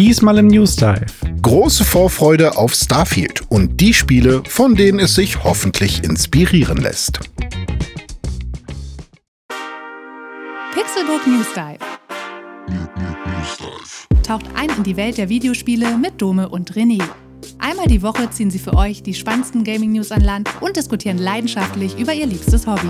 Diesmal im News Dive. Große Vorfreude auf Starfield und die Spiele, von denen es sich hoffentlich inspirieren lässt. Pixelbook News Dive. Taucht ein in die Welt der Videospiele mit Dome und René. Einmal die Woche ziehen sie für euch die spannendsten Gaming-News an Land und diskutieren leidenschaftlich über ihr liebstes Hobby.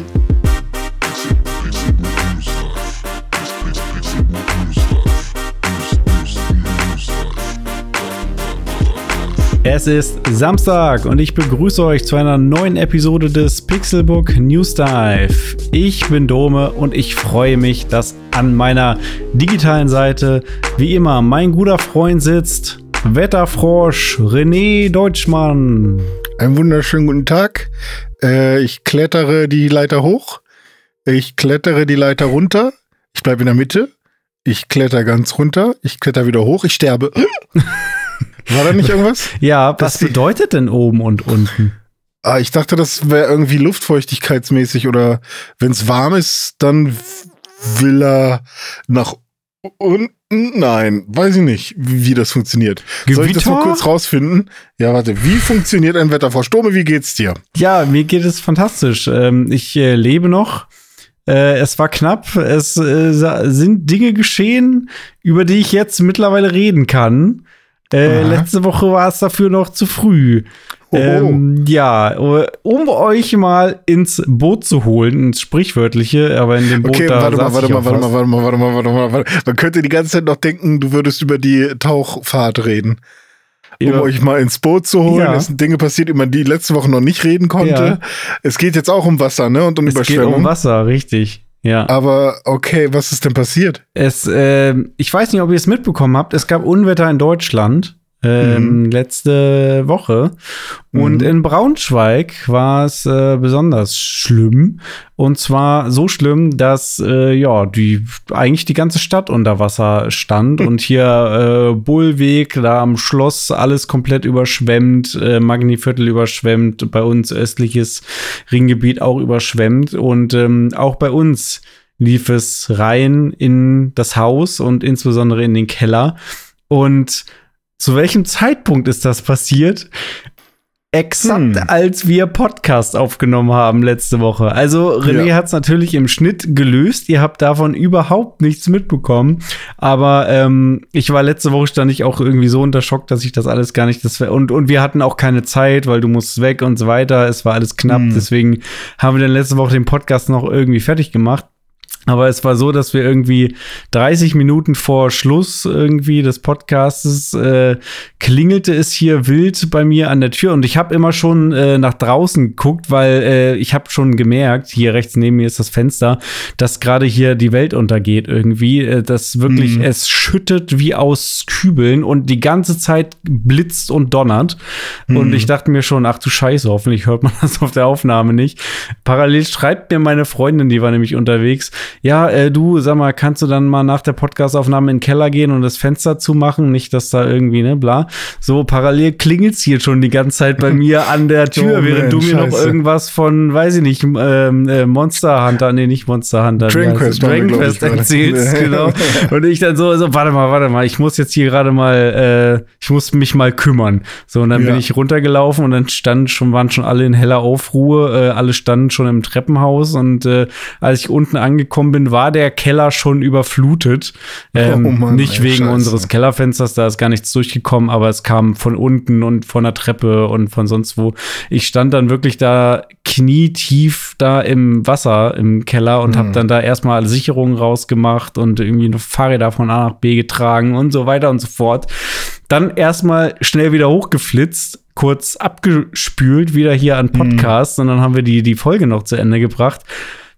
Es ist Samstag und ich begrüße euch zu einer neuen Episode des Pixelbook News Dive. Ich bin Dome und ich freue mich, dass an meiner digitalen Seite wie immer mein guter Freund sitzt, Wetterfrosch René Deutschmann. Einen wunderschönen guten Tag. Äh, ich klettere die Leiter hoch. Ich klettere die Leiter runter. Ich bleibe in der Mitte. Ich kletter ganz runter. Ich kletter wieder hoch. Ich sterbe. War da nicht irgendwas? ja, was bedeutet denn oben und unten? Ah, ich dachte, das wäre irgendwie luftfeuchtigkeitsmäßig oder wenn es warm ist, dann will er nach unten. Nein, weiß ich nicht, wie, das funktioniert. Gewitter? Soll ich das mal kurz rausfinden? Ja, warte, wie funktioniert ein Wetter vor Sturme? Wie geht's dir? Ja, mir geht es fantastisch. Ähm, ich äh, lebe noch. Äh, es war knapp. Es äh, sind Dinge geschehen, über die ich jetzt mittlerweile reden kann. Äh, letzte Woche war es dafür noch zu früh. Ähm, ja, um euch mal ins Boot zu holen, ins Sprichwörtliche, aber in dem Boot okay, da warte mal, warte mal, warte mal, warte mal, warte mal, warte mal, warte mal. Man könnte die ganze Zeit noch denken, du würdest über die Tauchfahrt reden. Um ja. euch mal ins Boot zu holen. Ja. Es sind Dinge passiert, über die letzte Woche noch nicht reden konnte. Ja. Es geht jetzt auch um Wasser, ne? Und um es Überschwemmung. Es geht um Wasser, richtig. Ja. Aber okay, was ist denn passiert? Es, äh, ich weiß nicht, ob ihr es mitbekommen habt. Es gab Unwetter in Deutschland ähm, mhm. letzte Woche. Und mhm. in Braunschweig war es äh, besonders schlimm. Und zwar so schlimm, dass äh, ja die eigentlich die ganze Stadt unter Wasser stand und hier äh, Bullweg da am Schloss alles komplett überschwemmt, äh, Magniviertel überschwemmt, bei uns östliches Ringgebiet auch überschwemmt und ähm, auch bei uns lief es rein in das Haus und insbesondere in den Keller. Und zu welchem Zeitpunkt ist das passiert? Exakt hm. als wir Podcast aufgenommen haben letzte Woche. Also René ja. hat es natürlich im Schnitt gelöst. Ihr habt davon überhaupt nichts mitbekommen. Aber ähm, ich war letzte Woche stand ich auch irgendwie so unter Schock, dass ich das alles gar nicht. Das und und wir hatten auch keine Zeit, weil du musst weg und so weiter. Es war alles knapp. Hm. Deswegen haben wir dann letzte Woche den Podcast noch irgendwie fertig gemacht. Aber es war so, dass wir irgendwie 30 Minuten vor Schluss irgendwie des Podcasts äh, klingelte es hier wild bei mir an der Tür und ich habe immer schon äh, nach draußen geguckt, weil äh, ich habe schon gemerkt, hier rechts neben mir ist das Fenster, dass gerade hier die Welt untergeht irgendwie, äh, dass wirklich mhm. es schüttet wie aus Kübeln und die ganze Zeit blitzt und donnert mhm. und ich dachte mir schon, ach du Scheiße, hoffentlich hört man das auf der Aufnahme nicht. Parallel schreibt mir meine Freundin, die war nämlich unterwegs, ja, äh, du, sag mal, kannst du dann mal nach der Podcastaufnahme in den Keller gehen und das Fenster zumachen? Nicht, dass da irgendwie, ne, bla. So, parallel klingelt's hier schon die ganze Zeit bei mir an der Tür, oh, während du mir Scheiße. noch irgendwas von, weiß ich nicht, ähm, äh, Monster Hunter, nee, nicht Monster Hunter. Dragon Quest, Dragon Quest erzählst, genau. Und ich dann so, so, warte mal, warte mal, ich muss jetzt hier gerade mal, äh, ich muss mich mal kümmern. So, und dann ja. bin ich runtergelaufen und dann standen schon, waren schon alle in heller Aufruhe, äh, alle standen schon im Treppenhaus und äh, als ich unten angekommen angekommen bin, war der Keller schon überflutet. Ähm, oh Mann, nicht ey, wegen Scheiße. unseres Kellerfensters, da ist gar nichts durchgekommen, aber es kam von unten und von der Treppe und von sonst wo. Ich stand dann wirklich da knietief da im Wasser im Keller und mhm. habe dann da erstmal Sicherungen rausgemacht und irgendwie noch Fahrräder von A nach B getragen und so weiter und so fort. Dann erstmal schnell wieder hochgeflitzt, kurz abgespült, wieder hier an mhm. Podcast, mhm. und dann haben wir die, die Folge noch zu Ende gebracht.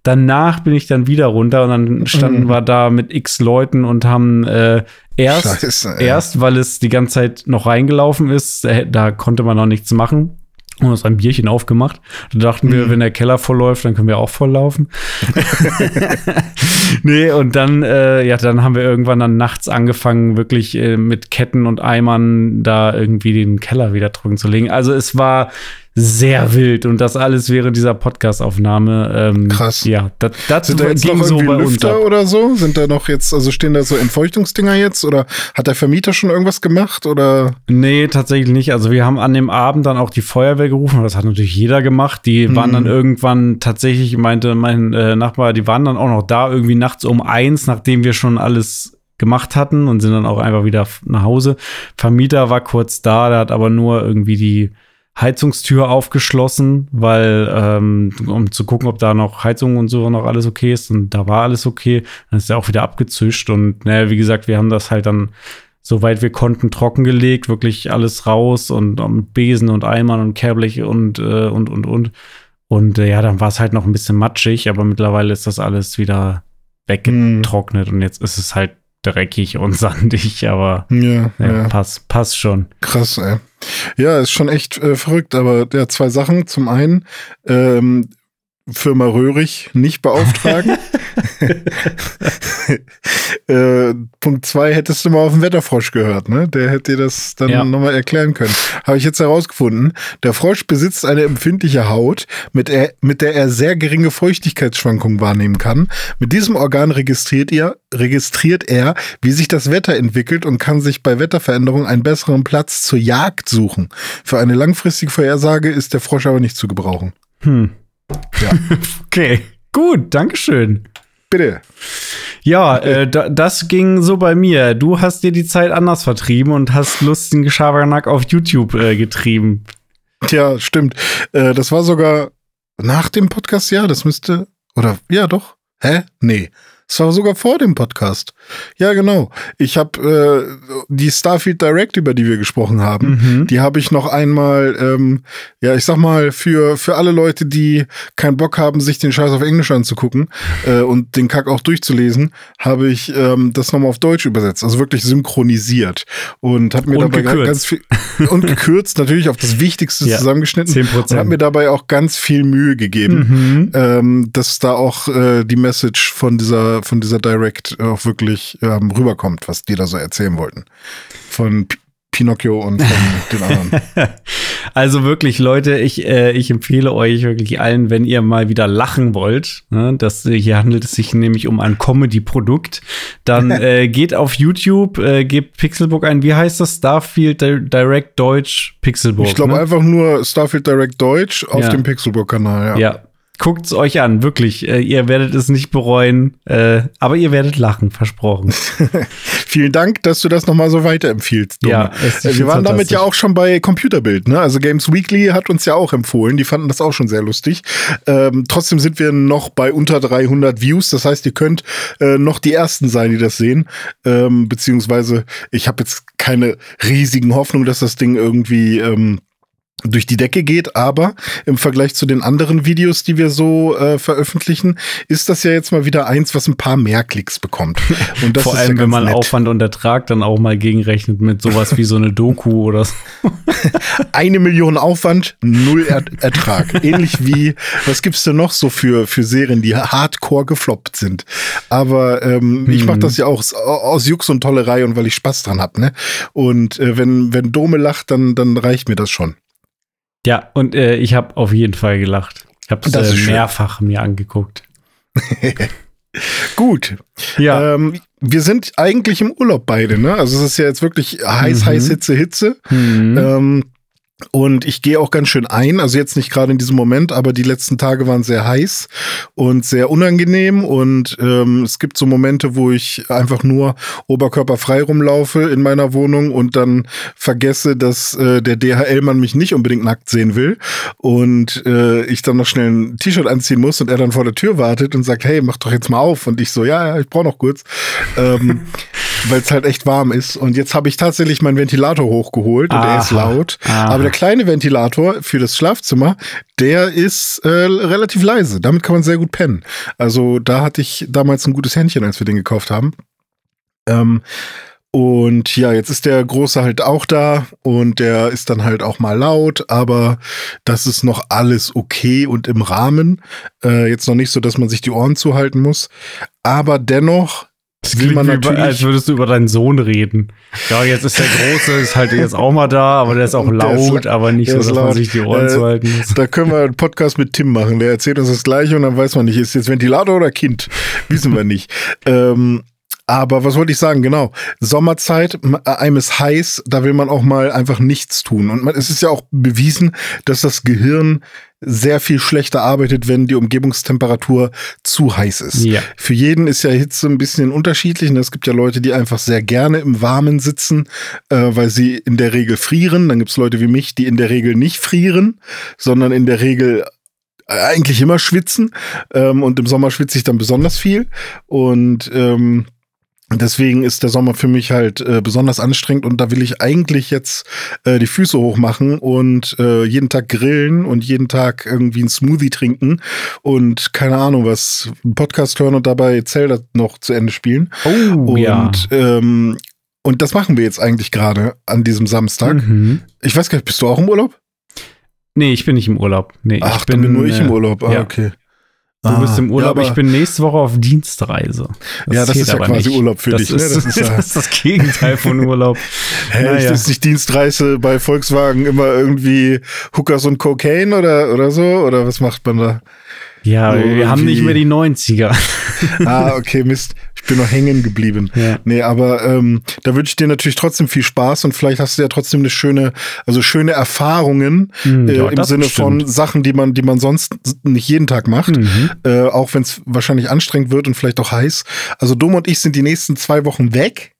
Danach bin ich dann wieder runter und dann standen mhm. wir da mit x Leuten und haben äh, erst, Scheiße, erst, weil es die ganze Zeit noch reingelaufen ist, äh, da konnte man noch nichts machen und uns ein Bierchen aufgemacht. Da dachten mhm. wir, wenn der Keller vollläuft, dann können wir auch volllaufen. nee, und dann, äh, ja, dann haben wir irgendwann dann nachts angefangen, wirklich äh, mit Ketten und Eimern da irgendwie den Keller wieder drücken zu legen. Also es war sehr wild und das alles während dieser Podcastaufnahme. Ähm, Krass. Ja, das, das Sind da jetzt noch ging so irgendwie bei uns Lüfter ab. oder so? Sind da noch jetzt, also stehen da so Entfeuchtungsdinger jetzt? Oder hat der Vermieter schon irgendwas gemacht? Oder? Nee, tatsächlich nicht. Also wir haben an dem Abend dann auch die Feuerwehr gerufen. Das hat natürlich jeder gemacht. Die waren dann irgendwann tatsächlich, meinte mein äh, Nachbar, die waren dann auch noch da irgendwie nachts um eins, nachdem wir schon alles gemacht hatten und sind dann auch einfach wieder nach Hause. Vermieter war kurz da, der hat aber nur irgendwie die Heizungstür aufgeschlossen, weil ähm, um zu gucken, ob da noch Heizung und so noch alles okay ist. Und da war alles okay. Dann ist er auch wieder abgezischt. Und naja, wie gesagt, wir haben das halt dann soweit wir konnten, trockengelegt, wirklich alles raus und um, Besen und Eimern und Kehrblech und, äh, und, und, und. Und äh, ja, dann war es halt noch ein bisschen matschig, aber mittlerweile ist das alles wieder weggetrocknet und jetzt ist es halt dreckig und sandig, aber Ja, ja, ja. passt, passt schon. Krass, ey. Ja, ist schon echt äh, verrückt, aber ja, zwei Sachen. Zum einen, ähm, Firma Röhrig nicht beauftragen. äh, Punkt zwei, hättest du mal auf den Wetterfrosch gehört, ne? Der hätte dir das dann Ja. nochmal erklären können. Habe ich jetzt herausgefunden. Der Frosch besitzt eine empfindliche Haut, mit, er, mit der er sehr geringe Feuchtigkeitsschwankungen wahrnehmen kann. Mit diesem Organ registriert er, registriert er, wie sich das Wetter entwickelt und kann sich bei Wetterveränderungen einen besseren Platz zur Jagd suchen. Für eine langfristige Vorhersage ist der Frosch aber nicht zu gebrauchen. Hm. Ja. Okay, gut, Dankeschön. Bitte. Ja, äh, da, das ging so bei mir. Du hast dir die Zeit anders vertrieben und hast lustigen Schabernack auf YouTube äh, getrieben. Ja, stimmt. Äh, das war sogar nach dem Podcast, ja, das müsste. Oder ja, doch. Hä? Nee. Es war sogar vor dem Podcast. Ja, genau. Ich habe äh, die Starfield Direct, über die wir gesprochen haben, Mhm. die habe ich noch einmal, ähm, ja, ich sag mal, für, für alle Leute, die keinen Bock haben, sich den Scheiß auf Englisch anzugucken äh, und den Kack auch durchzulesen, habe ich ähm, das nochmal auf Deutsch übersetzt, also wirklich synchronisiert und habe mir Und dabei gekürzt. ganz viel und gekürzt natürlich auf das Wichtigste Ja, zusammengeschnitten 10%. und habe mir dabei auch ganz viel Mühe gegeben, Mhm. ähm, dass da auch äh, die Message von dieser von dieser Direct auch wirklich ähm, rüberkommt, was die da so erzählen wollten. Von P Pinocchio und von den anderen. Also wirklich, Leute, ich, äh, ich empfehle euch wirklich allen, wenn ihr mal wieder lachen wollt, ne, das, hier handelt es sich nämlich um ein Comedy-Produkt, dann äh, geht auf YouTube, äh, gebt Pixelbook ein. Wie heißt das? Starfield Di- Direct Deutsch Pixelbook. Ich glaube ne? einfach nur Starfield Direct Deutsch auf Ja. dem Pixelbook-Kanal, ja. Ja. Guckt's euch an, wirklich. Äh, ihr werdet es nicht bereuen, äh, aber ihr werdet lachen, versprochen. Vielen Dank, dass du das nochmal so weiterempfiehlst. Dumme. Ja, es- Äh, wir waren damit ja auch schon bei Computerbild, ne? Also Games Weekly hat uns ja auch empfohlen. Die fanden das auch schon sehr lustig. Ähm, trotzdem sind wir noch bei unter 300 Views. Das heißt, ihr könnt äh, noch die Ersten sein, die das sehen. Ähm, beziehungsweise, ich habe jetzt keine riesigen Hoffnungen, dass das Ding irgendwie ähm, durch die Decke geht, aber im Vergleich zu den anderen Videos, die wir so äh, veröffentlichen, ist das ja jetzt mal wieder eins, was ein paar mehr Klicks bekommt. Und das Vor allem, ja wenn man nett. Aufwand und Ertrag dann auch mal gegenrechnet mit sowas wie so eine Doku oder so. eine Million Aufwand, null er Ertrag. Ähnlich wie, was gibt's denn noch so für, für Serien, die hardcore gefloppt sind? Aber ähm, ich mache das ja auch aus, aus Jux und Tollerei und weil ich Spaß dran hab, ne? Und äh, wenn, wenn Dome lacht, dann, dann reicht mir das schon. Ja, und äh, ich habe auf jeden Fall gelacht. Ich habe es äh, schön. mehrfach mir angeguckt. Gut. Ja. Ähm, wir sind eigentlich im Urlaub beide, ne? Also es ist ja jetzt wirklich heiß, Mhm. heiß, Hitze, Hitze. Mhm. Ähm, und ich gehe auch ganz schön ein, also jetzt nicht gerade in diesem Moment, aber die letzten Tage waren sehr heiß und sehr unangenehm. Und ähm, es gibt so Momente, wo ich einfach nur oberkörperfrei rumlaufe in meiner Wohnung und dann vergesse, dass äh, der DHL-Mann mich nicht unbedingt nackt sehen will. Und äh, ich dann noch schnell ein T-Shirt anziehen muss und er dann vor der Tür wartet und sagt, hey, mach doch jetzt mal auf. Und ich so, ja, ja, ich brauche noch kurz. Ähm, weil es halt echt warm ist. Und jetzt habe ich tatsächlich meinen Ventilator hochgeholt und der ist Aha. laut. Aha. Aber der kleine Ventilator für das Schlafzimmer, der ist äh, relativ leise. Damit kann man sehr gut pennen. Also da hatte ich damals ein gutes Händchen, als wir den gekauft haben. Ähm, und ja, jetzt ist der Große halt auch da und der ist dann halt auch mal laut, aber das ist noch alles okay und im Rahmen. Äh, jetzt noch nicht so, dass man sich die Ohren zuhalten muss. Aber dennoch Das will man natürlich. Über, als würdest du über deinen Sohn reden. Ja, jetzt ist der Große, ist halt jetzt auch mal da, aber der ist auch laut, ist, aber nicht so, dass laut. man sich die Ohren äh, zuhalten muss. Da können wir einen Podcast mit Tim machen. Der erzählt uns das Gleiche und dann weiß man nicht, ist jetzt Ventilator oder Kind? Wissen wir nicht. ähm, aber was wollte ich sagen? Genau. Sommerzeit, einem ist heiß, da will man auch mal einfach nichts tun. Und man, es ist ja auch bewiesen, dass das Gehirn sehr viel schlechter arbeitet, wenn die Umgebungstemperatur zu heiß ist. Ja. Für jeden ist ja Hitze ein bisschen unterschiedlich. Und es gibt ja Leute, die einfach sehr gerne im Warmen sitzen, äh, weil sie in der Regel frieren. Dann gibt es Leute wie mich, die in der Regel nicht frieren, sondern in der Regel äh, eigentlich immer schwitzen. Ähm, und im Sommer schwitze ich dann besonders viel. Und ähm, Deswegen ist der Sommer für mich halt äh, besonders anstrengend und da will ich eigentlich jetzt äh, die Füße hochmachen und äh, jeden Tag grillen und jeden Tag irgendwie einen Smoothie trinken und keine Ahnung was, einen Podcast hören und dabei Zelda noch zu Ende spielen. Oh, und, ja. Ähm, und das machen wir jetzt eigentlich gerade an diesem Samstag. Mhm. Ich weiß gar nicht, bist du auch im Urlaub? Nee, ich bin nicht im Urlaub. Nee, Ach, ich bin, bin nur ich im äh, Urlaub. Ah, ja. okay. Du ah, bist im Urlaub, ja, ich bin nächste Woche auf Dienstreise. Das ja, das ist ja quasi nicht. Urlaub für das dich. Ist, ne? das, ist ja das, ist das Gegenteil von Urlaub. Hä, naja. ist nicht Dienstreise bei Volkswagen immer irgendwie Hookers und Cocaine oder, oder so? Oder was macht man da? Ja, so wir haben nicht mehr die 90er. ah, okay, Mist. Ich bin noch hängen geblieben. Ja. Nee, aber ähm, da wünsche ich dir natürlich trotzdem viel Spaß und vielleicht hast du ja trotzdem eine schöne, also schöne Erfahrungen mhm, äh, im Sinne bestimmt. von Sachen, die man, die man sonst nicht jeden Tag macht. Mhm. Äh, auch wenn es wahrscheinlich anstrengend wird und vielleicht auch heiß. Also Dom und ich sind die nächsten zwei Wochen weg.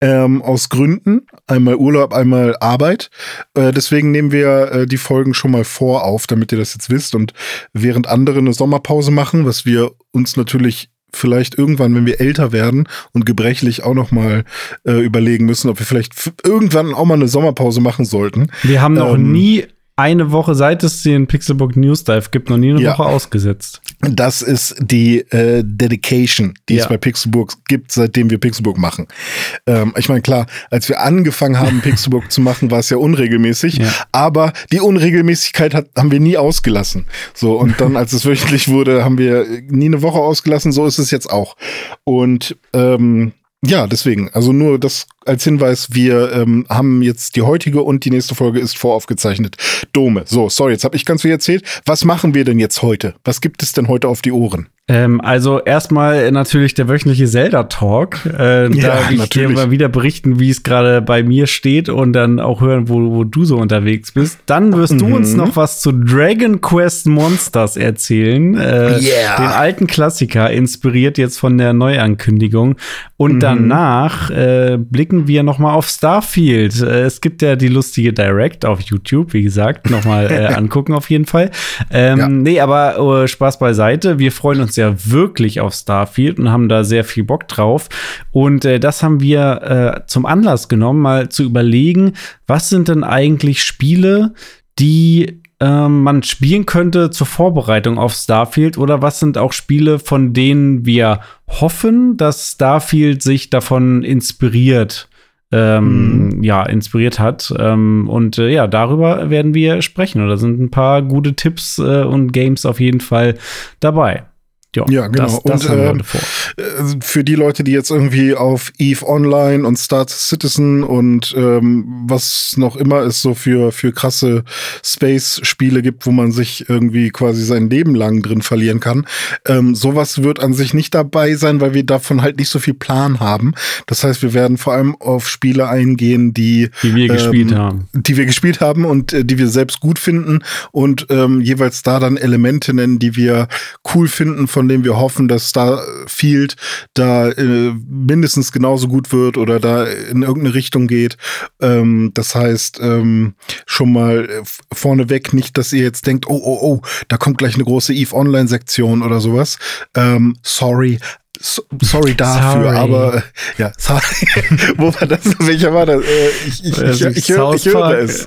Ähm, aus Gründen. Einmal Urlaub, einmal Arbeit. Äh, deswegen nehmen wir äh, die Folgen schon mal vor auf, damit ihr das jetzt wisst. Und während andere eine Sommerpause machen, was wir uns natürlich vielleicht irgendwann, wenn wir älter werden und gebrechlich auch noch mal äh, überlegen müssen, ob wir vielleicht irgendwann auch mal eine Sommerpause machen sollten. Wir haben noch ähm, nie eine Woche, seit es den Pixelbook News Dive gibt, noch nie eine ja. Woche ausgesetzt. Das ist die äh, Dedication, die ja. es bei Pixelbook gibt, seitdem wir Pixelbook machen. Ähm, ich meine, klar, als wir angefangen haben, Pixelbook zu machen, war es ja unregelmäßig, ja. aber die Unregelmäßigkeit hat, haben wir nie ausgelassen. So, und dann, als es wöchentlich wurde, haben wir nie eine Woche ausgelassen, so ist es jetzt auch. Und ähm, ja, deswegen. Also nur das als Hinweis, wir ähm, haben jetzt die heutige und die nächste Folge ist voraufgezeichnet. Dome. So, sorry, jetzt habe ich ganz viel erzählt. Was machen wir denn jetzt heute? Was gibt es denn heute auf die Ohren? Ähm, also erstmal natürlich der wöchentliche Zelda-Talk. Äh, ja, da ich dir mal wieder berichten, wie es gerade bei mir steht und dann auch hören, wo, wo du so unterwegs bist. Dann wirst mhm. du uns noch was zu Dragon Quest Monsters erzählen. Äh, yeah. Den alten Klassiker, inspiriert jetzt von der Neuankündigung. Und mhm. danach äh, blicken wir noch mal auf Starfield. Äh, es gibt ja die lustige Direct auf YouTube, wie gesagt, noch mal äh, angucken auf jeden Fall. Ähm, ja. Nee, aber äh, Spaß beiseite. Wir freuen uns ja wirklich auf Starfield und haben da sehr viel Bock drauf. Und äh, das haben wir äh, zum Anlass genommen, mal zu überlegen, was sind denn eigentlich Spiele, die ähm, man spielen könnte zur Vorbereitung auf Starfield oder was sind auch Spiele, von denen wir hoffen, dass Starfield sich davon inspiriert, ähm, mhm. ja, inspiriert hat. Ähm, und äh, ja, darüber werden wir sprechen. Und da sind ein paar gute Tipps äh, und Games auf jeden Fall dabei. Ja, ja genau. Das, das und ähm, äh, für die Leute, die jetzt irgendwie auf Eve Online und Star Citizen und ähm, was noch immer es so für, für krasse Space-Spiele gibt, wo man sich irgendwie quasi sein Leben lang drin verlieren kann, ähm, sowas wird an sich nicht dabei sein, weil wir davon halt nicht so viel Plan haben. Das heißt, wir werden vor allem auf Spiele eingehen, die, die wir gespielt ähm, haben. Die wir gespielt haben und äh, die wir selbst gut finden und ähm, jeweils da dann Elemente nennen, die wir cool finden, von von dem wir hoffen, dass Starfield da äh, mindestens genauso gut wird oder da in irgendeine Richtung geht. Ähm, das heißt, ähm, schon mal äh, vorneweg nicht, dass ihr jetzt denkt, oh, oh, oh, da kommt gleich eine große Eve Online-Sektion oder sowas. Ähm, sorry, so, sorry dafür, sorry. aber äh, ja, sorry. Wo war das? Welcher war das? Äh, ich, ich, ich, ich, höre, ich höre es.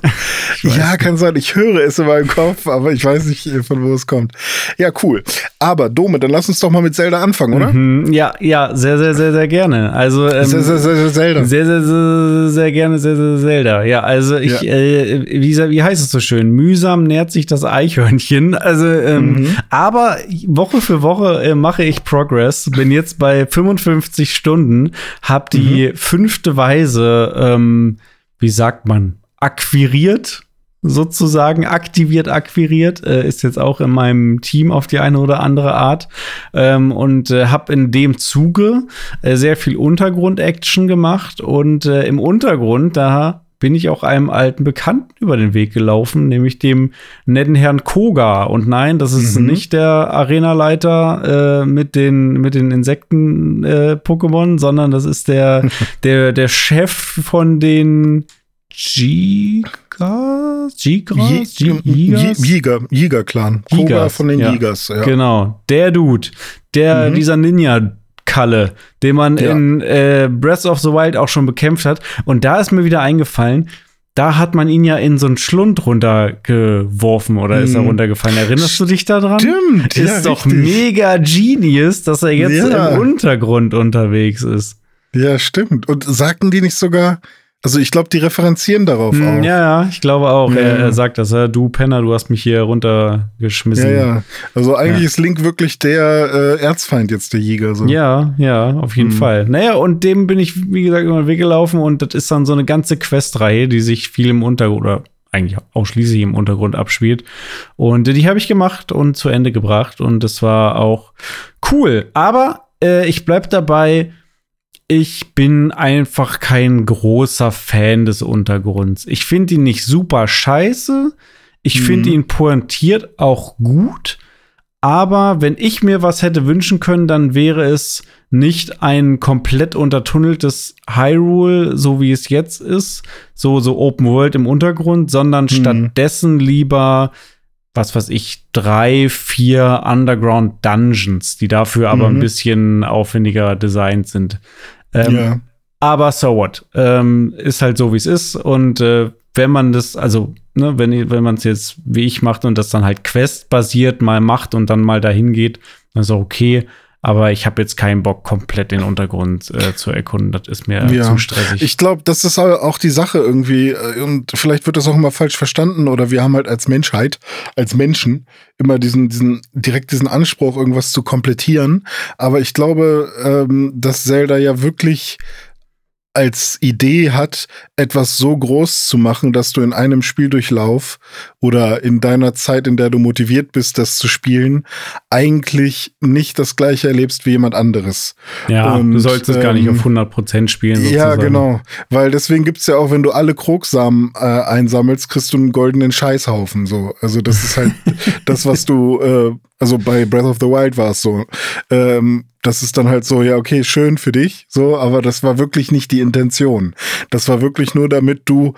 Ja, kann sein. Ich höre es in meinem Kopf, aber ich weiß nicht, äh, von wo es kommt. Ja, cool. Aber Dome, dann lass uns doch mal mit Zelda anfangen, oder? Mhm, ja, ja, sehr, sehr, sehr, sehr gerne. Also ähm, sehr, sehr, sehr, sehr Zelda. Sehr, sehr, sehr, sehr gerne, sehr, sehr Zelda. Ja, also ich, ja. Äh, wie, wie heißt es so schön? Mühsam nährt sich das Eichhörnchen. Also, ähm, mhm. aber Woche für Woche äh, mache ich Progress. Bin jetzt jetzt bei 55 Stunden, hab die mhm. fünfte Weise, ähm, wie sagt man, akquiriert sozusagen aktiviert, akquiriert, äh, ist jetzt auch in meinem Team auf die eine oder andere Art ähm, und äh, habe in dem Zuge äh, sehr viel Untergrund-Action gemacht und äh, im Untergrund, da bin ich auch einem alten Bekannten über den Weg gelaufen, nämlich dem netten Herrn Koga. Und nein, das ist mhm. nicht der Arenaleiter äh, mit den, mit den Insekten-Pokémon, äh, sondern das ist der, der, der Chef von den Gigas? Gigas? Jäger, Jäger-Clan. Koga von den. Jägers, ja. Genau, der Dude, der, mhm. dieser Ninja Kalle, den man ja. in äh, Breath of the Wild auch schon bekämpft hat. Und da ist mir wieder eingefallen, da hat man ihn ja in so einen Schlund runtergeworfen oder ist er mhm. runtergefallen. Erinnerst du dich daran? Stimmt. Ist ja, doch richtig. mega genius, dass er jetzt ja. im Untergrund unterwegs ist. Ja, stimmt. Und sagten die nicht sogar, also ich glaube, die referenzieren darauf hm, auch. Ja, ja, ich glaube auch. Ja. Er, er, sagt das, ja, du Penner, du hast mich hier runtergeschmissen. Ja, ja. Also eigentlich ja. ist Link wirklich der äh, Erzfeind jetzt, der Jäger. So. Ja, ja, auf jeden hm. Fall. Naja, und dem bin ich, wie gesagt, immer weggelaufen und das ist dann so eine ganze Questreihe, die sich viel im Untergrund oder eigentlich ausschließlich im Untergrund abspielt. Und die habe ich gemacht und zu Ende gebracht und das war auch cool. Aber äh, ich bleib dabei, ich bin einfach kein großer Fan des Untergrunds. Ich finde ihn nicht super scheiße. Ich mhm. finde ihn pointiert auch gut. Aber wenn ich mir was hätte wünschen können, dann wäre es nicht ein komplett untertunneltes Hyrule, so wie es jetzt ist, so, so Open World im Untergrund, sondern mhm. stattdessen lieber, was weiß ich, drei, vier Underground Dungeons, die dafür aber mhm. ein bisschen aufwendiger designt sind. Ähm, ja. Aber so what? Ähm, ist halt so, wie es ist. Und äh, wenn man das, also, ne, wenn, wenn man es jetzt wie ich macht und das dann halt questbasiert mal macht und dann mal dahin geht, dann ist auch okay. Aber ich habe jetzt keinen Bock, komplett den Untergrund äh, zu erkunden. Das ist mir ja. zu stressig. Ich glaube, das ist auch die Sache irgendwie. Äh, und vielleicht wird das auch immer falsch verstanden. Oder wir haben halt als Menschheit, als Menschen, immer diesen, diesen, direkt diesen Anspruch, irgendwas zu komplettieren. Aber ich glaube, ähm, dass Zelda ja wirklich als Idee hat, etwas so groß zu machen, dass du in einem Spieldurchlauf oder in deiner Zeit, in der du motiviert bist, das zu spielen, eigentlich nicht das gleiche erlebst wie jemand anderes. Ja, Und, du solltest ähm, gar nicht auf 100% ähm, spielen. Sozusagen. Ja, genau. Weil deswegen gibt's ja auch, wenn du alle Krogsamen äh, einsammelst, kriegst du einen goldenen Scheißhaufen. So. Also das ist halt das, was du äh, also bei Breath of the Wild war es so. Ähm, das ist dann halt so, ja, okay, schön für dich, so, aber das war wirklich nicht die Intention. Das war wirklich nur, damit du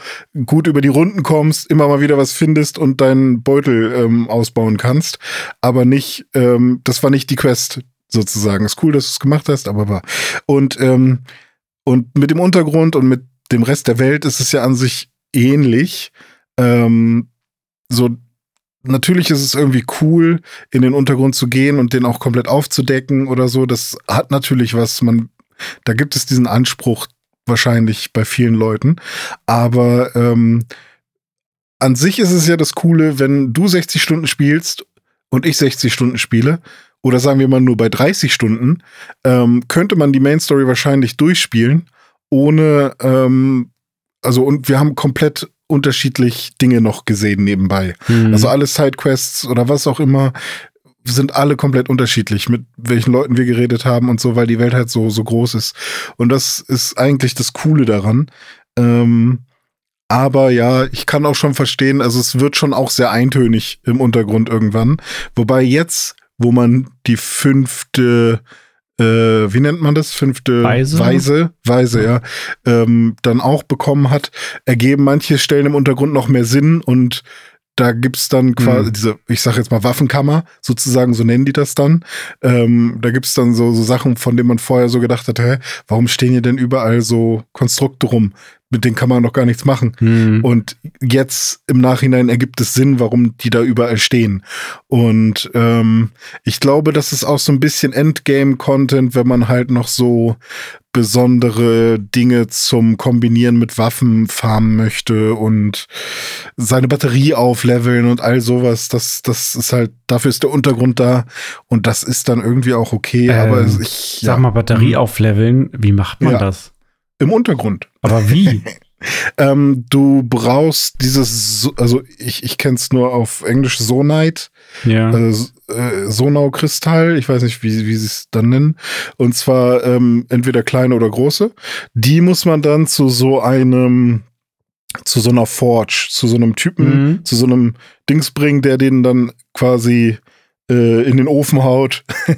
gut über die Runden kommst, immer mal wieder was findest und deinen Beutel ähm, ausbauen kannst. Aber nicht, ähm, das war nicht die Quest sozusagen. Ist cool, dass du es gemacht hast, aber war. Und, ähm, und mit dem Untergrund und mit dem Rest der Welt ist es ja an sich ähnlich. Ähm, so natürlich ist es irgendwie cool, in den Untergrund zu gehen und den auch komplett aufzudecken oder so. Das hat natürlich was, man, da gibt es diesen Anspruch wahrscheinlich bei vielen Leuten. Aber ähm, an sich ist es ja das Coole, wenn du 60 Stunden spielst und ich 60 Stunden spiele, oder sagen wir mal nur bei 30 Stunden, ähm, könnte man die Main Story wahrscheinlich durchspielen, ohne, ähm, also und wir haben komplett unterschiedlich Dinge noch gesehen nebenbei. Mhm. Also alle Sidequests oder was auch immer sind alle komplett unterschiedlich, mit welchen Leuten wir geredet haben und so, weil die Welt halt so, so groß ist. Und das ist eigentlich das Coole daran. Ähm, aber ja, ich kann auch schon verstehen, also es wird schon auch sehr eintönig im Untergrund irgendwann. Wobei jetzt, wo man die fünfte äh, wie nennt man das? Fünfte Weise, Weise, Weise ja, ähm, dann auch bekommen hat, ergeben manche Stellen im Untergrund noch mehr Sinn und da gibt's dann quasi mhm. diese, ich sag jetzt mal Waffenkammer, sozusagen, so nennen die das dann. Ähm, da gibt's dann so, so Sachen, von denen man vorher so gedacht hat, hä, warum stehen hier denn überall so Konstrukte rum? Mit denen kann man noch gar nichts machen. Hm. Und jetzt im Nachhinein ergibt es Sinn, warum die da überall stehen. Und ähm, ich glaube, das ist auch so ein bisschen Endgame-Content, wenn man halt noch so besondere Dinge zum Kombinieren mit Waffen farmen möchte und seine Batterie aufleveln und all sowas. Das, das ist halt, dafür ist der Untergrund da und das ist dann irgendwie auch okay. aber Ähm, ich Sag mal, Batterie Mhm. aufleveln, wie macht man Ja. das? Im Untergrund. Aber wie? Ähm, du brauchst dieses, So- also ich, ich kenne es nur auf Englisch Sonite, ja. äh, äh, Sonau-Kristall, ich weiß nicht, wie, wie sie es dann nennen. Und zwar ähm, entweder kleine oder große. Die muss man dann zu so einem, zu so einer Forge, zu so einem Typen, Mhm. zu so einem Dings bringen, der den dann quasi äh, in den Ofen haut.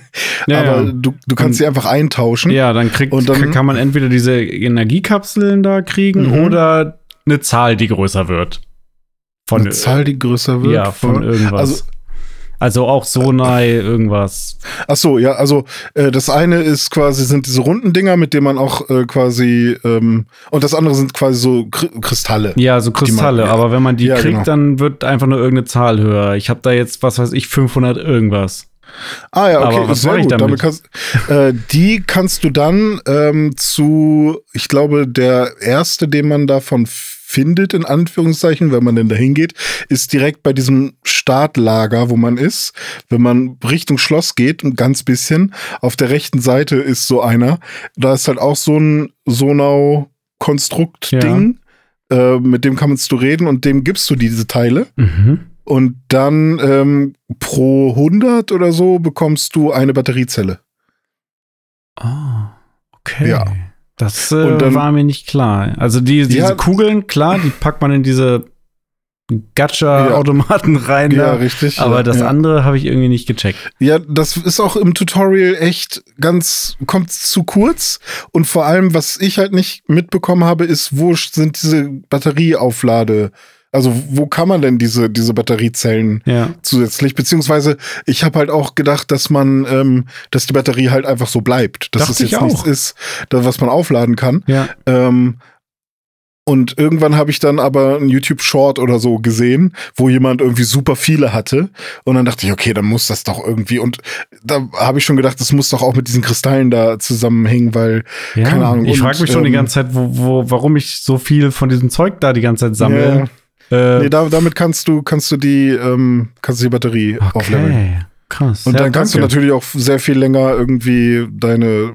Ja, Aber ja. du, du kannst sie einfach eintauschen. Ja, dann kriegt Und dann- kann man entweder diese Energiekapseln da kriegen Mhm. oder eine Zahl, die größer wird. Von Eine Zahl, die größer wird. ja, von irgendwas. Also- Also, auch Sonai, irgendwas. Ach so, ja, also äh, das eine ist quasi sind diese runden Dinger, mit denen man auch äh, quasi ähm, und das andere sind quasi so Kr Kristalle. Ja, so Kristalle, ja. aber wenn man die Ja, kriegt, genau. dann wird einfach nur irgendeine Zahl höher. Ich habe da jetzt, was weiß ich, 500 irgendwas. Ah ja, okay, was sehr gut. damit? kannst, äh, die kannst du dann ähm, zu, ich glaube, der erste, den man davon findet, in Anführungszeichen, wenn man denn da hingeht, ist direkt bei diesem Startlager, wo man ist. Wenn man Richtung Schloss geht, ein ganz bisschen, auf der rechten Seite ist so einer. Da ist halt auch so ein Sonau-Konstrukt-Ding. Äh, mit dem kannst du reden und dem gibst du diese Teile. Mhm. Und dann ähm, pro 100 oder so bekommst du eine Batteriezelle. Ah, okay. Ja. Das äh, dann- war mir nicht klar. Also die, diese Ja. Kugeln, klar, die packt man in diese Gacha-Automaten rein. Ja, da. richtig. Aber ja, das ja. andere habe ich irgendwie nicht gecheckt. Ja, das ist auch im Tutorial echt ganz, kommt zu kurz. Und vor allem, was ich halt nicht mitbekommen habe, ist, wo sind diese Batterieauflade, also wo kann man denn diese, diese Batteriezellen Ja. zusätzlich? Beziehungsweise, ich habe halt auch gedacht, dass man, ähm, dass die Batterie halt einfach so bleibt. Dass Dachte es jetzt nichts ist, das, was man aufladen kann. Ja. Ähm, und irgendwann habe ich dann aber ein YouTube-Short oder so gesehen, wo jemand irgendwie super viele hatte. Und dann dachte ich, okay, dann muss das doch irgendwie. Und da habe ich schon gedacht, das muss doch auch mit diesen Kristallen da zusammenhängen, weil, ja. keine Ahnung. Ich frage mich schon die ähm, ganze Zeit, wo, wo, warum ich so viel von diesem Zeug da die ganze Zeit sammle. Äh, nee, da, damit kannst du, kannst du die, ähm, kannst du die Batterie aufleveln. okay. Krass. Und Ja, dann kannst danke. du natürlich auch sehr viel länger irgendwie deine,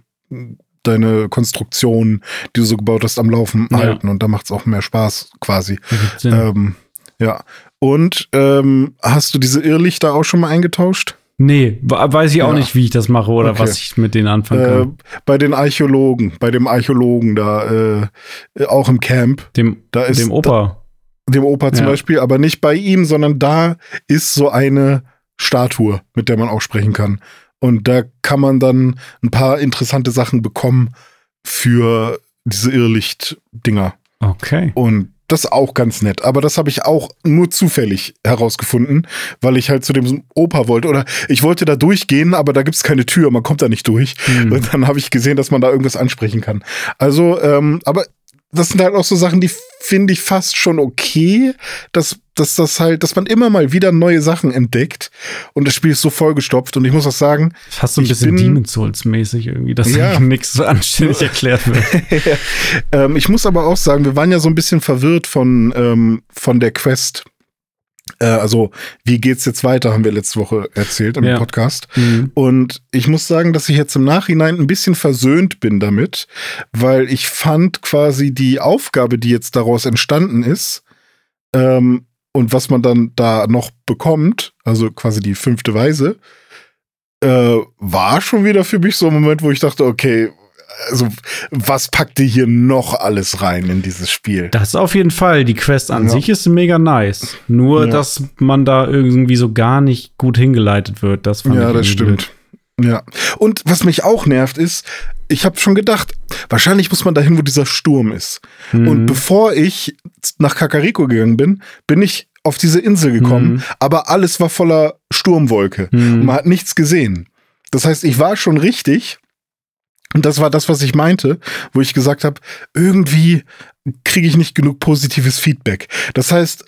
deine Konstruktion, die du so gebaut hast, am Laufen Ja. halten. Und da macht es auch mehr Spaß quasi. Ähm, ja. Und ähm, hast du diese Irrlichter auch schon mal eingetauscht? nee, we- weiß ich auch Ja. nicht, wie ich das mache oder Okay. was ich mit denen anfangen Äh, kann. bei den Archäologen, bei dem Archäologen da, äh, auch im Camp, Dem, da ist dem Opa. Dem Opa zum Ja. Beispiel, aber nicht bei ihm, sondern da ist so eine Statue, mit der man auch sprechen kann. Und da kann man dann ein paar interessante Sachen bekommen für diese Irrlicht-Dinger. Okay. Und das ist auch ganz nett. Aber das habe ich auch nur zufällig herausgefunden, weil ich halt zu dem Opa wollte. Oder ich wollte da durchgehen, aber da gibt es keine Tür, man kommt da nicht durch. Hm. Und dann habe ich gesehen, dass man da irgendwas ansprechen kann. Also, ähm, aber das sind halt auch so Sachen, die finde ich fast schon okay, dass, dass das halt, dass man immer mal wieder neue Sachen entdeckt und das Spiel ist so vollgestopft und ich muss auch sagen, Fast so ein bisschen bin- Demon Souls-mäßig irgendwie, dass Ja. nichts so anständig erklärt wird. ähm, ich muss aber auch sagen, wir waren ja so ein bisschen verwirrt von, ähm, von der Quest. Äh, also, wie geht's jetzt weiter, haben wir letzte Woche erzählt im Ja. Podcast. Mhm. Und ich muss sagen, dass ich jetzt im Nachhinein ein bisschen versöhnt bin damit, weil ich fand quasi die Aufgabe, die jetzt daraus entstanden ist, ähm, und was man dann da noch bekommt, also quasi die fünfte Weise, äh, war schon wieder für mich so ein Moment, wo ich dachte, okay, also was packt ihr hier noch alles rein in dieses Spiel? Das auf jeden Fall. Die Quest an Ja. sich ist mega nice. Nur, Ja. dass man da irgendwie so gar nicht gut hingeleitet wird. Das fand Ja, das stimmt. Ja. Und was mich auch nervt ist, ich habe schon gedacht, wahrscheinlich muss man dahin, wo dieser Sturm ist. blöd. Und Mhm. bevor ich nach Kakariko gegangen bin, bin ich auf diese Insel gekommen, Mhm. aber alles war voller Sturmwolke. Mhm. Und man hat nichts gesehen. Das heißt, ich war schon richtig, Und das war das, was ich meinte, wo ich gesagt habe, irgendwie kriege ich nicht genug positives Feedback. Das heißt,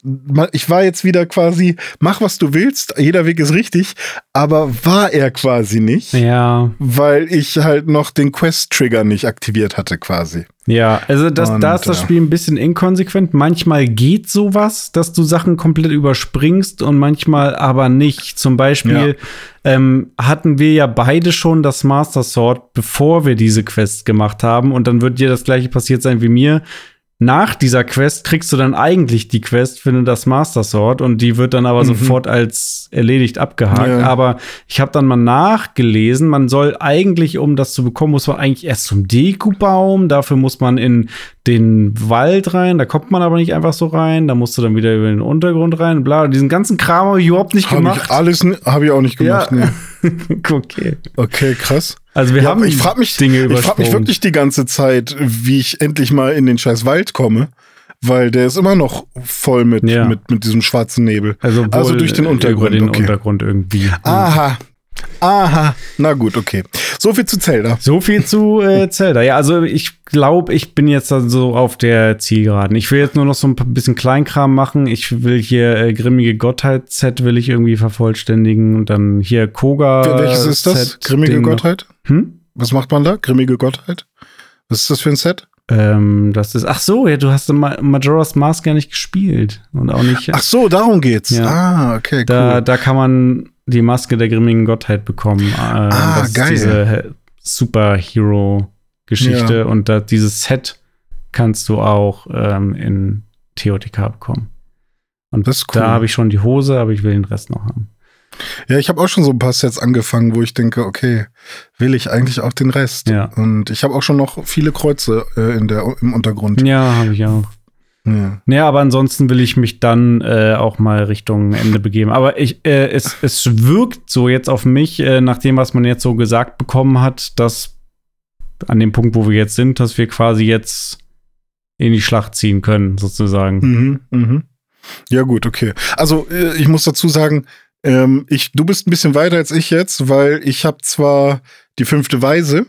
ich war jetzt wieder quasi, mach was du willst, jeder Weg ist richtig, aber war er quasi nicht. Ja. Weil ich halt noch den Quest-Trigger nicht aktiviert hatte, quasi. Ja, also das, Und, da ist das Spiel ein bisschen inkonsequent. Manchmal geht sowas, dass du Sachen komplett überspringst und manchmal aber nicht. Zum Beispiel ja. ähm, hatten wir ja beide schon das Master Sword, bevor wir diese Quest gemacht haben. Und dann wird dir das gleiche passiert sein wie mir nach dieser Quest kriegst du dann eigentlich die Quest, finde das Master Sword und die wird dann aber mhm. sofort als erledigt abgehakt. Ja. Aber ich habe dann mal nachgelesen, man soll eigentlich, um das zu bekommen, muss man eigentlich erst zum Dekubaum, dafür muss man in den Wald rein, da kommt man aber nicht einfach so rein, da musst du dann wieder über den Untergrund rein, bla, diesen ganzen Kram habe ich überhaupt nicht hab gemacht. Ich alles habe ich auch nicht gemacht, ja. nee. okay. Okay, krass. Also wir ja, haben ich frage mich Dinge Ich frage mich wirklich die ganze Zeit, wie ich endlich mal in den scheiß Wald komme, weil der ist immer noch voll mit ja. mit mit diesem schwarzen Nebel. Also, also durch den Untergrund, über den okay. Untergrund irgendwie. Aha, Aha, na gut, okay. So viel zu Zelda. So viel zu äh, Zelda. Ja, also ich glaube, ich bin jetzt so auf der Zielgeraden. Ich will jetzt nur noch so ein bisschen Kleinkram machen. Ich will hier äh, grimmige Gottheit-Set will ich irgendwie vervollständigen und dann hier Koga. Welches ist das? Grimmige Gottheit? Hm? Was macht man da? Grimmige Gottheit? Was ist das für ein Set? Ähm, das ist, ach so, ja, du hast Majora's Mask ja nicht gespielt und auch nicht. Ach so, darum geht's. Ja. Ah, okay, cool. Da, da kann man die Maske der grimmigen Gottheit bekommen. Äh, ah, geil. diese Superhero-Geschichte ja. und da, dieses Set kannst du auch ähm, in TOTK bekommen. Und das cool. da habe ich schon die Hose, aber ich will den Rest noch haben. Ja, ich habe auch schon so ein paar Sets angefangen, wo ich denke, okay, will ich eigentlich auch den Rest? Ja. Und ich habe auch schon noch viele Kreuze äh, in der, im Untergrund. Ja, habe ich auch. Ja. ja, aber ansonsten will ich mich dann äh, auch mal Richtung Ende begeben. Aber ich, äh, es, es wirkt so jetzt auf mich, äh, nach dem, was man jetzt so gesagt bekommen hat, dass an dem Punkt, wo wir jetzt sind, dass wir quasi jetzt in die Schlacht ziehen können, sozusagen. Mhm, mhm. Ja, gut, okay. Also, äh, ich muss dazu sagen, ähm, ich, du bist ein bisschen weiter als ich jetzt, weil ich habe zwar die fünfte Weise,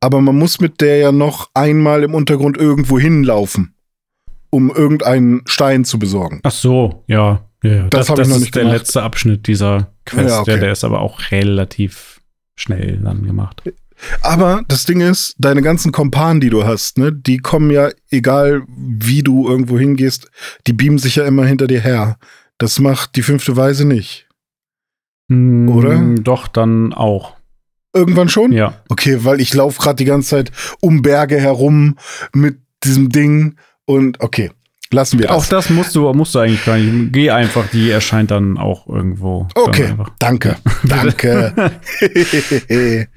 aber man muss mit der ja noch einmal im Untergrund irgendwo hinlaufen um irgendeinen Stein zu besorgen. Ach so, ja. ja das, das, das ist der gemacht. letzte Abschnitt dieser Quest. Ja, okay. der, der ist aber auch relativ schnell dann gemacht. Aber das Ding ist, deine ganzen Kompanen, die du hast, ne, die kommen ja, egal wie du irgendwo hingehst, die beamen sich ja immer hinter dir her. Das macht die fünfte Weise nicht. Mm, Oder? Doch, dann auch. Irgendwann schon? Ja. Okay, weil ich laufe gerade die ganze Zeit um Berge herum mit diesem Ding und okay, lassen wir das. Auch das musst du, musst du eigentlich gar nicht. Geh einfach, die erscheint dann auch irgendwo. Okay, danke, danke.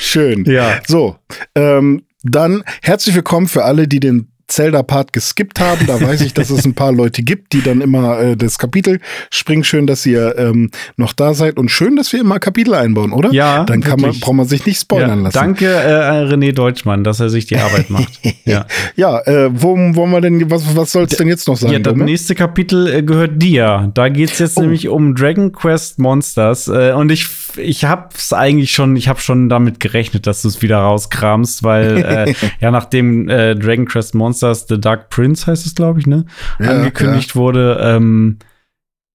Schön. Ja. So, ähm, dann herzlich willkommen für alle, die den Zelda-Part geskippt haben. Da weiß ich, dass es ein paar Leute gibt, die dann immer äh, das Kapitel springen. Schön, dass ihr ähm, noch da seid und schön, dass wir immer Kapitel einbauen, oder? Ja. Dann kann man, braucht man sich nicht spoilern ja, lassen. Danke, äh, René Deutschmann, dass er sich die Arbeit macht. ja, ja äh, wo wollen wir denn, was, was soll es denn jetzt noch sein? Ja, das Dumme? nächste Kapitel äh, gehört dir. Da geht es jetzt oh. nämlich um Dragon Quest Monsters. Äh, und ich, ich hab's eigentlich schon, ich habe schon damit gerechnet, dass du es wieder rauskramst, weil äh, ja, nachdem äh, Dragon Quest Monsters Monsters The Dark Prince heißt es, glaube ich, ne? Ja, angekündigt ja. wurde. Ähm,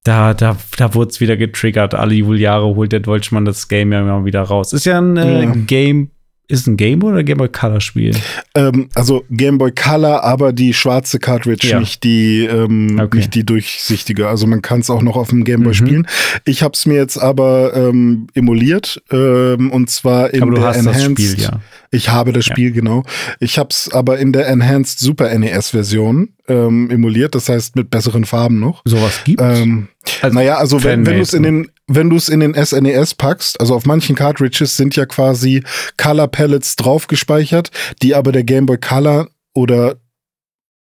da, da, da wurde es wieder getriggert. Alle Jubeljahre holt der Deutschmann das Game ja immer wieder raus. Ist ja ein äh, ja. Game ist es ein Game Boy oder Game Boy Color Spiel? Ähm, also Game Boy Color, aber die schwarze Cartridge, ja. nicht die ähm, okay. nicht die durchsichtige. Also man kann es auch noch auf dem Game Boy mhm. spielen. Ich habe es mir jetzt aber ähm, emuliert ähm, und zwar in aber der Enhanced. Spiel, ja. Ich habe das Spiel ja. genau. Ich habe es aber in der Enhanced Super NES Version ähm, emuliert. Das heißt mit besseren Farben noch. Sowas gibt. Ähm, also naja, also wenn, wenn du es in den wenn du es in den SNES e packst, also auf manchen Cartridges sind ja quasi Color Palettes drauf gespeichert, die aber der Game Boy Color oder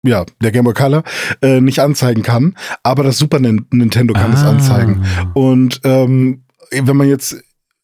ja, der Game Boy Color äh, nicht anzeigen kann, aber das Super Nintendo kann es ah. anzeigen. Und ähm, wenn man jetzt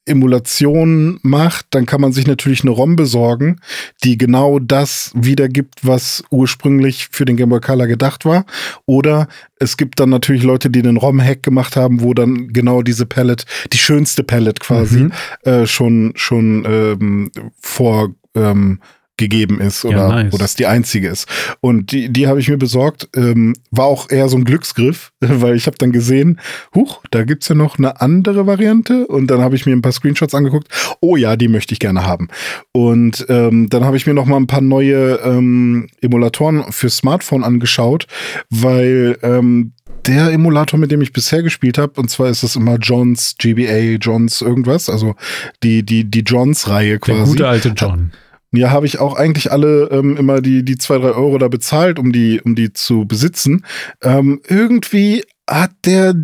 Emulation macht, dann kann man sich natürlich eine ROM besorgen, die genau das wiedergibt, was ursprünglich für den Game Boy Color gedacht war. Oder es gibt dann natürlich Leute, die den ROM-Hack gemacht haben, wo dann genau diese Palette, die schönste Palette quasi, mhm. äh, schon, schon ähm, vor ähm, gegeben ist oder Ja, nice. wo das die einzige ist. Und die, die habe ich mir besorgt. Ähm, war auch eher so ein Glücksgriff, weil ich habe dann gesehen, huch, da gibt's ja noch eine andere Variante. Und dann habe ich mir ein paar Screenshots angeguckt. Oh ja, die möchte ich gerne haben. Und ähm, dann habe ich mir noch mal ein paar neue ähm, Emulatoren für Smartphone angeschaut, weil ähm, der Emulator, mit dem ich bisher gespielt habe, und zwar ist es immer Johns GBA, Johns irgendwas, also die die die Johns-Reihe Der quasi. gute alte John. Ja, habe ich auch eigentlich alle ähm, immer die, die zwei, drei Euro da bezahlt, um die, um die zu besitzen. Ähm, irgendwie hat der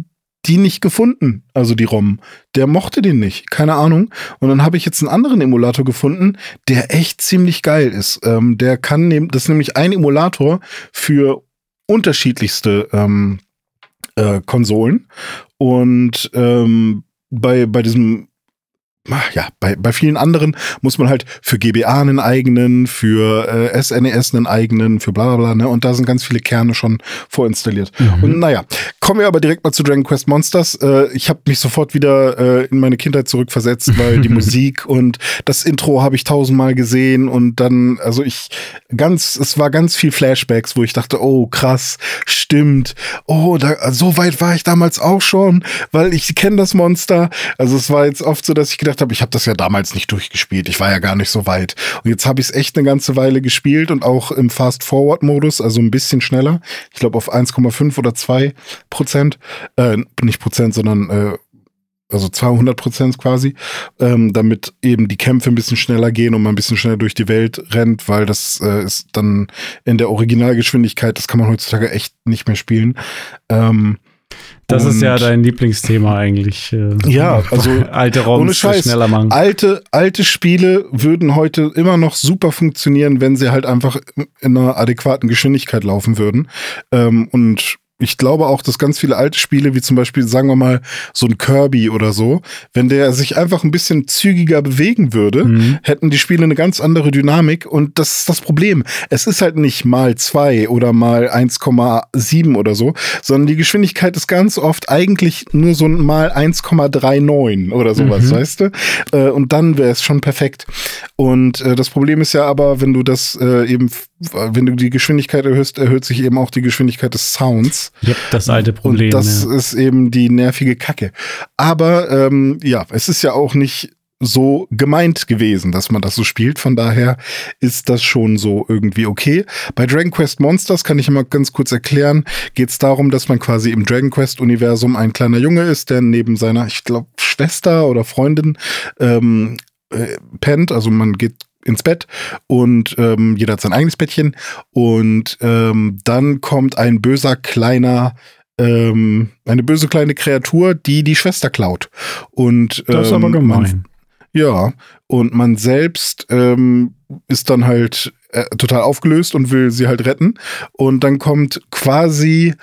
die nicht gefunden, also die ROM. Der mochte den nicht, keine Ahnung. Und dann habe ich jetzt einen anderen Emulator gefunden, der echt ziemlich geil ist. Ähm, der kann, nehm, das ist nämlich ein Emulator für unterschiedlichste ähm, äh, Konsolen. Und ähm, bei, bei diesem ja, bei, bei vielen anderen muss man halt für GBA einen eigenen, für äh, SNES einen eigenen, für bla bla bla, ne? Und da sind ganz viele Kerne schon vorinstalliert. Mhm. Und naja, kommen wir aber direkt mal zu Dragon Quest Monsters. Äh, ich habe mich sofort wieder äh, in meine Kindheit zurückversetzt, weil die Musik und das Intro habe ich tausendmal gesehen und dann, also ich ganz, es war ganz viel Flashbacks, wo ich dachte, oh krass, stimmt, oh, da, so weit war ich damals auch schon, weil ich kenne das Monster. Also es war jetzt oft so, dass ich gedacht habe, ich habe das ja damals nicht durchgespielt, ich war ja gar nicht so weit. Und jetzt habe ich es echt eine ganze Weile gespielt und auch im Fast-Forward-Modus, also ein bisschen schneller. Ich glaube auf 1,5 oder 2 Prozent, äh, nicht Prozent, sondern äh, also 200 Prozent quasi, ähm, damit eben die Kämpfe ein bisschen schneller gehen und man ein bisschen schneller durch die Welt rennt, weil das äh, ist dann in der Originalgeschwindigkeit, das kann man heutzutage echt nicht mehr spielen. Ähm, Das ist ja und- dein Lieblingsthema eigentlich. äh, Ja, also alte ohne ROMs Scheiß. schneller machen. Alte, alte Spiele würden heute immer noch super funktionieren, wenn sie halt einfach in einer adäquaten Geschwindigkeit laufen würden. Ähm, und ich glaube auch, dass ganz viele alte Spiele, wie zum Beispiel, sagen wir mal, so ein Kirby oder so, wenn der sich einfach ein bisschen zügiger bewegen würde, Mhm. hätten die Spiele eine ganz andere Dynamik. Und das ist das Problem. Es ist halt nicht mal zwei oder mal 1,7 oder so, sondern die Geschwindigkeit ist ganz oft eigentlich nur so ein mal 1,39 oder sowas, Mhm. weißt du? Äh, und dann wäre es schon perfekt. Und äh, das Problem ist ja aber, wenn du das äh, eben, wenn du die Geschwindigkeit erhöhst, erhöht sich eben auch die Geschwindigkeit des Sounds. Ja, das alte Problem. Und das ja. ist eben die nervige Kacke. Aber ähm, ja, es ist ja auch nicht so gemeint gewesen, dass man das so spielt. Von daher ist das schon so irgendwie okay. Bei Dragon Quest Monsters kann ich mal ganz kurz erklären, geht es darum, dass man quasi im Dragon Quest Universum ein kleiner Junge ist, der neben seiner, ich glaube, Schwester oder Freundin ähm, äh, pennt. Also man geht ins Bett und ähm, jeder hat sein eigenes Bettchen und ähm, dann kommt ein böser kleiner ähm, eine böse kleine Kreatur, die die Schwester klaut und das ist aber ähm, gemein. Man, ja und man selbst ähm, ist dann halt äh, total aufgelöst und will sie halt retten und dann kommt quasi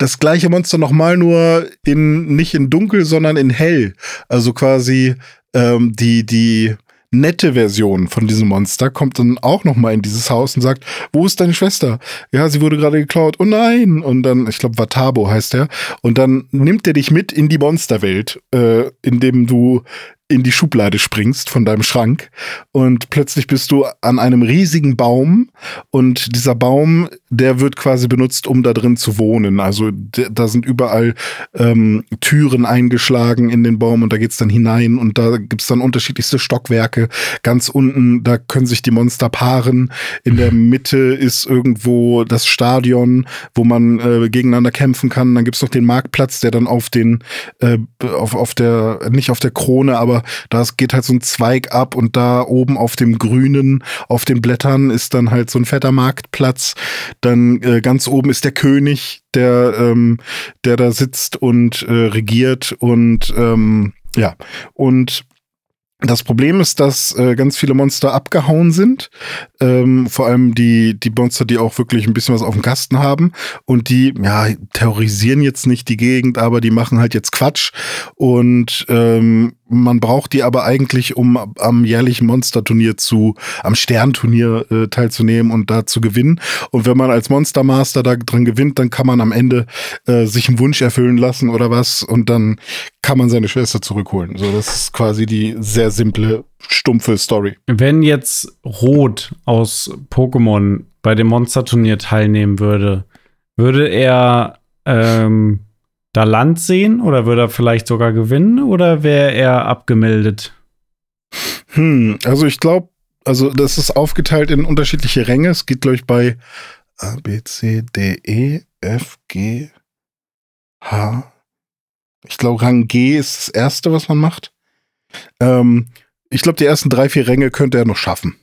das gleiche Monster nochmal nur in nicht in dunkel, sondern in hell. Also quasi ähm, die die nette Version von diesem Monster kommt dann auch noch mal in dieses Haus und sagt, wo ist deine Schwester? Ja, sie wurde gerade geklaut. Oh nein! Und dann, ich glaube, Watabo heißt er. Und dann nimmt er dich mit in die Monsterwelt, äh, indem du in die Schublade springst von deinem Schrank und plötzlich bist du an einem riesigen Baum und dieser Baum, der wird quasi benutzt, um da drin zu wohnen. Also da sind überall ähm, Türen eingeschlagen in den Baum und da geht's dann hinein und da gibt's dann unterschiedlichste Stockwerke. Ganz unten, da können sich die Monster paaren. In der Mitte ist irgendwo das Stadion, wo man äh, gegeneinander kämpfen kann. Dann gibt's noch den Marktplatz, der dann auf den, äh, auf, auf der, nicht auf der Krone, aber da geht halt so ein Zweig ab und da oben auf dem Grünen, auf den Blättern ist dann halt so ein fetter Marktplatz. Dann äh, ganz oben ist der König, der, ähm, der da sitzt und äh, regiert und ähm, ja, und das Problem ist, dass äh, ganz viele Monster abgehauen sind. Ähm, vor allem die, die Monster, die auch wirklich ein bisschen was auf dem Kasten haben. Und die, ja, terrorisieren jetzt nicht die Gegend, aber die machen halt jetzt Quatsch. Und ähm, man braucht die aber eigentlich, um am jährlichen Monsterturnier zu, am Sternturnier äh, teilzunehmen und da zu gewinnen. Und wenn man als Monstermaster da dran gewinnt, dann kann man am Ende äh, sich einen Wunsch erfüllen lassen oder was und dann kann man seine Schwester zurückholen. So, das ist quasi die sehr simple, stumpfe Story. Wenn jetzt Rot aus Pokémon bei dem Monsterturnier teilnehmen würde, würde er ähm, da Land sehen oder würde er vielleicht sogar gewinnen oder wäre er abgemeldet? Hm, also ich glaube, also das ist aufgeteilt in unterschiedliche Ränge. Es geht, glaube ich, bei A, B, C, D, E, F, G, H. Ich glaube, Rang G ist das erste, was man macht. Ähm, ich glaube, die ersten drei, vier Ränge könnte er noch schaffen.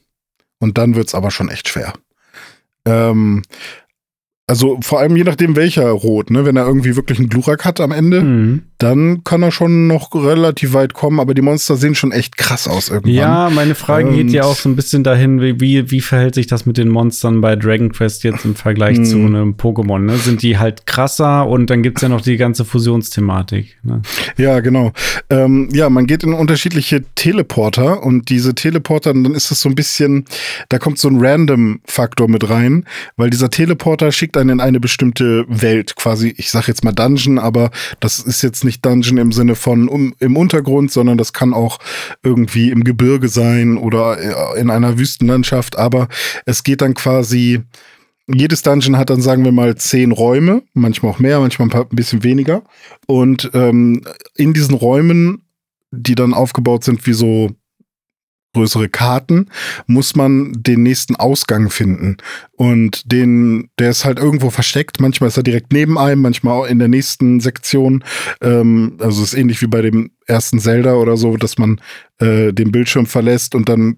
Und dann wird es aber schon echt schwer. Ähm, also vor allem je nachdem welcher Rot, ne? Wenn er irgendwie wirklich einen Glurak hat am Ende, mhm. Dann kann er schon noch relativ weit kommen, aber die Monster sehen schon echt krass aus irgendwann. Ja, meine Frage Und geht ja auch so ein bisschen dahin, wie, wie verhält sich das mit den Monstern bei Dragon Quest jetzt im Vergleich zu einem Pokémon? Ne? Sind die halt krasser und dann gibt's ja noch die ganze Fusionsthematik. Ne? Ja, genau. Ähm, ja, man geht in unterschiedliche Teleporter und diese Teleporter, dann ist es so ein bisschen, da kommt so ein Random-Faktor mit rein, weil dieser Teleporter schickt einen in eine bestimmte Welt, quasi, ich sag jetzt mal Dungeon, aber das ist jetzt nicht Dungeon im Sinne von um, im Untergrund, sondern das kann auch irgendwie im Gebirge sein oder äh, in einer Wüstenlandschaft, aber es geht dann quasi, jedes Dungeon hat dann, sagen wir mal, zehn Räume, manchmal auch mehr, manchmal ein, bisschen weniger. Und ähm, in diesen Räumen, die dann aufgebaut sind wie so größere Karten, muss man den nächsten Ausgang finden. Und den, der ist halt irgendwo versteckt. Manchmal ist er direkt neben einem, manchmal auch in der nächsten Sektion. Ähm, also ist ähnlich wie bei dem ersten Zelda oder so, dass man äh, den Bildschirm verlässt und dann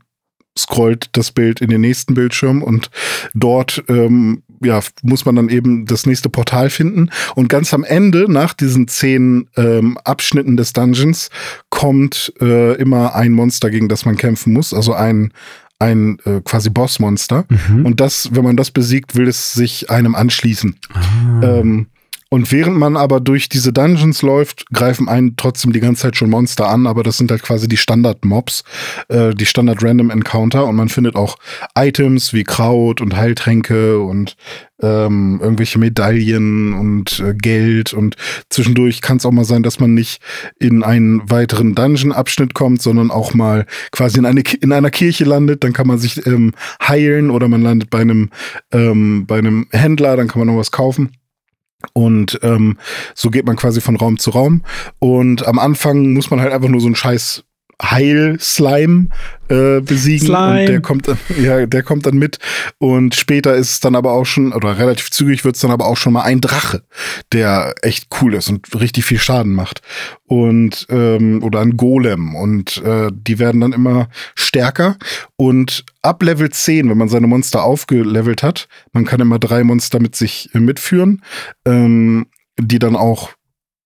scrollt das Bild in den nächsten Bildschirm und dort ähm, ja, muss man dann eben das nächste Portal finden. Und ganz am Ende, nach diesen zehn ähm, Abschnitten des Dungeons, kommt äh, immer ein Monster, gegen das man kämpfen muss. Also ein, ein äh, quasi Bossmonster. Mhm. Und das, wenn man das besiegt, will es sich einem anschließen. Ah. Ähm, und während man aber durch diese Dungeons läuft, greifen einen trotzdem die ganze Zeit schon Monster an, aber das sind halt quasi die Standard-Mobs, äh, die Standard-Random-Encounter. Und man findet auch Items wie Kraut und Heiltränke und ähm, irgendwelche Medaillen und äh, Geld. Und zwischendurch kann es auch mal sein, dass man nicht in einen weiteren Dungeon-Abschnitt kommt, sondern auch mal quasi in, eine, in einer Kirche landet, dann kann man sich ähm, heilen oder man landet bei einem, ähm, bei einem Händler, dann kann man noch was kaufen. Und ähm, so geht man quasi von Raum zu Raum. Und am Anfang muss man halt einfach nur so einen scheiß Heil-Slime äh, besiegen. Slime. Und der kommt, ja, der kommt dann mit. Und später ist es dann aber auch schon, oder relativ zügig wird es dann aber auch schon mal ein Drache, der echt cool ist und richtig viel Schaden macht. Und ähm, oder ein Golem. Und äh, die werden dann immer stärker. Und ab Level 10, wenn man seine Monster aufgelevelt hat, man kann immer drei Monster mit sich äh, mitführen, ähm, die dann auch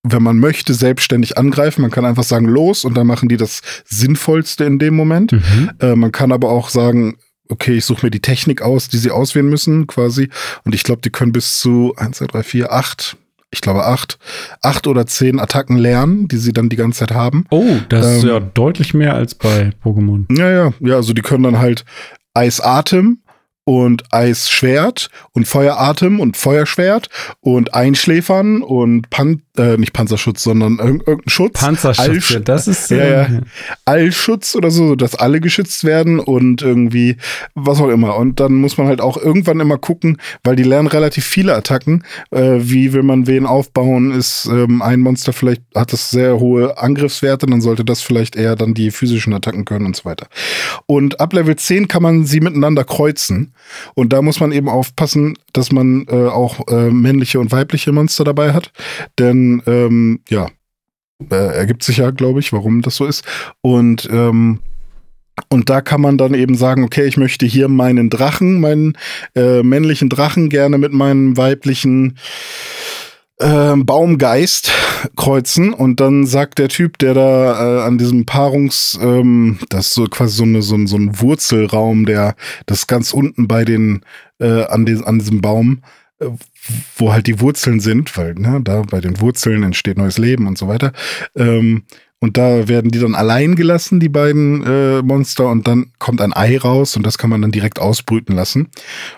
wenn man möchte, selbstständig angreifen. Man kann einfach sagen, los und dann machen die das Sinnvollste in dem Moment. Mhm. Äh, man kann aber auch sagen, okay, ich suche mir die Technik aus, die sie auswählen müssen, quasi. Und ich glaube, die können bis zu 1, 2, 3, 4, 8, ich glaube acht, acht oder zehn Attacken lernen, die sie dann die ganze Zeit haben. Oh, das ähm, ist ja deutlich mehr als bei Pokémon. Ja, ja, ja, also die können dann halt Eisatem, und Eisschwert und Feueratem und Feuerschwert und Einschläfern und Pan äh, nicht Panzerschutz, sondern irgendein Schutz. Panzerschutz, Allsch ja, das ist ja, ja, Allschutz oder so, dass alle geschützt werden und irgendwie was auch immer. Und dann muss man halt auch irgendwann immer gucken, weil die lernen relativ viele Attacken. Äh, wie will man wen aufbauen? Ist ähm, ein Monster vielleicht hat das sehr hohe Angriffswerte, dann sollte das vielleicht eher dann die physischen Attacken können und so weiter. Und ab Level 10 kann man sie miteinander kreuzen. Und da muss man eben aufpassen, dass man äh, auch äh, männliche und weibliche Monster dabei hat. Denn ähm, ja, äh, ergibt sich ja, glaube ich, warum das so ist. Und ähm, und da kann man dann eben sagen, okay, ich möchte hier meinen Drachen, meinen äh, männlichen Drachen gerne mit meinem weiblichen äh, Baumgeist kreuzen und dann sagt der Typ, der da äh, an diesem Paarungs, ähm, das ist so quasi so, eine, so, ein, so ein Wurzelraum, der das ganz unten bei den, äh, an, den, an diesem Baum, äh, wo halt die Wurzeln sind, weil ne, da bei den Wurzeln entsteht neues Leben und so weiter. Ähm, Und da werden die dann allein gelassen, die beiden äh, Monster, und dann kommt ein Ei raus und das kann man dann direkt ausbrüten lassen.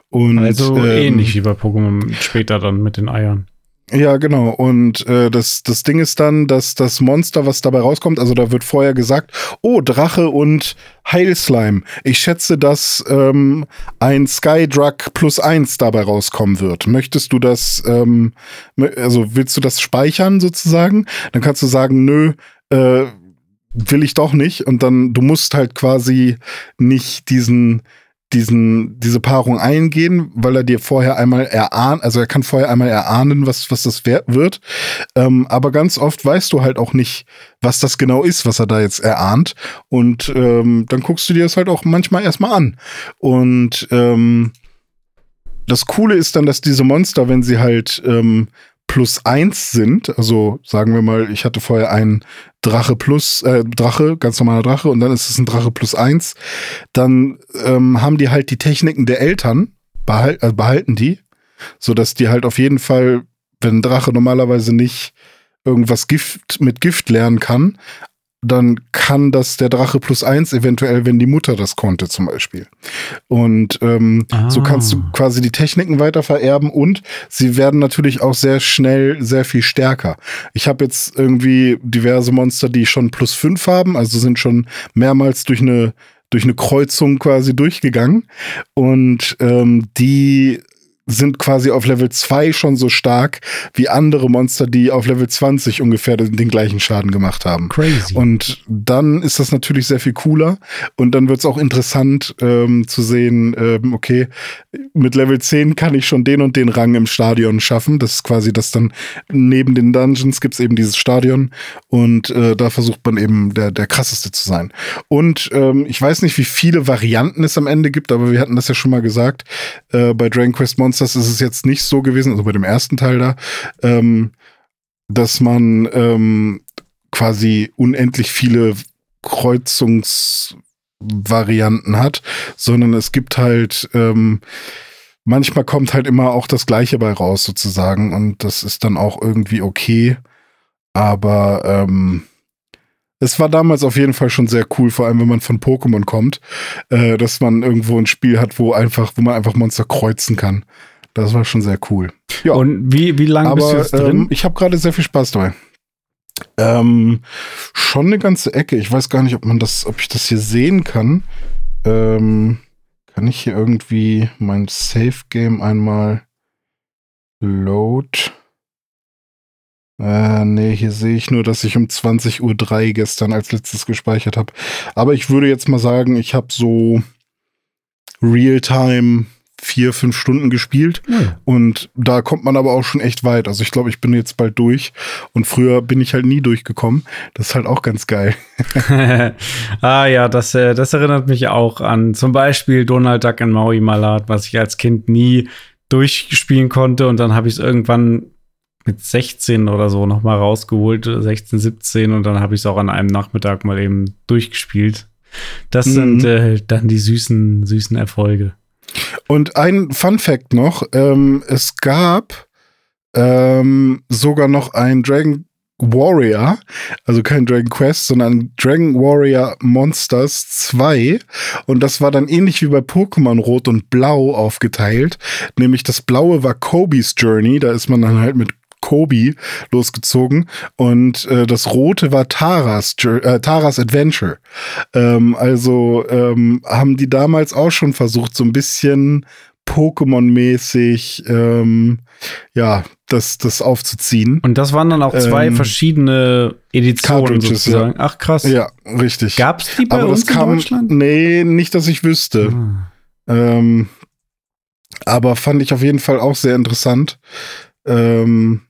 Und, also ähm, ähnlich wie bei Pokémon später dann mit den Eiern. Ja, genau. Und äh, das, das Ding ist dann, dass das Monster, was dabei rauskommt, also da wird vorher gesagt, oh, Drache und Heilslime. Ich schätze, dass ähm, ein Skydrug plus eins dabei rauskommen wird. Möchtest du das, ähm, also willst du das speichern sozusagen? Dann kannst du sagen, nö, äh, will ich doch nicht. Und dann, du musst halt quasi nicht diesen diesen, diese Paarung eingehen, weil er dir vorher einmal erahnt, also er kann vorher einmal erahnen, was, was das wird. Ähm, aber ganz oft weißt du halt auch nicht, was das genau ist, was er da jetzt erahnt. Und ähm, dann guckst du dir das halt auch manchmal erstmal an. Und ähm, das Coole ist dann, dass diese Monster, wenn sie halt ähm, plus eins sind, also sagen wir mal, ich hatte vorher einen Drache plus, äh, Drache, ganz normaler Drache, und dann ist es ein Drache plus eins, dann ähm, haben die halt die Techniken der Eltern, behal äh, behalten die, sodass die halt auf jeden Fall, wenn ein Drache normalerweise nicht irgendwas Gift mit Gift lernen kann, dann kann das der Drache plus eins eventuell, wenn die Mutter das konnte zum Beispiel. Und ähm, ah. so kannst du quasi die Techniken weiter vererben und sie werden natürlich auch sehr schnell sehr viel stärker. Ich habe jetzt irgendwie diverse Monster, die schon plus fünf haben, also sind schon mehrmals durch eine durch eine Kreuzung quasi durchgegangen und ähm, die sind quasi auf Level 2 schon so stark wie andere Monster, die auf Level 20 ungefähr den, den gleichen Schaden gemacht haben. Crazy. Und dann ist das natürlich sehr viel cooler und dann wird es auch interessant ähm, zu sehen, ähm, okay, mit Level 10 kann ich schon den und den Rang im Stadion schaffen. Das ist quasi das dann neben den Dungeons gibt es eben dieses Stadion und äh, da versucht man eben der, der krasseste zu sein. Und ähm, ich weiß nicht, wie viele Varianten es am Ende gibt, aber wir hatten das ja schon mal gesagt, äh, bei Dragon Quest Monster Monsters ist es jetzt nicht so gewesen, also bei dem ersten Teil da, ähm, dass man ähm, quasi unendlich viele Kreuzungsvarianten hat, sondern es gibt halt ähm, manchmal kommt halt immer auch das Gleiche bei raus sozusagen und das ist dann auch irgendwie okay, aber ähm, es war damals auf jeden Fall schon sehr cool, vor allem wenn man von Pokémon kommt, äh, dass man irgendwo ein Spiel hat, wo einfach, wo man einfach Monster kreuzen kann. Das war schon sehr cool. Ja. Und wie, wie lange bist du jetzt drin? Ähm, ich habe gerade sehr viel Spaß dabei. Ähm, schon eine ganze Ecke. Ich weiß gar nicht, ob man das, ob ich das hier sehen kann. Ähm, kann ich hier irgendwie mein Safe Game einmal load? Äh, nee, hier sehe ich nur, dass ich um 20.03 Uhr gestern als letztes gespeichert habe. Aber ich würde jetzt mal sagen, ich habe so Realtime vier, fünf Stunden gespielt. Ja. Und da kommt man aber auch schon echt weit. Also ich glaube, ich bin jetzt bald durch. Und früher bin ich halt nie durchgekommen. Das ist halt auch ganz geil. ah ja, das, äh, das erinnert mich auch an zum Beispiel Donald Duck in Maui Malat, was ich als Kind nie durchspielen konnte. Und dann habe ich es irgendwann mit 16 oder so noch mal rausgeholt, 16, 17 und dann habe ich es auch an einem Nachmittag mal eben durchgespielt. Das mhm. sind äh, dann die süßen, süßen Erfolge. Und ein Fun Fact noch: ähm, Es gab ähm, sogar noch ein Dragon Warrior, also kein Dragon Quest, sondern Dragon Warrior Monsters 2. Und das war dann ähnlich wie bei Pokémon Rot und Blau aufgeteilt. Nämlich das Blaue war Kobe's Journey, da ist man dann halt mit Kobe losgezogen und äh, das rote war Taras, äh, Taras Adventure. Ähm, also ähm, haben die damals auch schon versucht, so ein bisschen Pokémon-mäßig ähm, ja, das, das aufzuziehen. Und das waren dann auch zwei ähm, verschiedene Editionen sozusagen. Ja. Ach krass. Ja, richtig. Gab es die bei Aber uns das kam, in Deutschland? Nee, nicht, dass ich wüsste. Ah. Ähm, aber fand ich auf jeden Fall auch sehr interessant. Ähm,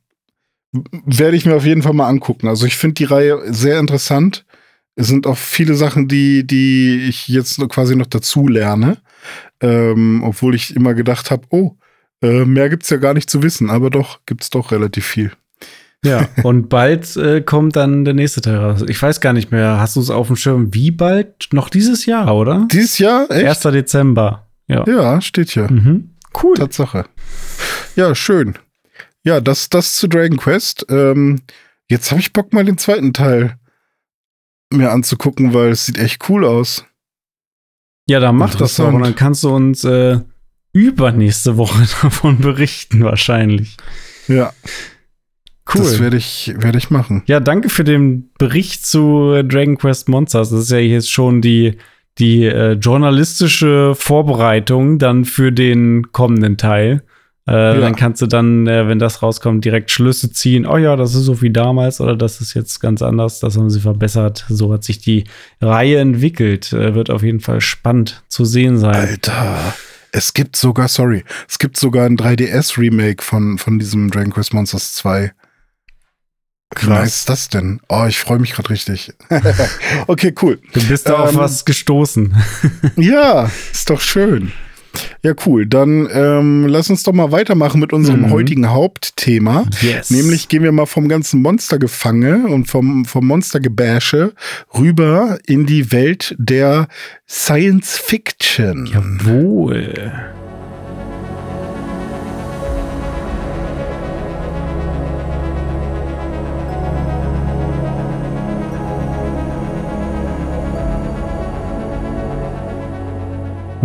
werde ich mir auf jeden Fall mal angucken. Also ich finde die Reihe sehr interessant. Es sind auch viele Sachen, die, die ich jetzt quasi noch dazu lerne. Ähm, obwohl ich immer gedacht habe, oh, äh, mehr es ja gar nicht zu wissen, aber doch, gibt es doch relativ viel. Ja, und bald äh, kommt dann der nächste Teil raus. Ich weiß gar nicht mehr, hast du es auf dem Schirm? Wie bald? Noch dieses Jahr, oder? Dieses Jahr? Echt? 1. Dezember. Ja, ja steht hier. Mhm. Cool. Tatsache. Ja, schön. Ja, das, das zu Dragon Quest. Ähm, jetzt habe ich Bock, mal den zweiten Teil mir anzugucken, weil es sieht echt cool aus. Ja, dann mach das doch und dann kannst du uns äh, übernächste Woche davon berichten, wahrscheinlich. Ja. Cool. Das werde ich, werde ich machen. Ja, danke für den Bericht zu Dragon Quest Monsters. Das ist ja jetzt schon die, die äh, journalistische Vorbereitung dann für den kommenden Teil. Äh, ja. Dann kannst du dann, äh, wenn das rauskommt, direkt Schlüsse ziehen. Oh ja, das ist so wie damals oder das ist jetzt ganz anders. Das haben sie verbessert. So hat sich die Reihe entwickelt. Äh, wird auf jeden Fall spannend zu sehen sein. Alter. Es gibt sogar, sorry, es gibt sogar ein 3DS-Remake von, von diesem Dragon Quest Monsters 2. Krass. Wie nice ist das denn? Oh, ich freue mich gerade richtig. okay, cool. Du bist da ähm, auf was gestoßen. ja, ist doch schön. Ja, cool. Dann ähm, lass uns doch mal weitermachen mit unserem mhm. heutigen Hauptthema. Yes. Nämlich gehen wir mal vom ganzen Monstergefange und vom, vom Monstergebäsche rüber in die Welt der Science Fiction. Jawohl.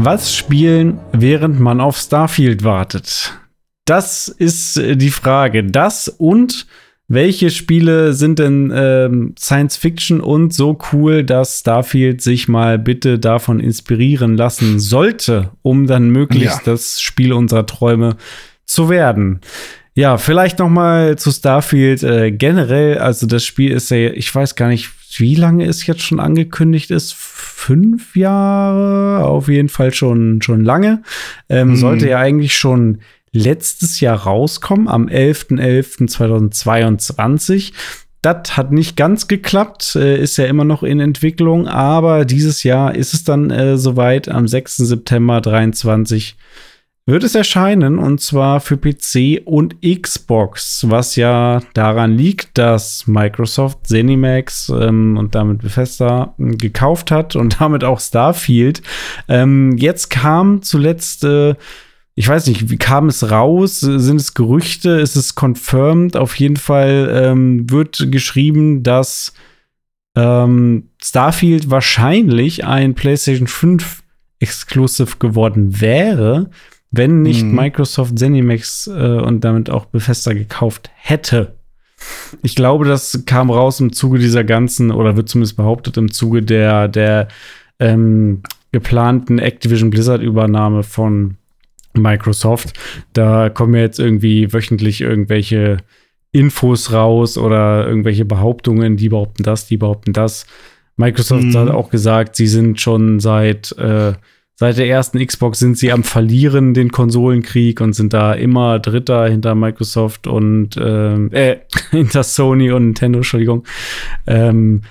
Was spielen, während man auf Starfield wartet? Das ist äh, die Frage. Das und welche Spiele sind denn ähm, Science Fiction und so cool, dass Starfield sich mal bitte davon inspirieren lassen sollte, um dann möglichst ja. das Spiel unserer Träume zu werden? Ja, vielleicht noch mal zu Starfield äh, generell. Also das Spiel ist ja, ich weiß gar nicht, wie lange es jetzt schon angekündigt ist. Fünf Jahre, auf jeden Fall schon, schon lange. Ähm, mhm. Sollte ja eigentlich schon letztes Jahr rauskommen, am 11.11.2022. Das hat nicht ganz geklappt, äh, ist ja immer noch in Entwicklung, aber dieses Jahr ist es dann äh, soweit am 6. September 2023 wird es erscheinen und zwar für PC und Xbox, was ja daran liegt, dass Microsoft Zenimax ähm, und damit Bethesda äh, gekauft hat und damit auch Starfield. Ähm, jetzt kam zuletzt äh, ich weiß nicht, wie kam es raus? Sind es Gerüchte? Ist es confirmed? Auf jeden Fall ähm, wird geschrieben, dass ähm, Starfield wahrscheinlich ein PlayStation 5 Exclusive geworden wäre wenn nicht mhm. Microsoft ZeniMax äh, und damit auch Bethesda gekauft hätte. Ich glaube, das kam raus im Zuge dieser ganzen, oder wird zumindest behauptet, im Zuge der, der ähm, geplanten Activision Blizzard-Übernahme von Microsoft. Da kommen ja jetzt irgendwie wöchentlich irgendwelche Infos raus oder irgendwelche Behauptungen, die behaupten das, die behaupten das. Microsoft mhm. hat auch gesagt, sie sind schon seit äh, Seit der ersten Xbox sind sie am Verlieren den Konsolenkrieg und sind da immer Dritter hinter Microsoft und ähm, äh, hinter Sony und Nintendo, Entschuldigung. Ähm,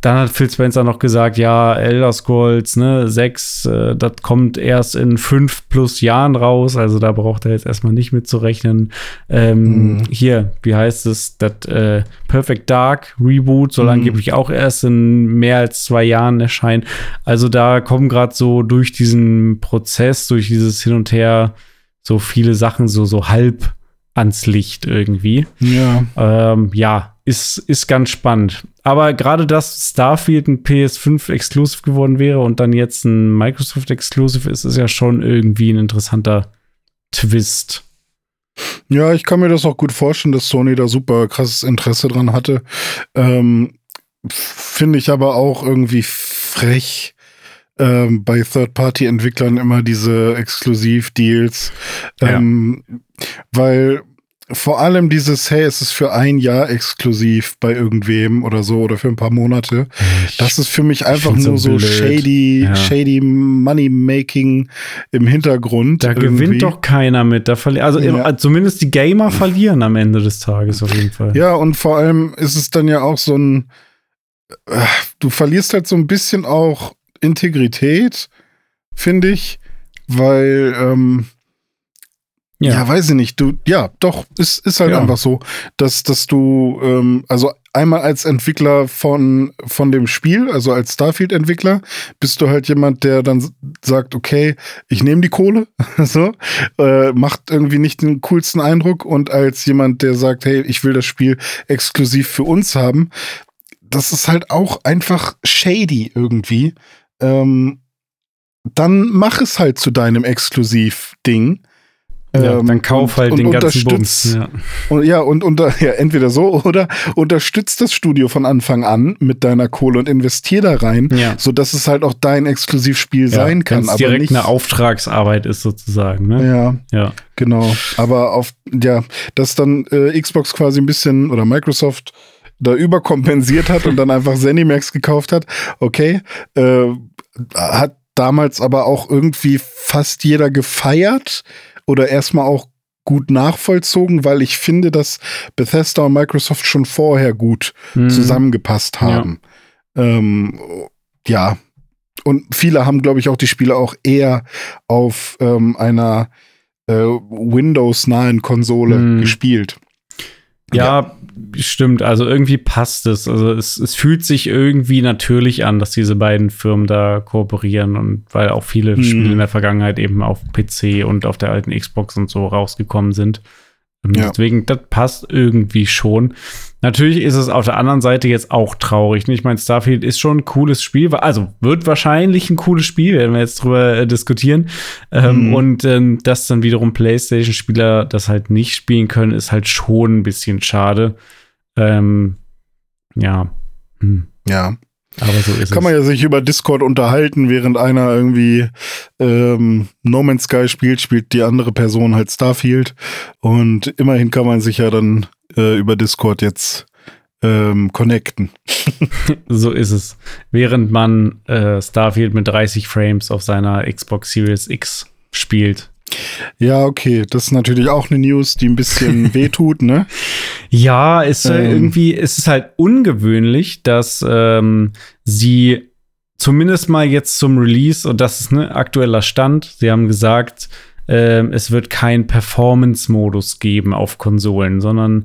dann hat Phil Spencer noch gesagt, ja, Elder Scrolls, ne, 6, äh, das kommt erst in fünf plus Jahren raus, also da braucht er jetzt erstmal nicht mitzurechnen. Ähm, mhm. Hier, wie heißt es, das äh, Perfect Dark Reboot soll mhm. angeblich auch erst in mehr als zwei Jahren erscheinen. Also da kommen gerade so durch diesen Prozess, durch dieses Hin und Her so viele Sachen so, so halb ans Licht irgendwie. Ja. Ähm, ja, ist, ist ganz spannend. Aber gerade dass Starfield ein PS5 Exclusive geworden wäre und dann jetzt ein Microsoft Exclusive ist, ist ja schon irgendwie ein interessanter Twist. Ja, ich kann mir das auch gut vorstellen, dass Sony da super krasses Interesse dran hatte. Ähm, Finde ich aber auch irgendwie frech, ähm, bei Third-Party-Entwicklern immer diese Exklusiv-Deals. Ähm, ja. Weil vor allem dieses, hey, es ist für ein Jahr exklusiv bei irgendwem oder so oder für ein paar Monate. Ich, das ist für mich einfach nur so, so shady, ja. shady Money-Making im Hintergrund. Da irgendwie. gewinnt doch keiner mit. Da also ja. zumindest die Gamer verlieren am Ende des Tages auf jeden Fall. Ja, und vor allem ist es dann ja auch so ein, äh, du verlierst halt so ein bisschen auch Integrität, finde ich, weil, ähm, ja. ja. weiß ich nicht. Du, ja, doch, ist, ist halt ja. einfach so, dass, dass du, ähm, also einmal als Entwickler von, von dem Spiel, also als Starfield-Entwickler, bist du halt jemand, der dann sagt, okay, ich nehme die Kohle, so, äh, macht irgendwie nicht den coolsten Eindruck und als jemand, der sagt, hey, ich will das Spiel exklusiv für uns haben, das ist halt auch einfach shady irgendwie. Ähm, dann mach es halt zu deinem Exklusiv-Ding. Ja, dann kauf ähm, halt und, den und ganzen Bums. Ja. Und, ja, und unter, ja, entweder so oder unterstützt das Studio von Anfang an mit deiner Kohle und investier da rein, Ja. so dass es halt auch dein Exklusivspiel sein kann. Aber direkt nicht, eine Auftragsarbeit ist sozusagen. Ne? ja, Ja. genau. Aber auf, ja, dass dann äh, Xbox quasi ein bisschen oder Microsoft da überkompensiert hat und dann einfach ZeniMax gekauft hat, okay, äh, hat damals aber auch irgendwie fast jeder gefeiert oder erstmal auch gut nachvollzogen, weil ich finde, dass Bethesda und Microsoft schon vorher gut Mhm. zusammengepasst haben. Ähm, ja. Und viele haben, glaube ich, auch die Spiele auch eher auf ähm, einer äh, Windows-nahen Konsole Mhm. gespielt. Ja, stimmt. Also irgendwie passt es. Also es, es fühlt sich irgendwie natürlich an, dass diese beiden Firmen da kooperieren und weil auch viele Mhm. Spiele in der Vergangenheit eben auf PC und auf der alten Xbox und so rausgekommen sind. Ja. Deswegen, das passt irgendwie schon. Natürlich ist es auf der anderen Seite jetzt auch traurig. Ich meine, Starfield ist schon ein cooles Spiel, also wird wahrscheinlich ein cooles Spiel, werden wir jetzt drüber äh, diskutieren. Ähm, Mhm. Und ähm, dass dann wiederum PlayStation-Spieler das halt nicht spielen können, ist halt schon ein bisschen schade. Ähm, ja. Hm. Ja. Aber so ist Kann man es. ja sich über Discord unterhalten, während einer irgendwie ähm, No Man's Sky spielt, spielt die andere Person halt Starfield. Und immerhin kann man sich ja dann äh, über Discord jetzt ähm, connecten. So ist es. Während man äh, Starfield mit 30 Frames auf seiner Xbox Series X spielt. Ja, okay, das ist natürlich auch eine News, die ein bisschen wehtut, ne? Ja, ist äh, Ähm. irgendwie, es ist halt ungewöhnlich, dass ähm, sie zumindest mal jetzt zum Release, und das ist ein aktueller Stand, sie haben gesagt, ähm, es wird kein Performance-Modus geben auf Konsolen, sondern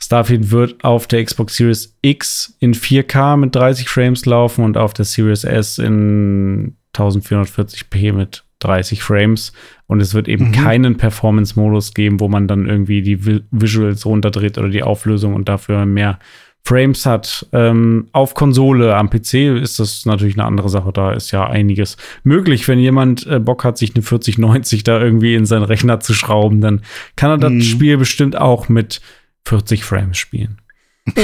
Starfield wird auf der Xbox Series X in 4K mit 30 Frames laufen und auf der Series S in 1440p mit 30 Frames. Und es wird eben Mhm. keinen Performance-Modus geben, wo man dann irgendwie die Vi Visuals runterdreht oder die Auflösung und dafür mehr Frames hat. Ähm, auf Konsole, am PC ist das natürlich eine andere Sache. Da ist ja einiges möglich. Wenn jemand äh, Bock hat, sich eine 4090 da irgendwie in seinen Rechner zu schrauben, dann kann er das Mhm. Spiel bestimmt auch mit 40 Frames spielen.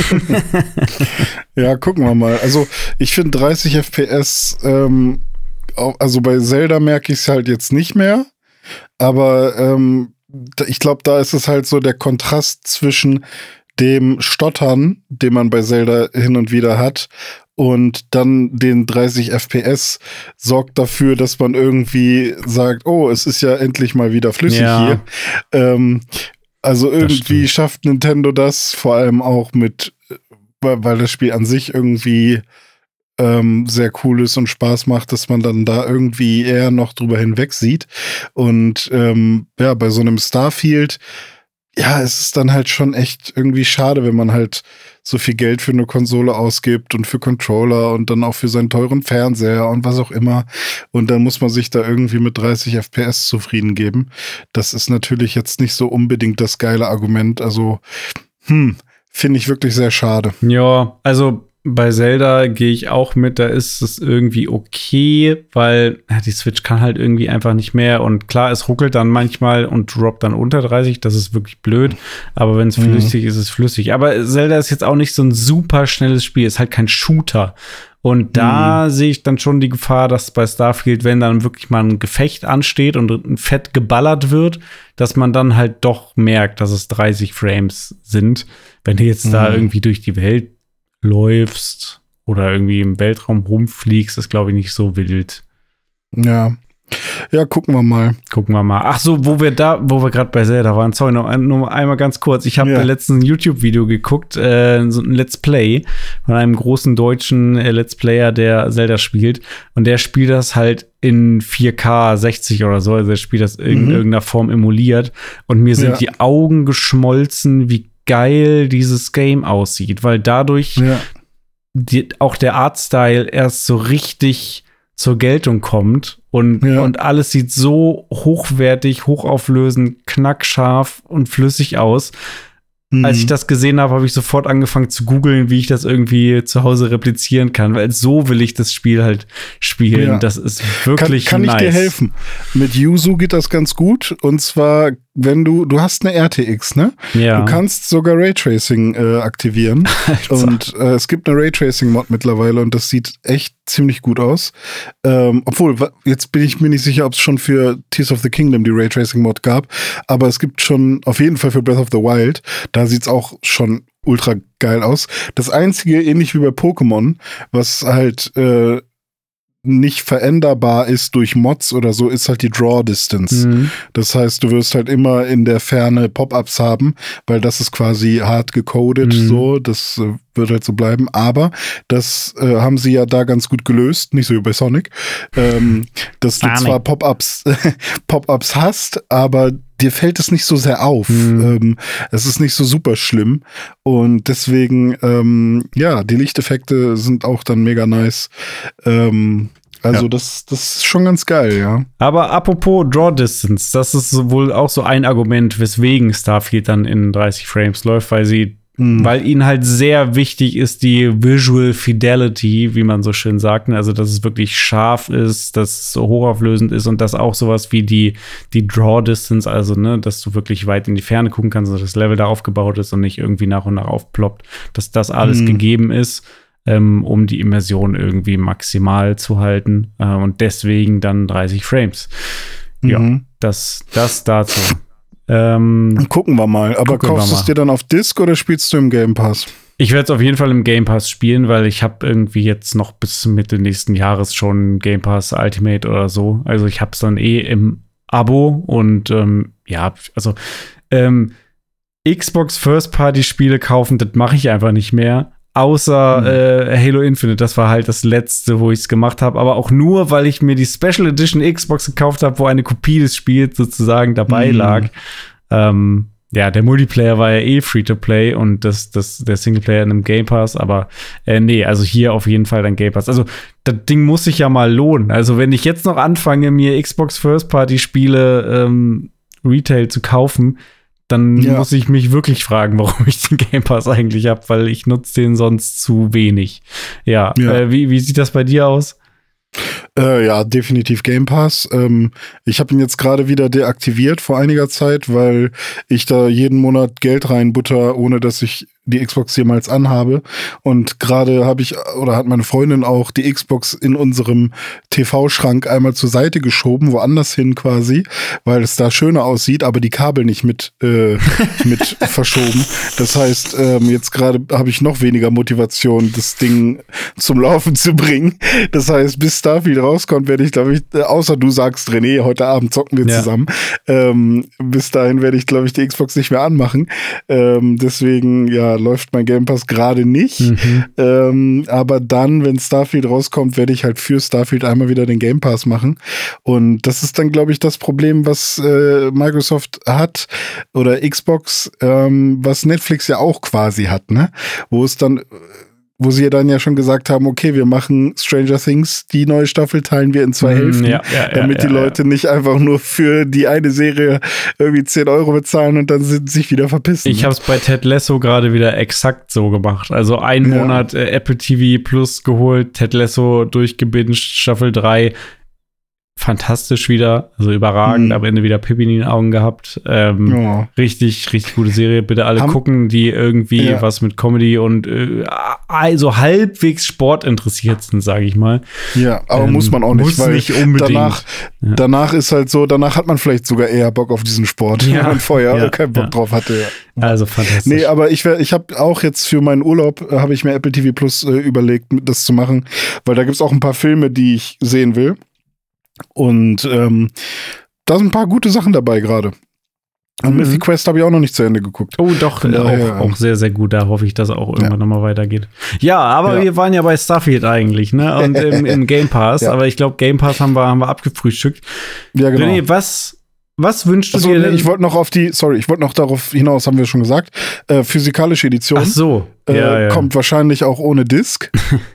Ja, gucken wir mal. Also ich finde 30 FPS, ähm, also bei Zelda merke ich es halt jetzt nicht mehr. Aber ähm, ich glaube, da ist es halt so der Kontrast zwischen dem Stottern, den man bei Zelda hin und wieder hat, und dann den 30 FPS sorgt dafür, dass man irgendwie sagt, oh, es ist ja endlich mal wieder flüssig Ja. hier. Ähm, also irgendwie schafft Nintendo das, vor allem auch mit, äh, weil das Spiel an sich irgendwie ähm, sehr cool ist und Spaß macht, dass man dann da irgendwie eher noch drüber hinweg sieht. Und ähm, ja, bei so einem Starfield, ja, es ist dann halt schon echt irgendwie schade, wenn man halt so viel Geld für eine Konsole ausgibt und für Controller und dann auch für seinen teuren Fernseher und was auch immer. Und dann muss man sich da irgendwie mit 30 FPS zufrieden geben. Das ist natürlich jetzt nicht so unbedingt das geile Argument. Also, hm, finde ich wirklich sehr schade. Ja, also bei Zelda gehe ich auch mit, da ist es irgendwie okay, weil ja, die Switch kann halt irgendwie einfach nicht mehr. Und klar, es ruckelt dann manchmal und droppt dann unter 30, das ist wirklich blöd. Aber wenn es Mhm. flüssig ist, ist es flüssig. Aber Zelda ist jetzt auch nicht so ein super schnelles Spiel, ist halt kein Shooter. Und da sehe ich dann schon die Gefahr, dass bei Starfield, wenn dann wirklich mal ein Gefecht ansteht und ein Fett geballert wird, dass man dann halt doch merkt, dass es 30 Frames sind. Wenn du jetzt da Mhm. irgendwie durch die Welt läufst oder irgendwie im Weltraum rumfliegst, ist, glaube ich, nicht so wild. Ja. Ja, gucken wir mal. Gucken wir mal. Ach so, wo wir da, wo wir gerade bei Zelda waren, sorry, noch, nur einmal ganz kurz. Ich habe Ja. letztens ein YouTube-Video geguckt, äh, so ein Let's Play von einem großen deutschen äh, Let's Player, der Zelda spielt. Und der spielt das halt in 4K 60 oder so. Also er spielt das in Mhm. irgendeiner Form emuliert. Und mir sind Ja. die Augen geschmolzen, wie geil dieses Game aussieht, weil dadurch Ja. die, auch der Artstyle erst so richtig zur Geltung kommt und, Ja. und alles sieht so hochwertig, hochauflösend, knackscharf und flüssig aus. als ich das gesehen habe, habe ich sofort angefangen zu googeln, wie ich das irgendwie zu Hause replizieren kann, weil so will ich das Spiel halt spielen. Ja. Das ist wirklich Kann, kann nice. ich dir helfen? Mit Yuzu geht das ganz gut. Und zwar, wenn du, du hast eine RTX, ne? Ja. Du kannst sogar Raytracing äh, aktivieren. und äh, es gibt eine Raytracing-Mod mittlerweile und das sieht echt ziemlich gut aus. Ähm, obwohl, jetzt bin ich mir nicht sicher, ob es schon für Tears of the Kingdom die Raytracing-Mod gab. Aber es gibt schon auf jeden Fall für Breath of the Wild. Da sieht's auch schon ultra geil aus. Das einzige, ähnlich wie bei Pokémon, was halt äh, nicht veränderbar ist durch Mods oder so, ist halt die Draw Distance. Mhm. Das heißt, du wirst halt immer in der Ferne Pop-ups haben, weil das ist quasi hart gecodet, Mhm. so, das äh, wird halt so bleiben. Aber das äh, haben sie ja da ganz gut gelöst, nicht so wie bei Sonic, ähm, dass du Sonic. zwar Pop-ups Pop-ups hast, aber dir fällt es nicht so sehr auf. Mhm. Ähm, es ist nicht so super schlimm und deswegen, ähm, ja, die Lichteffekte sind auch dann mega nice. Ähm, also Ja. das, das ist schon ganz geil, ja. Aber apropos Draw Distance, das ist wohl auch so ein Argument, weswegen Starfield dann in 30 Frames läuft, weil sie, Mhm. weil ihnen halt sehr wichtig ist die Visual Fidelity, wie man so schön sagt, ne? also dass es wirklich scharf ist, dass es so hochauflösend ist und dass auch sowas wie die, die Draw Distance, also ne, dass du wirklich weit in die Ferne gucken kannst, dass das Level da aufgebaut ist und nicht irgendwie nach und nach aufploppt, dass das alles Mhm. gegeben ist ähm, um die Immersion irgendwie maximal zu halten. Äh, und deswegen dann 30 Frames. Ja, Mhm. das, das dazu. Ähm, Gucken wir mal. Aber kaufst du es dir dann auf Disc oder spielst du im Game Pass? ich werde es auf jeden Fall im Game Pass spielen, weil ich habe irgendwie jetzt noch bis Mitte nächsten Jahres schon Game Pass Ultimate oder so. Also ich habe es dann eh im Abo und ähm, ja, also ähm, Xbox First Party Spiele kaufen, das mache ich einfach nicht mehr. Außer Mhm. äh, Halo Infinite, das war halt das letzte, wo ich es gemacht habe, aber auch nur, weil ich mir die Special Edition Xbox gekauft habe, wo eine Kopie des Spiels sozusagen dabei Mhm. lag. Ähm, ja, der Multiplayer war ja eh Free-to-Play und das, das, der Singleplayer in einem Game Pass, aber äh, nee, also hier auf jeden Fall dann Game Pass. Also das Ding muss sich ja mal lohnen. Also wenn ich jetzt noch anfange, mir Xbox First-Party-Spiele ähm, Retail zu kaufen, dann Ja. muss ich mich wirklich fragen, warum ich den Game Pass eigentlich habe, weil ich nutze den sonst zu wenig. Ja, Ja. Äh, wie, wie sieht das bei dir aus? Äh, ja, definitiv Game Pass. Ähm, ich habe ihn jetzt gerade wieder deaktiviert vor einiger Zeit, weil ich da jeden Monat Geld reinbutter, ohne dass ich die Xbox jemals anhabe. Und gerade habe ich, oder hat meine Freundin auch die Xbox in unserem TV-Schrank einmal zur Seite geschoben, woanders hin quasi, weil es da schöner aussieht, aber die Kabel nicht mit, äh, mit verschoben. Das heißt, ähm, jetzt gerade habe ich noch weniger Motivation, das Ding zum Laufen zu bringen. Das heißt, bis Starfield rauskommt, werde ich, glaube ich, äh, außer du sagst, René, heute Abend zocken wir Ja. zusammen. Ähm, bis dahin werde ich, glaube ich, die Xbox nicht mehr anmachen. Ähm, deswegen, ja, läuft mein Game Pass gerade nicht. Mhm. Ähm, aber dann, wenn Starfield rauskommt, werde ich halt für Starfield einmal wieder den Game Pass machen. Und das ist dann, glaube ich, das Problem, was äh, Microsoft hat oder Xbox, ähm, was Netflix ja auch quasi hat, ne? Wo es dann, äh, wo sie ja dann ja schon gesagt haben, okay, wir machen Stranger Things, die neue Staffel teilen wir in zwei Mhm, Hälften, ja, ja, ja, damit die Leute nicht einfach nur für die eine Serie irgendwie 10 Euro bezahlen und dann sind, sich wieder verpissen. Ich habe es bei Ted Lasso gerade wieder exakt so gemacht. Also einen. Monat äh, Apple TV Plus geholt, Ted Lasso durchgebinged, Staffel 3. Fantastisch wieder, also überragend, Mhm. am Ende wieder Pippi in den Augen gehabt. Ähm, ja. Richtig, richtig gute Serie. Bitte alle Haben- gucken, die irgendwie Ja. was mit Comedy und äh, also halbwegs Sport interessiert sind, sage ich mal. Ja, aber Ähm, muss man auch nicht, muss weil nicht unbedingt. danach, Ja. danach ist halt so, danach hat man vielleicht sogar eher Bock auf diesen Sport, wenn man vorher keinen Bock drauf hatte. Also fantastisch. Nee, aber ich wär, ich habe auch jetzt für meinen Urlaub äh, habe ich mir Apple TV Plus äh, überlegt, das zu machen, weil da gibt's auch ein paar Filme, die ich sehen will. Und ähm, da sind ein paar gute Sachen dabei gerade. Und Mhm. Mythic Quest habe ich auch noch nicht zu Ende geguckt. Oh, doch, äh, auch, auch sehr, sehr gut. Da hoffe ich, dass auch irgendwann Ja. nochmal weitergeht. Ja, aber Ja. wir waren ja bei Starfield eigentlich, ne? Und im, im Game Pass. Ja. Aber ich glaube, Game Pass haben wir, haben wir abgefrühstückt. Ja, genau. René, was, was wünschst du Achso, dir denn? ich wollte noch auf die, sorry, ich wollte noch darauf hinaus, haben wir schon gesagt, äh, physikalische Edition. Ach so. äh, ja, ja. kommt wahrscheinlich auch ohne Disk.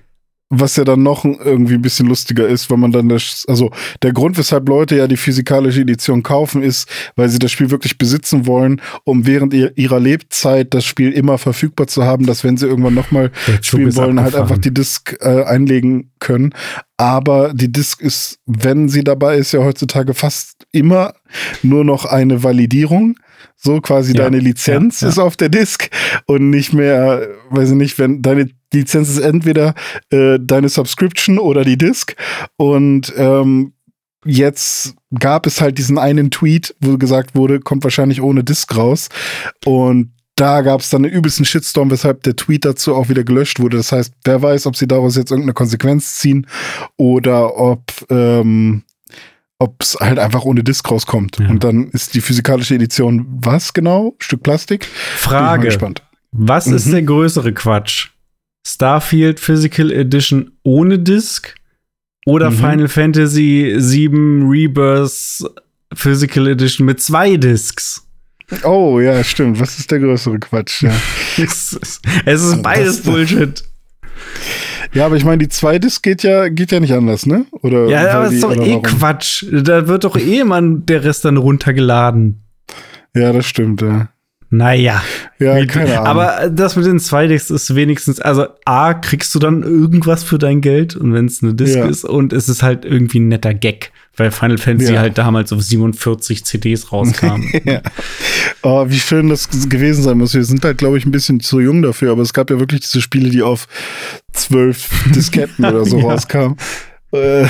was ja dann noch irgendwie ein bisschen lustiger ist, weil man dann das, also der Grund, weshalb Leute ja die physikalische Edition kaufen, ist, weil sie das Spiel wirklich besitzen wollen, um während ihrer Lebzeit das Spiel immer verfügbar zu haben, dass wenn sie irgendwann nochmal spielen wollen, halt einfach die Disc äh, einlegen können. Aber die Disc ist, wenn sie dabei ist, ja heutzutage fast immer nur noch eine Validierung. So quasi ja, deine Lizenz ja, ist auf der Disk und nicht mehr, weiß ich nicht, wenn deine Lizenz ist entweder äh, deine Subscription oder die Disk. Und ähm, jetzt gab es halt diesen einen Tweet, wo gesagt wurde, kommt wahrscheinlich ohne Disk raus. Und da gab es dann einen übelsten Shitstorm, weshalb der Tweet dazu auch wieder gelöscht wurde. Das heißt, wer weiß, ob sie daraus jetzt irgendeine Konsequenz ziehen oder ob ähm, ob es halt einfach ohne Disk rauskommt. Ja. Und dann ist die physikalische Edition was genau? Stück Plastik? Frage. Was mhm. ist der größere Quatsch? Starfield Physical Edition ohne Disk oder mhm. Final Fantasy VII Rebirth Physical Edition mit zwei Discs? Oh, ja, stimmt. Was ist der größere Quatsch? Ja. es ist, es ist beides Bullshit. Ja, aber ich meine, die zwei Disc geht ja, geht ja nicht anders, ne? Oder ja, aber das ist doch eh warum? Quatsch. Da wird doch eh immer der Rest dann runtergeladen. Ja, das stimmt, ja. Naja. Ja, keine Ahnung. Aber das mit den zwei Discs ist wenigstens, also A, kriegst du dann irgendwas für dein Geld und wenn es eine Disc ja. ist und es ist halt irgendwie ein netter Gag, weil Final Fantasy ja. halt damals auf 47 CDs rauskam. ja. Oh, wie schön das gewesen sein muss. Wir sind halt, glaube ich, ein bisschen zu jung dafür, aber es gab ja wirklich diese Spiele, die auf zwölf Disketten oder so rauskamen. Äh.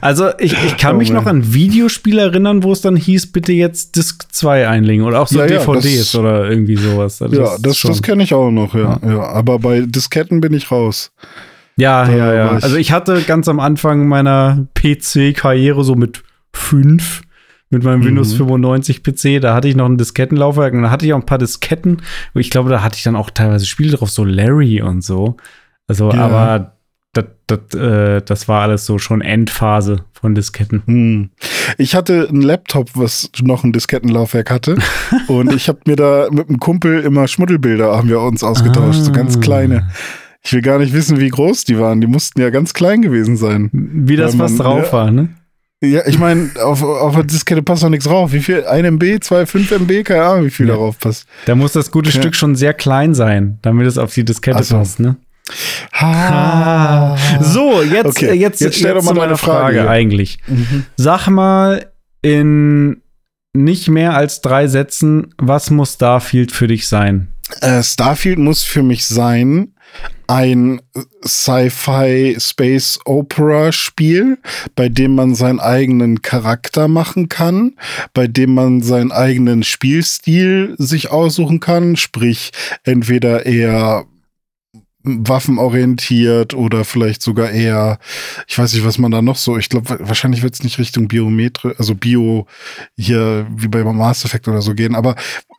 also ich, ich kann oh mich noch an Videospiele erinnern, wo es dann hieß, bitte jetzt Disc 2 einlegen oder auch so ja, DVDs ja, das, oder irgendwie sowas. Also ja, das, das, kenne ich auch noch, ja, ja. ja. Aber bei Disketten bin ich raus. Ja, da ja, ja. Ich also ich hatte ganz am Anfang meiner PC-Karriere so mit fünf mit meinem mhm. Windows 95 PC, da hatte ich noch ein Diskettenlaufwerk und da hatte ich auch ein paar Disketten. Ich glaube, da hatte ich dann auch teilweise Spiele drauf, so Larry und so. Also, ja. aber das, das, äh, das war alles so schon Endphase von Disketten. Hm. Ich hatte einen Laptop, was noch ein Diskettenlaufwerk hatte. und ich habe mir da mit einem Kumpel immer Schmuddelbilder haben wir uns ausgetauscht, ah. so ganz ah. kleine. Ich will gar nicht wissen, wie groß die waren. Die mussten ja ganz klein gewesen sein. Wie das was drauf ja, war, ne? Ja, ich meine, auf, auf der Diskette passt doch nichts drauf. Wie viel? 1 MB, 2, 5 MB? Keine Ahnung, wie viel ja. darauf passt. Da muss das gute ja. Stück schon sehr klein sein, damit es auf die Diskette so. passt, ne? Ha. So, jetzt, okay. jetzt, jetzt stell jetzt doch mal meine Frage, Frage eigentlich. Mhm. Sag mal in nicht mehr als drei Sätzen, was muss Starfield für dich sein? Äh, Starfield muss für mich sein ein Sci-Fi Space Opera Spiel, bei dem man seinen eigenen Charakter machen kann, bei dem man seinen eigenen Spielstil sich aussuchen kann, sprich entweder eher waffenorientiert oder vielleicht sogar eher, ich weiß nicht, was man da noch so, ich glaube, wahrscheinlich wird es nicht Richtung Biometrie, also Bio hier wie bei Mass Effect oder so gehen, aber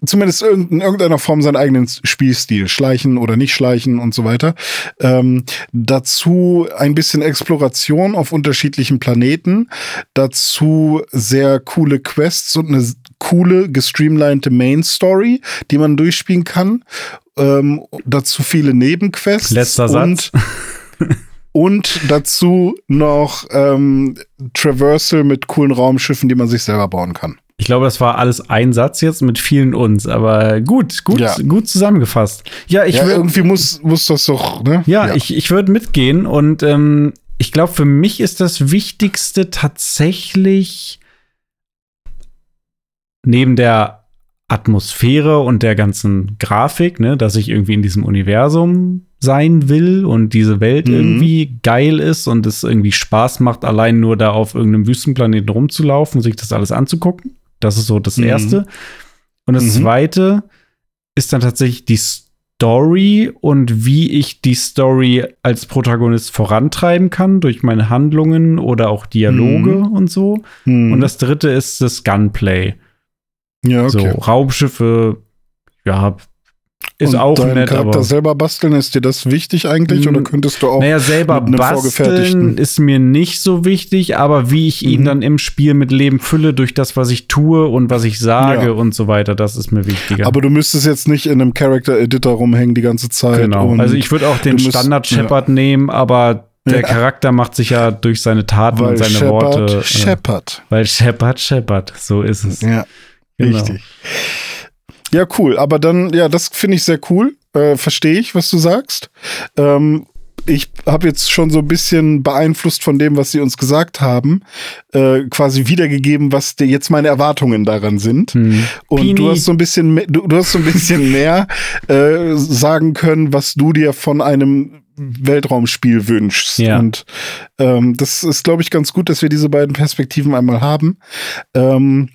zumindest in irgendeiner Form seinen eigenen Spielstil, schleichen oder nicht schleichen und so weiter. Ähm, dazu ein bisschen Exploration auf unterschiedlichen Planeten, dazu sehr coole Quests und eine coole, gestreamlinete Main Story, die man durchspielen kann ähm, dazu viele Nebenquests. Letzter Satz. Und, dazu noch ähm, Traversal mit coolen Raumschiffen, die man sich selber bauen kann. Ich glaube, das war alles ein Satz jetzt mit vielen uns, aber gut, gut, ja. gut zusammengefasst. Ja, ich ja, irgendwie muss, muss das doch, ne? Ja, ja. ich, ich würde mitgehen und ähm, ich glaube, für mich ist das Wichtigste tatsächlich neben der Atmosphäre und der ganzen Grafik, ne, dass ich irgendwie in diesem Universum sein will und diese Welt mhm. irgendwie geil ist und es irgendwie Spaß macht, allein nur da auf irgendeinem Wüstenplaneten rumzulaufen und sich das alles anzugucken. Das ist so das mhm. Erste. Und das mhm. Zweite ist dann tatsächlich die Story und wie ich die Story als Protagonist vorantreiben kann durch meine Handlungen oder auch Dialoge mhm. und so. Mhm. Und das Dritte ist das Gunplay. Ja, okay. So, Raumschiffe, ja, ist und auch nett, Charakter aber selber basteln, ist dir das wichtig eigentlich oder könntest du auch Naja, selber basteln ist mir nicht so wichtig, aber wie ich ihn mhm. dann im Spiel mit Leben fülle durch das, was ich tue und was ich sage ja. und so weiter, das ist mir wichtiger. Aber du müsstest jetzt nicht in einem Character Editor rumhängen die ganze Zeit. Genau. Also ich würde auch den Standard Shepard ja. nehmen, aber der Ja. Charakter macht sich ja durch seine Taten und seine Shepard, Worte. Äh, Shepard. weil Shepard, Shepard, so ist es. Ja, Genau. richtig. Ja, cool. Aber dann, ja, das finde ich sehr cool. Äh, Verstehe ich, was du sagst. Ähm, ich habe jetzt schon so ein bisschen beeinflusst von dem, was sie uns gesagt haben, äh, quasi wiedergegeben, was die, jetzt meine Erwartungen daran sind. Hm. Und Pini. du hast so ein bisschen, mehr- du, du hast so ein bisschen mehr äh, sagen können, was du dir von einem Weltraumspiel wünschst. Ja. Und ähm, das ist, glaube ich, ganz gut, dass wir diese beiden Perspektiven einmal haben. Ähm,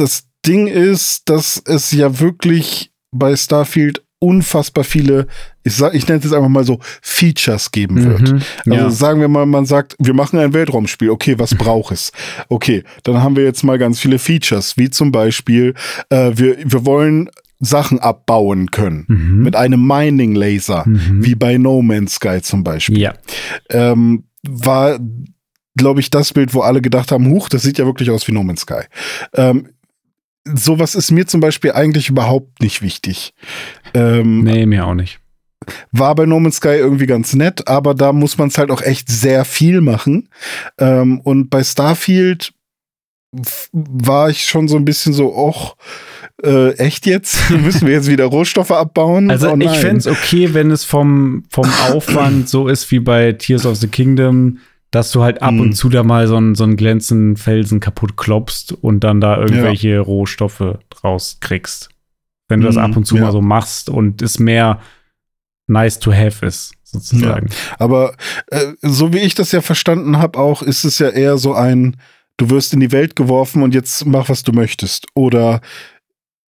das Ding ist, dass es ja wirklich bei Starfield unfassbar viele, ich, sag, ich nenne es jetzt einfach mal so, Features geben wird. Mhm. Also Ja. sagen wir mal, man sagt, wir machen ein Weltraumspiel. Okay, was braucht es? Okay, dann haben wir jetzt mal ganz viele Features, wie zum Beispiel, äh, wir, wir wollen Sachen abbauen können Mhm. mit einem Mining Laser, Mhm. wie bei No Man's Sky zum Beispiel. Ja. Ähm, war, glaube ich, das Bild, wo alle gedacht haben, huch, das sieht ja wirklich aus wie No Man's Sky. Ähm, sowas ist mir zum Beispiel eigentlich überhaupt nicht wichtig. Ähm, Nee, mir auch nicht. war bei No Man's Sky irgendwie ganz nett, aber da muss man es halt auch echt sehr viel machen. Ähm, und bei Starfield war ich schon so ein bisschen so, och, äh, echt jetzt? Müssen wir jetzt wieder Rohstoffe abbauen? Also Oh ich fände es okay, wenn es vom, vom Aufwand so ist wie bei Tears of the Kingdom, dass du halt ab Mhm. und zu da mal so einen, so einen glänzenden Felsen kaputt klopfst und dann da irgendwelche Rohstoffe draus kriegst. Wenn du das Mhm, ab und zu ja. mal so machst und es mehr nice to have ist, sozusagen. Aber äh, so wie ich das ja verstanden habe, auch ist es ja eher so ein, du wirst in die Welt geworfen und jetzt mach, was du möchtest. Oder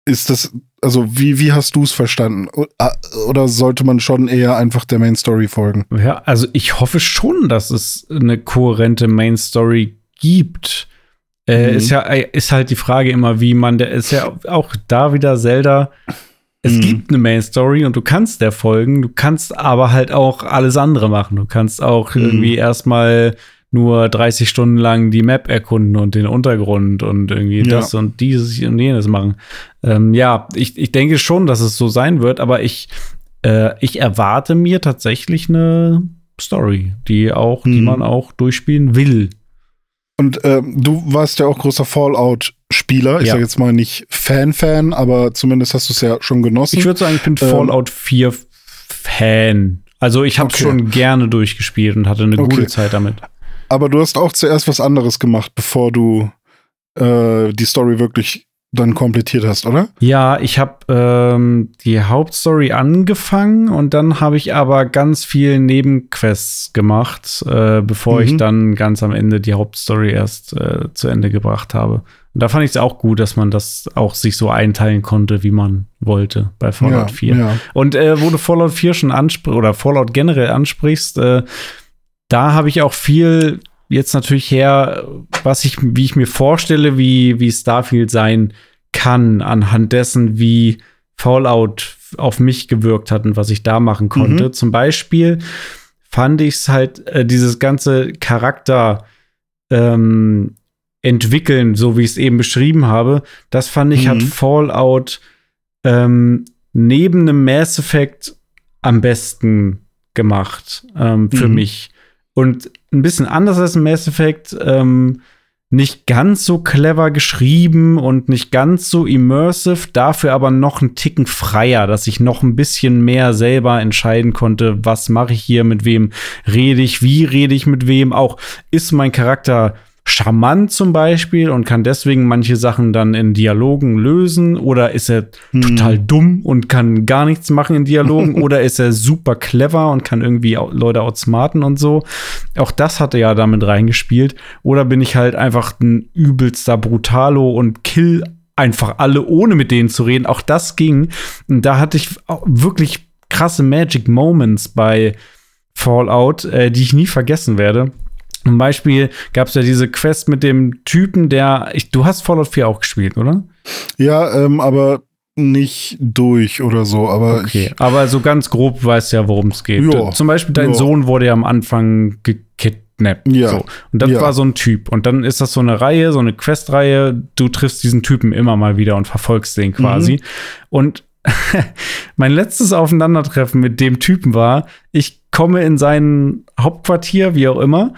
ist das, also wie, wie hast du es verstanden? Oder sollte man schon eher einfach der Main Story folgen? Ja, also ich hoffe schon, dass es eine kohärente Main Story gibt. Äh, Mhm. Ist ja äh, ist halt die Frage immer, wie man der ist ja auch da wieder Zelda. Es Mhm. gibt eine Main Story und du kannst der folgen, du kannst aber halt auch alles andere machen. Du kannst auch Mhm. irgendwie erstmal nur 30 Stunden lang die Map erkunden und den Untergrund und irgendwie Ja. das und dieses und jenes machen. Ähm, ja, ich, ich denke schon, dass es so sein wird, aber ich, äh, ich erwarte mir tatsächlich eine Story, die auch, die Mhm. man auch durchspielen will. Und ähm, du warst ja auch großer Fallout-Spieler. Ich Ja. sage jetzt mal nicht Fan-Fan, aber zumindest hast du es ja schon genossen. Ich würde sagen, ich bin Ähm, Fallout 4 Fan. Also ich habe Okay. schon gerne durchgespielt und hatte eine Okay. gute Zeit damit. aber du hast auch zuerst was anderes gemacht, bevor du äh, die Story wirklich dann komplettiert hast, oder? Ja, ich habe ähm, die Hauptstory angefangen und dann habe ich aber ganz viel Nebenquests gemacht, äh, bevor Mhm. ich dann ganz am Ende die Hauptstory erst äh, zu Ende gebracht habe. Und da fand ich es auch gut, dass man das auch sich so einteilen konnte, wie man wollte bei Fallout ja, 4. Ja. Und äh, wo du Fallout 4 schon ansprichst oder Fallout generell ansprichst, äh, da habe ich auch viel jetzt natürlich her, was ich, wie ich mir vorstelle, wie, wie Starfield sein kann, anhand dessen, wie Fallout auf mich gewirkt hat und was ich da machen konnte. Mhm. Zum Beispiel fand ich es halt, äh, dieses ganze Charakter ähm, entwickeln, so wie ich es eben beschrieben habe, das fand ich, hat Mhm. Fallout ähm, neben einem Mass Effect am besten gemacht ähm, für Mhm. mich. Und ein bisschen anders als ein Mass Effect, ähm, nicht ganz so clever geschrieben und nicht ganz so immersive, dafür aber noch einen Ticken freier, dass ich noch ein bisschen mehr selber entscheiden konnte, was mache ich hier, mit wem rede ich, wie rede ich mit wem, auch ist mein Charakter charmant zum Beispiel und kann deswegen manche Sachen dann in Dialogen lösen oder ist er Hm. total dumm und kann gar nichts machen in Dialogen oder ist er super clever und kann irgendwie Leute outsmarten und so. Auch das hatte ja damit reingespielt. Oder bin ich halt einfach ein übelster Brutalo und kill einfach alle, ohne mit denen zu reden. Auch das ging. Und da hatte ich wirklich krasse Magic Moments bei Fallout, äh, die ich nie vergessen werde. Zum Beispiel gab es ja diese Quest mit dem Typen, der. Ich, du hast Fallout 4 auch gespielt, oder? Ja, ähm, aber nicht durch oder so. Aber Okay, aber so ganz grob weißt du ja, worum es geht. Ja. Zum Beispiel, dein Ja. Sohn wurde ja am Anfang gekidnappt. Ja. So. Und das Ja. war so ein Typ. Und dann ist das so eine Reihe, so eine Questreihe. Du triffst diesen Typen immer mal wieder und verfolgst den quasi. Mhm. Und mein letztes Aufeinandertreffen mit dem Typen war, ich komme in sein Hauptquartier, wie auch immer,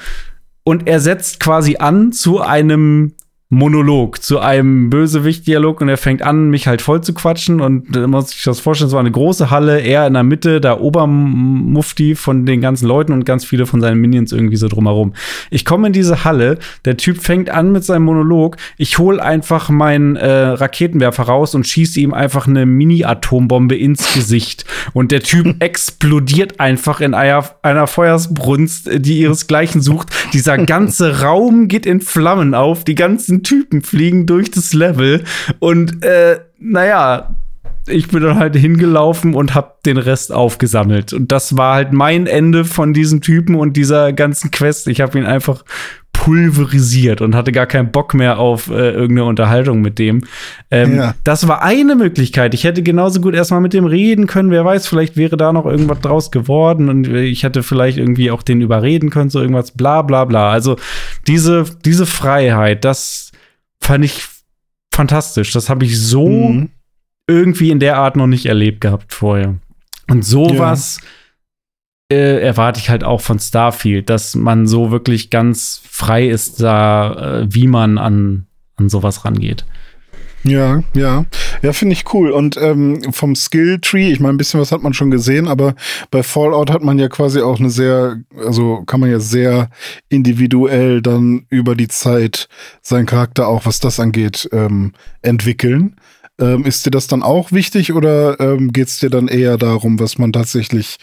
und er setzt quasi an zu einem Monolog zu einem Bösewicht-Dialog und er fängt an, mich halt voll zu quatschen und da muss ich das vorstellen, es war eine große Halle, er in der Mitte, der Obermufti von den ganzen Leuten und ganz viele von seinen Minions irgendwie so drumherum. Ich komme in diese Halle, der Typ fängt an mit seinem Monolog, ich hol einfach meinen äh, Raketenwerfer raus und schieße ihm einfach eine Mini-Atombombe ins Gesicht und der Typ explodiert einfach in einer, einer Feuersbrunst, die ihresgleichen sucht. Dieser ganze Raum geht in Flammen auf, die ganzen Typen fliegen durch das Level und äh, naja, ich bin dann halt hingelaufen und hab den Rest aufgesammelt. Und das war halt mein Ende von diesem Typen und dieser ganzen Quest. Ich habe ihn einfach pulverisiert und hatte gar keinen Bock mehr auf äh, irgendeine Unterhaltung mit dem. Ähm, ja. Das war eine Möglichkeit. Ich hätte genauso gut erstmal mit dem reden können. Wer weiß, vielleicht wäre da noch irgendwas draus geworden und ich hätte vielleicht irgendwie auch den überreden können, so irgendwas, bla bla bla. Also diese, diese Freiheit, das fand ich fantastisch. Das habe ich so mhm. irgendwie in der Art noch nicht erlebt gehabt vorher. Und sowas. Ja äh, erwarte ich halt auch von Starfield, dass man so wirklich ganz frei ist, da, äh, wie man an, an sowas rangeht. Ja, ja. Ja, finde ich cool. Und ähm, vom Skill Tree, ich meine, ein bisschen was hat man schon gesehen, aber bei Fallout hat man ja quasi auch eine sehr, also kann man ja sehr individuell dann über die Zeit seinen Charakter auch, was das angeht, ähm, entwickeln. Ähm, ist dir das dann auch wichtig oder ähm, geht es dir dann eher darum, was man tatsächlich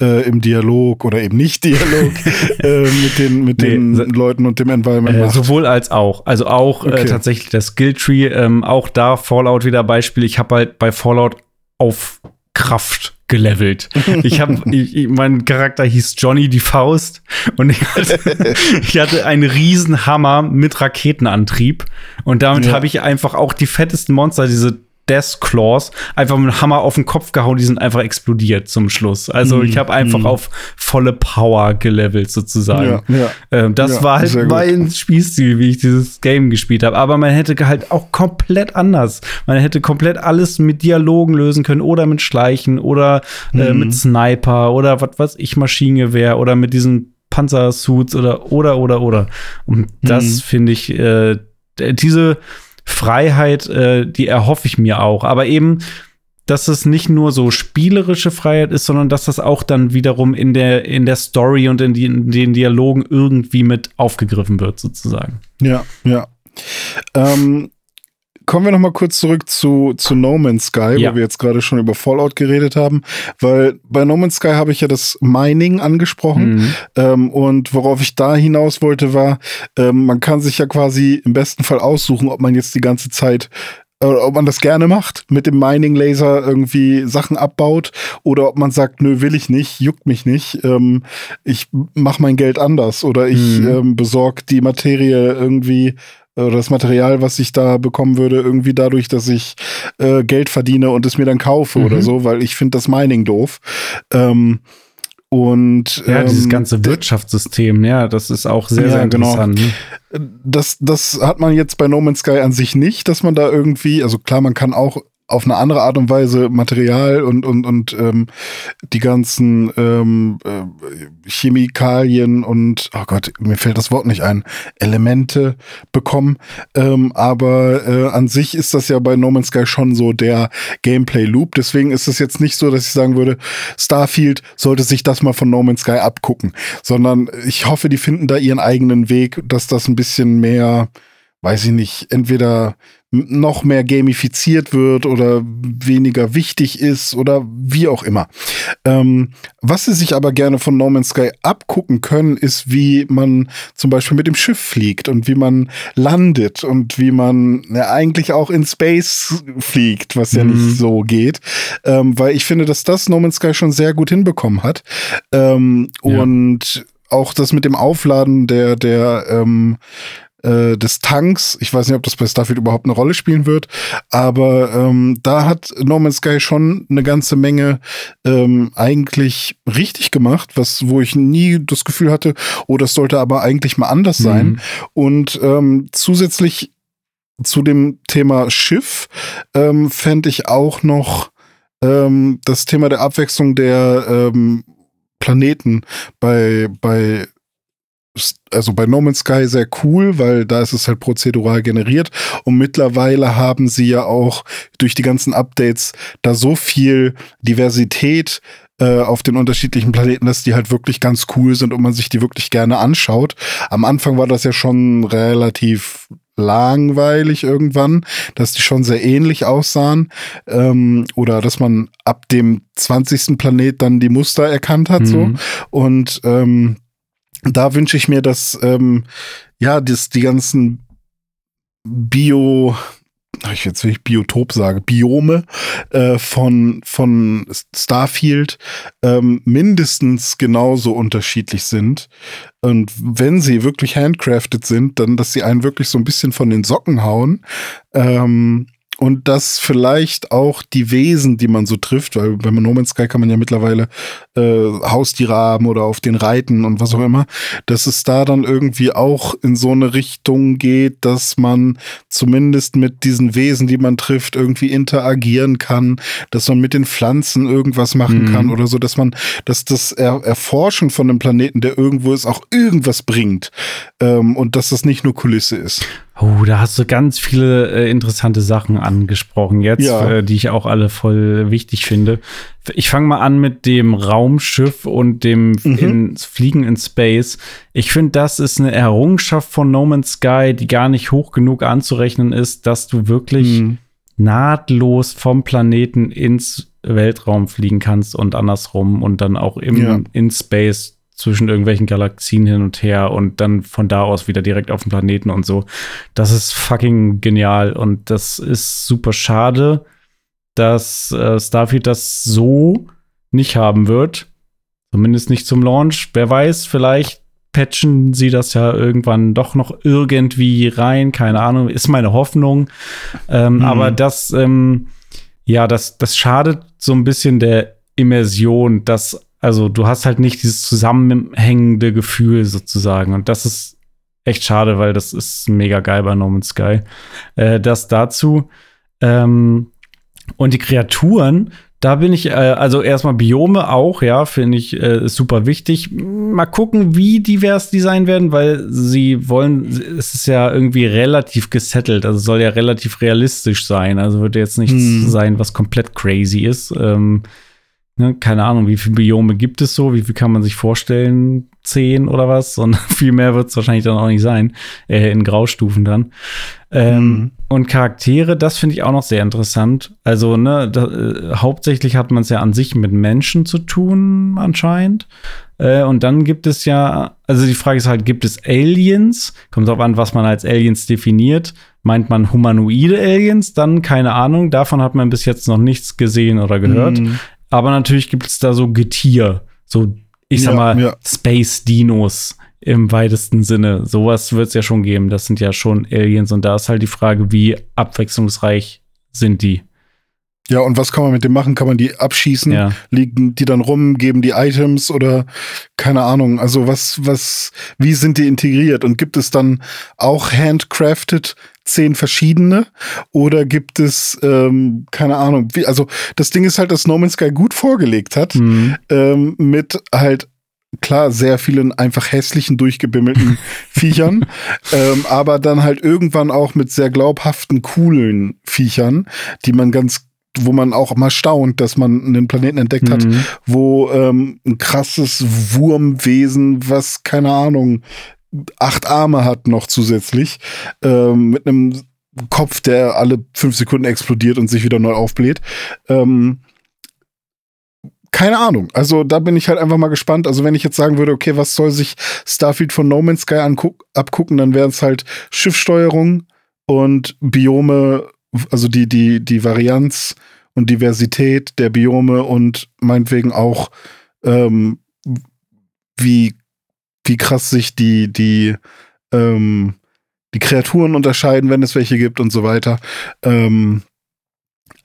äh, im Dialog oder eben nicht Dialog äh, mit den, mit nee, den Leuten und dem Environment äh, Sowohl als auch. Also auch äh, okay. tatsächlich das Skilltree, ähm, auch da Fallout wieder Beispiel. Ich habe halt bei Fallout auf Kraft gelevelt. Ich habe, mein Charakter hieß Johnny die Faust und ich hatte, ich hatte einen riesen Hammer mit Raketenantrieb und damit ja. habe ich einfach auch die fettesten Monster, diese Death Claws einfach mit dem Hammer auf den Kopf gehauen, die sind einfach explodiert zum Schluss. Also mm, ich habe einfach mm. auf volle Power gelevelt sozusagen. Ja, ja, ähm, das ja, war halt mein Spielstil, wie ich dieses Game gespielt habe. Aber man hätte halt auch komplett anders. Man hätte komplett alles mit Dialogen lösen können oder mit Schleichen oder äh, mm. mit Sniper oder was weiß ich, Maschinengewehr oder mit diesen Panzersuits oder oder oder oder. Und das mhm. finde ich äh, diese Freiheit, äh, die erhoffe ich mir auch. Aber eben, dass es nicht nur so spielerische Freiheit ist, sondern dass das auch dann wiederum in der, in der Story und in, die, in den Dialogen irgendwie mit aufgegriffen wird, sozusagen. Ja, ja. Ähm, kommen wir noch mal kurz zurück zu, zu No Man's Sky, ja. wo wir jetzt gerade schon über Fallout geredet haben, weil bei No Man's Sky habe ich ja das Mining angesprochen mhm. ähm, und worauf ich da hinaus wollte war, ähm, man kann sich ja quasi im besten Fall aussuchen, ob man jetzt die ganze Zeit äh, ob man das gerne macht, mit dem Mining Laser irgendwie Sachen abbaut oder ob man sagt, nö, will ich nicht, juckt mich nicht, ähm, ich mach mein Geld anders oder ich mhm. ähm, besorge die Materie irgendwie oder das Material, was ich da bekommen würde, irgendwie dadurch, dass ich äh, Geld verdiene und es mir dann kaufe mhm. oder so, weil ich finde das Mining doof. Ähm, und ja, ähm, dieses ganze Wirtschaftssystem, ja, das ist auch sehr, ja, sehr genau. interessant. Genau. Das, das hat man jetzt bei No Man's Sky an sich nicht, dass man da irgendwie, also klar, man kann auch auf eine andere Art und Weise Material und und und ähm, die ganzen ähm, äh, Chemikalien und oh Gott, mir fällt das Wort nicht ein, Elemente bekommen. Ähm, aber äh, an sich ist das ja bei No Man's Sky schon so der Gameplay Loop. Deswegen ist es jetzt nicht so, dass ich sagen würde, Starfield sollte sich das mal von No Man's Sky abgucken, sondern ich hoffe, die finden da ihren eigenen Weg, dass das ein bisschen mehr weiß ich nicht, entweder noch mehr gamifiziert wird oder weniger wichtig ist oder wie auch immer. Ähm, was sie sich aber gerne von No Man's Sky abgucken können, ist, wie man zum Beispiel mit dem Schiff fliegt und wie man landet und wie man ja, eigentlich auch in Space fliegt, was ja mhm. nicht so geht. Ähm, weil ich finde, dass das No Man's Sky schon sehr gut hinbekommen hat. Ähm, ja. Und auch das mit dem Aufladen der, der ähm, äh, des Tanks. Ich weiß nicht, ob das bei Starfield überhaupt eine Rolle spielen wird, aber ähm, da hat No Man's Sky schon eine ganze Menge ähm, eigentlich richtig gemacht, was wo ich nie das Gefühl hatte, oh, das sollte aber eigentlich mal anders sein. Mhm. Und ähm, zusätzlich zu dem Thema Schiff ähm, fände ich auch noch ähm, das Thema der Abwechslung der ähm, Planeten bei, bei also bei No Man's Sky sehr cool, weil da ist es halt prozedural generiert und mittlerweile haben sie ja auch durch die ganzen Updates da so viel Diversität äh, auf den unterschiedlichen Planeten, dass die halt wirklich ganz cool sind und man sich die wirklich gerne anschaut. Am Anfang war das ja schon relativ langweilig irgendwann, dass die schon sehr ähnlich aussahen ähm, oder dass man ab dem 20. Planet dann die Muster erkannt hat mhm. so und ähm, da wünsche ich mir, dass ähm, ja, das, die ganzen Bio, ich jetzt will ich Biotop sage, Biome äh, von, von Starfield ähm, mindestens genauso unterschiedlich sind. Und wenn sie wirklich handcrafted sind, dann, dass sie einen wirklich so ein bisschen von den Socken hauen. Ähm, und dass vielleicht auch die Wesen, die man so trifft, weil bei No Man's Sky kann man ja mittlerweile äh, Haustiere haben oder auf den reiten und was auch immer, dass es da dann irgendwie auch in so eine Richtung geht, dass man zumindest mit diesen Wesen, die man trifft, irgendwie interagieren kann, dass man mit den Pflanzen irgendwas machen mhm. kann oder so, dass man, dass das er Erforschen von einem Planeten, der irgendwo ist, auch irgendwas bringt ähm, und dass das nicht nur Kulisse ist. Oh, da hast du ganz viele äh, interessante Sachen angesprochen jetzt, ja. äh, die ich auch alle voll wichtig finde. Ich fange mal an mit dem Raumschiff und dem mhm. in, Fliegen in Space. Ich finde, das ist eine Errungenschaft von No Man's Sky, die gar nicht hoch genug anzurechnen ist, dass du wirklich mhm. nahtlos vom Planeten ins Weltraum fliegen kannst und andersrum und dann auch im, ja. in Space zwischen irgendwelchen Galaxien hin und her und dann von da aus wieder direkt auf den Planeten und so. Das ist fucking genial und das ist super schade, dass äh, Starfield das so nicht haben wird. Zumindest nicht zum Launch. Wer weiß, vielleicht patchen sie das ja irgendwann doch noch irgendwie rein. Keine Ahnung, ist meine Hoffnung. Ähm, mhm. Aber das, ähm, ja, das, das schadet so ein bisschen der Immersion, dass also du hast halt nicht dieses zusammenhängende Gefühl sozusagen. Und das ist echt schade, weil das ist mega geil bei No Man's Sky. Äh, das dazu. Ähm, und die Kreaturen, da bin ich, äh, also erstmal Biome auch, ja, finde ich äh, super wichtig. Mal gucken, wie divers die sein werden, weil sie wollen, es ist ja irgendwie relativ gesettelt, also soll ja relativ realistisch sein. Also wird jetzt nichts hm. sein, was komplett crazy ist. Ähm, Ne, keine Ahnung, wie viele Biome gibt es so, wie viel kann man sich vorstellen? Zehn oder was? Und viel mehr wird es wahrscheinlich dann auch nicht sein, äh, in Graustufen dann. Ähm, mhm. Und Charaktere, das finde ich auch noch sehr interessant. Also, ne, da, äh, hauptsächlich hat man es ja an sich mit Menschen zu tun, anscheinend. Äh, und dann gibt es ja, also die Frage ist halt, gibt es Aliens? Kommt drauf an, was man als Aliens definiert. Meint man humanoide Aliens? Dann keine Ahnung. Davon hat man bis jetzt noch nichts gesehen oder gehört. Mhm. Aber natürlich gibt es da so Getier, so, ich sag ja, mal, ja. Space-Dinos im weitesten Sinne. Sowas wird es ja schon geben. Das sind ja schon Aliens und da ist halt die Frage, wie abwechslungsreich sind die? Ja, und was kann man mit dem machen? Kann man die abschießen? Ja. Liegen die dann rum, geben die Items oder keine Ahnung. Also was, was, wie sind die integriert? Und gibt es dann auch handcrafted zehn verschiedene? Oder gibt es, ähm, keine Ahnung, wie, also das Ding ist halt, dass No Man's Sky gut vorgelegt hat, mhm. ähm, mit halt klar, sehr vielen einfach hässlichen, durchgebimmelten Viechern, ähm, aber dann halt irgendwann auch mit sehr glaubhaften, coolen Viechern, die man ganz wo man auch mal staunt, dass man einen Planeten entdeckt hat, mhm. wo ähm, ein krasses Wurmwesen, was keine Ahnung, acht Arme hat noch zusätzlich, ähm, mit einem Kopf, der alle fünf Sekunden explodiert und sich wieder neu aufbläht. Ähm, keine Ahnung. Also da bin ich halt einfach mal gespannt. Also wenn ich jetzt sagen würde, okay, was soll sich Starfield von No Man's Sky abgucken, dann wären es halt Schiffssteuerung und Biome, also die, die, die Varianz und Diversität der Biome und meinetwegen auch, ähm, wie wie krass sich die, die, ähm, die Kreaturen unterscheiden, wenn es welche gibt und so weiter. Ähm,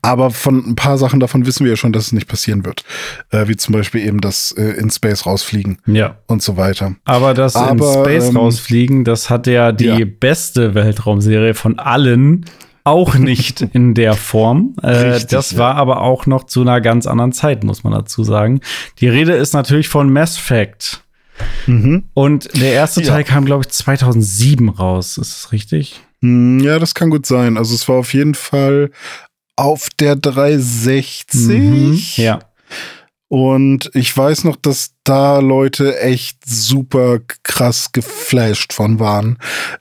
aber von ein paar Sachen davon wissen wir ja schon, dass es nicht passieren wird. Äh, wie zum Beispiel eben das äh, in Space rausfliegen ja. und so weiter. Aber das Aber, in Space ähm, rausfliegen, das hat ja die ja. beste Weltraumserie von allen auch nicht in der Form. Äh, Richtig, das ja. war aber auch noch zu einer ganz anderen Zeit, muss man dazu sagen. Die Rede ist natürlich von Mass Effect. Mhm. Und der erste Ja. Teil kam, glaube ich, 2007 raus. Ist das richtig? Hm, Ja, das kann gut sein. Also es war auf jeden Fall auf der 360. Ja. Und ich weiß noch, dass da Leute echt super krass geflasht von waren.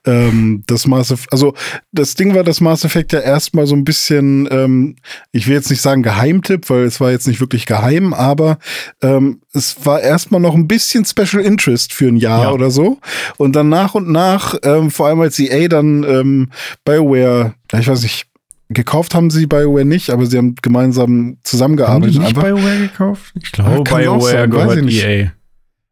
Ähm, das Mass Effect, also das Ding war, dass Mass Effect ja erstmal so ein bisschen, ähm, ich will jetzt nicht sagen Geheimtipp, weil es war jetzt nicht wirklich geheim, aber ähm, es war erstmal noch ein bisschen Special Interest für ein Jahr Ja. oder so. Und dann nach und nach, ähm, vor allem als EA dann ähm, BioWare, ich weiß nicht, gekauft haben sie BioWare nicht, aber sie haben gemeinsam Haben die zusammengearbeitet. nicht einfach. BioWare gekauft? Ich glaube, Ja, auch BioWare sein, weiß gehört ich nicht. EA.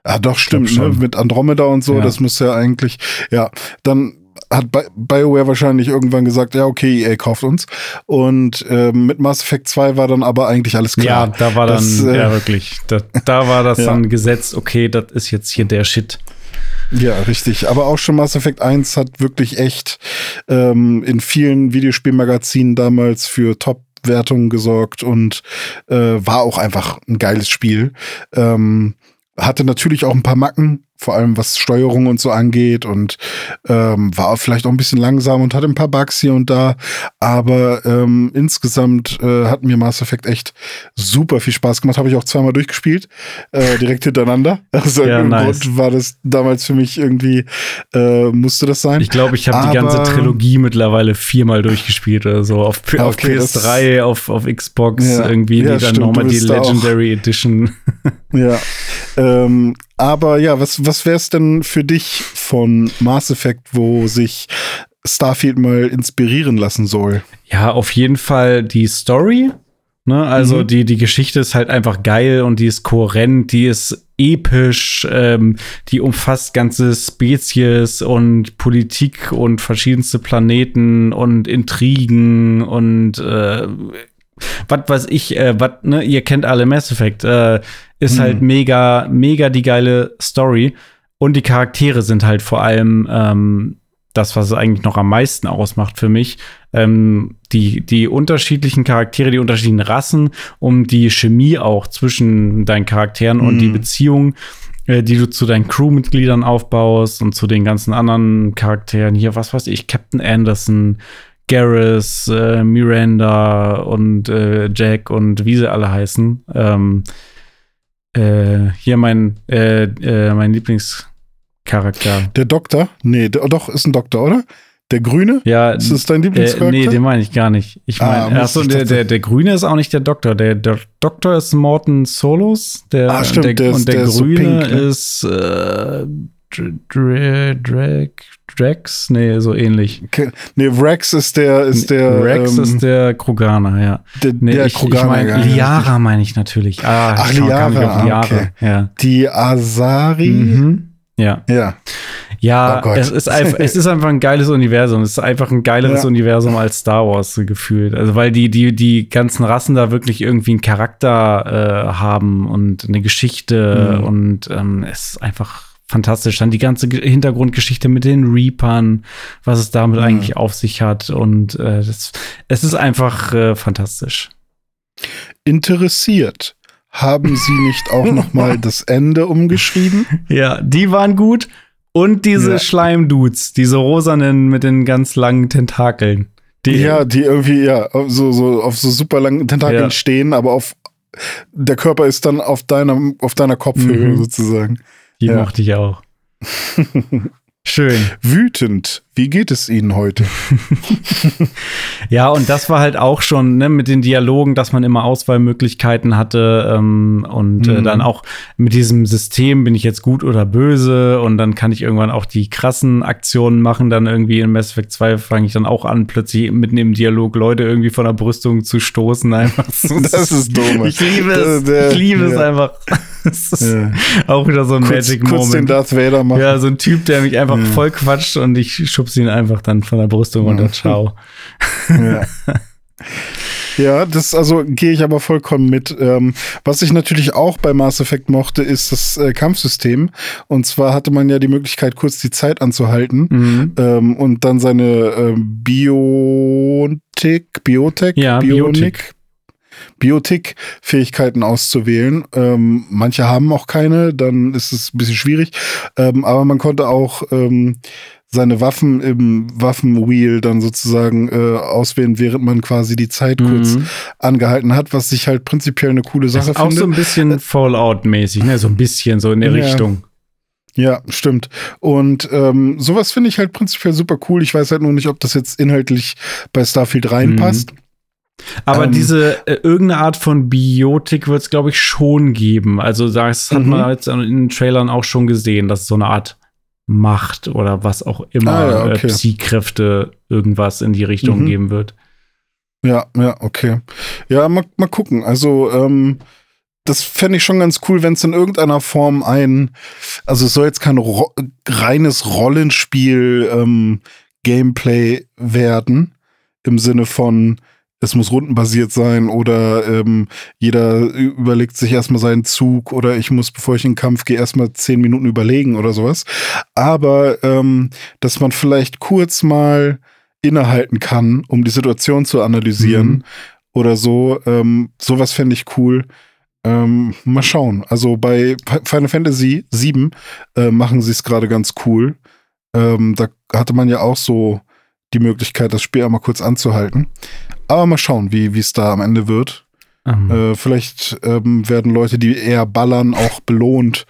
Ah, doch, stimmt, ne? Mit Andromeda und so, Ja. das muss ja eigentlich, ja, dann hat Bi- BioWare wahrscheinlich irgendwann gesagt, ja, okay, EA kauft uns. Und ähm, mit Mass Effect 2 war dann aber eigentlich alles Ja, klar. da war dann, Das, äh, ja wirklich, da, da war das Ja. dann gesetzt, okay, das ist jetzt hier der Shit. Ja, richtig. Aber auch schon Mass Effect 1 hat wirklich echt ähm, in vielen Videospielmagazinen damals für Top-Wertungen gesorgt und äh, war auch einfach ein geiles Spiel. Ähm, hatte natürlich auch ein paar Macken, vor allem was Steuerung und so angeht und ähm, war vielleicht auch ein bisschen langsam und hatte ein paar Bugs hier und da. Aber ähm, insgesamt äh, hat mir Mass Effect echt super viel Spaß gemacht. Habe ich auch zweimal durchgespielt, äh, direkt hintereinander. Also Ja, nice. Grund war das damals für mich irgendwie, äh, musste das sein. Ich glaube, ich habe die ganze Trilogie mittlerweile viermal durchgespielt oder so. Auf, auf Okay, das- PS3, auf, auf Xbox, Ja. irgendwie Ja, die dann nochmal die Legendary Edition. Ja. Ähm, aber ja, was, was wäre es denn für dich von Mass Effect, wo sich Starfield mal inspirieren lassen soll? Ja, auf jeden Fall die Story. Ne? Also Mhm. die, die Geschichte ist halt einfach geil und die ist kohärent, die ist episch, ähm, die umfasst ganze Spezies und Politik und verschiedenste Planeten und Intrigen und äh, was weiß ich, äh, was, ne, ihr kennt alle Mass Effect, äh, ist Mhm. halt mega, mega die geile Story. Und die Charaktere sind halt vor allem ähm, das, was es eigentlich noch am meisten ausmacht für mich. Ähm, die, die unterschiedlichen Charaktere, die unterschiedlichen Rassen, um die Chemie auch zwischen deinen Charakteren und Mhm. die Beziehung, äh, die du zu deinen Crewmitgliedern aufbaust und zu den ganzen anderen Charakteren. Hier, was weiß ich, Captain Anderson, Garrus, äh, Miranda und äh, Jack und wie sie alle heißen. Ähm, äh, hier mein, äh, äh, mein Lieblingscharakter. Der Doktor? Nee, der, doch, ist ein Doktor, oder? Der Grüne? Ja, Ist das dein äh, Lieblingscharakter? nee, den meine ich gar nicht. Ich Ah, meine, Mist, achso, der, der, der Grüne ist auch nicht der Doktor. Der, der Doktor ist Morton Solos. Der, Ah, stimmt, der, der und der, der ist so Grüne pink, ne? ist Dr- Dra- Drag, Drax? Nee, so ähnlich. Okay. Nee, Rex ist der, ist der, Rex ähm, ist der Kroganer, ja. der, Nee, der ich, ich Kroganer, meine, ja. Liara meine ich natürlich. Ah, Ach, ich Liara, Liara. okay. Ja. Die Asari. Mhm. Ja. Ja. Ja, Oh es ist einfach, es ist einfach ein geiles Universum. Es ist einfach ein geileres Ja. Universum als Star Wars so gefühlt. Also weil die die die ganzen Rassen da wirklich irgendwie einen Charakter äh, haben und eine Geschichte Mhm. und ähm, es ist einfach fantastisch. Dann die ganze Ge- Hintergrundgeschichte mit den Reapern, was es damit Mhm. eigentlich auf sich hat und äh, das, es ist einfach äh, fantastisch. Interessiert. Haben Sie nicht auch noch mal das Ende umgeschrieben? Ja, die waren gut. Und diese Ja. Schleimdudes, diese rosanen mit den ganz langen Tentakeln. Die, Ja, die irgendwie, ja, auf so, so, auf so super langen Tentakeln Ja. stehen, aber auf, der Körper ist dann auf deiner, auf deiner Kopfhöhe Mhm. sozusagen. Die ja. mochte ich auch. Schön. Wütend. Wie geht es Ihnen heute? Ja, und das war halt auch schon ne, mit den Dialogen, dass man immer Auswahlmöglichkeiten hatte ähm, und äh, Mhm. dann auch mit diesem System bin ich jetzt gut oder böse und dann kann ich irgendwann auch die krassen Aktionen machen. Dann irgendwie in Mass Effect 2 fange ich dann auch an, plötzlich mitten im Dialog Leute irgendwie von der Brüstung zu stoßen. Einfach. Das ist dumm. Ich liebe es. Der- ich liebe es ja. einfach. Ist Ja. auch wieder so ein Kurz, Magic kurz den Moment. Darth Vader machen. Ja, so ein Typ, der mich einfach Ja. voll quatscht und ich schubse ihn einfach dann von der Brüstung runter. Ciao. Ja. Ja, das also gehe ich aber vollkommen mit. Ähm, was ich natürlich auch bei Mass Effect mochte, ist das äh, Kampfsystem. Und zwar hatte man ja die Möglichkeit, kurz die Zeit anzuhalten Mhm. ähm, und dann seine ähm, Biotik, Biotech, Ja, Bionik, Biotik-Fähigkeiten auszuwählen. Ähm, manche haben auch keine, dann ist es ein bisschen schwierig. Ähm, aber man konnte auch ähm, seine Waffen im Waffenwheel dann sozusagen äh, auswählen, während man quasi die Zeit kurz Mhm. angehalten hat, was ich halt prinzipiell eine coole Sache ist auch finde. so ein bisschen Fallout-mäßig, ne? So ein bisschen so in der Ja. Richtung. Ja, stimmt. Und ähm, sowas finde ich halt prinzipiell super cool. Ich weiß halt nur nicht, ob das jetzt inhaltlich bei Starfield reinpasst. Aber Ähm, diese äh, irgendeine Art von Biotik wird es, glaube ich, schon geben. Also das hat Mhm. man jetzt in den Trailern auch schon gesehen, dass es so eine Art Macht oder was auch immer, Ah, ja, äh, okay. Psy-Kräfte, irgendwas in die Richtung Mhm. geben wird. Ja, ja, okay. Ja, mal, mal gucken. Also, ähm, das fände ich schon ganz cool, wenn es in irgendeiner Form ein, also es soll jetzt kein Ro reines Rollenspiel ähm, Gameplay werden, im Sinne von, es muss rundenbasiert sein oder ähm, jeder überlegt sich erstmal seinen Zug oder ich muss, bevor ich in den Kampf gehe, erstmal zehn Minuten überlegen oder sowas. Aber ähm, dass man vielleicht kurz mal innehalten kann, um die Situation zu analysieren Mhm. oder so. Ähm, sowas fände ich cool. Ähm, mal schauen. Also bei Final Fantasy VII äh, machen sie es gerade ganz cool. Ähm, da hatte man ja auch so die Möglichkeit, das Spiel einmal kurz anzuhalten. Aber mal schauen, wie wie es da am Ende wird. Ähm, Äh, vielleicht ähm, werden Leute, die eher ballern, auch belohnt.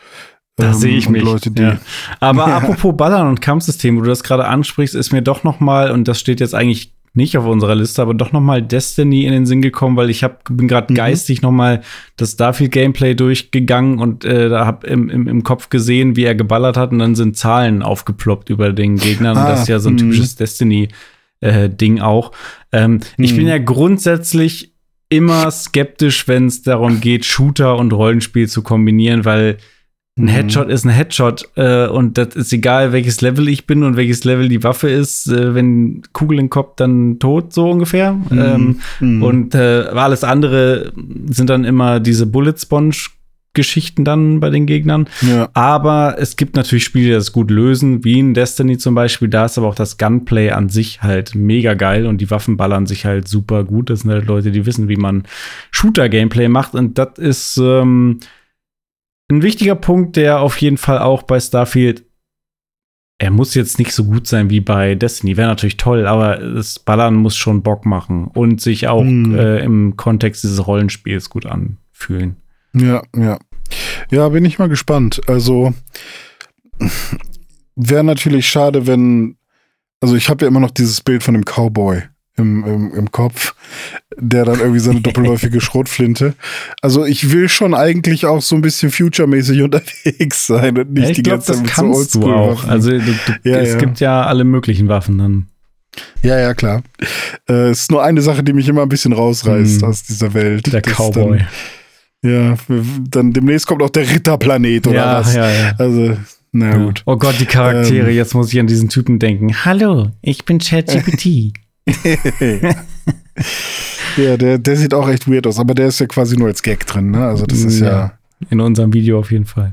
Da Ähm, sehe ich mich. Leute, die, ja. Aber apropos Ballern und Kampfsystem, wo du das gerade ansprichst, ist mir doch noch mal und das steht jetzt eigentlich nicht auf unserer Liste, aber doch noch mal Destiny in den Sinn gekommen, weil ich hab, bin gerade Mhm. geistig noch mal das Starfield Gameplay durchgegangen und äh, da hab im, im, im Kopf gesehen, wie er geballert hat und dann sind Zahlen aufgeploppt über den Gegnern und Ah, das ist ja so ein mhm. typisches Destiny äh, Ding auch. Ähm, Ich Mhm. bin ja grundsätzlich immer skeptisch, wenn es darum geht, Shooter und Rollenspiel zu kombinieren, weil ein Mhm. Headshot ist ein Headshot äh, und das ist egal, welches Level ich bin und welches Level die Waffe ist. Äh, wenn Kugel im Kopf, dann tot, so ungefähr. Mhm. Ähm, Mhm. Und äh, alles andere sind dann immer diese Bullet Sponge Geschichten dann bei den Gegnern. ja. Aber es gibt natürlich Spiele, die das gut lösen, wie in Destiny zum Beispiel. Da ist aber auch das Gunplay an sich halt mega geil und die Waffen ballern sich halt super gut. Das sind halt Leute, die wissen, wie man Shooter-Gameplay macht. Und das ist ähm, ein wichtiger Punkt, der auf jeden Fall auch bei Starfield. Er muss jetzt nicht so gut sein wie bei Destiny, wäre natürlich toll, aber das Ballern muss schon Bock machen und sich auch Hm. äh, im Kontext dieses Rollenspiels gut anfühlen. Ja, ja. Ja, bin ich mal gespannt. Also wäre natürlich schade, wenn. Also ich habe ja immer noch dieses Bild von dem Cowboy im, im, im Kopf, der dann irgendwie seine doppelläufige Schrotflinte. Also ich will schon eigentlich auch so ein bisschen future-mäßig unterwegs sein und nicht Ja, ich die glaube, ganze das Zeit mit so du auch. Also du, du, Ja, es ja. gibt ja alle möglichen Waffen dann. ja, ja, klar. Äh, Es ist nur eine Sache, die mich immer ein bisschen rausreißt Hm. aus dieser Welt. Der Cowboy. Dann, ja, dann demnächst kommt auch der Ritterplanet oder ja, was. ja, ja. Also, na gut. Oh Gott, die Charaktere. Ähm. Jetzt muss ich an diesen Typen denken. Hallo, ich bin ChatGPT. Ja, der, der sieht auch echt weird aus, aber der ist ja quasi nur als Gag drin, ne? Also das ist ja. Ja. In unserem Video auf jeden Fall.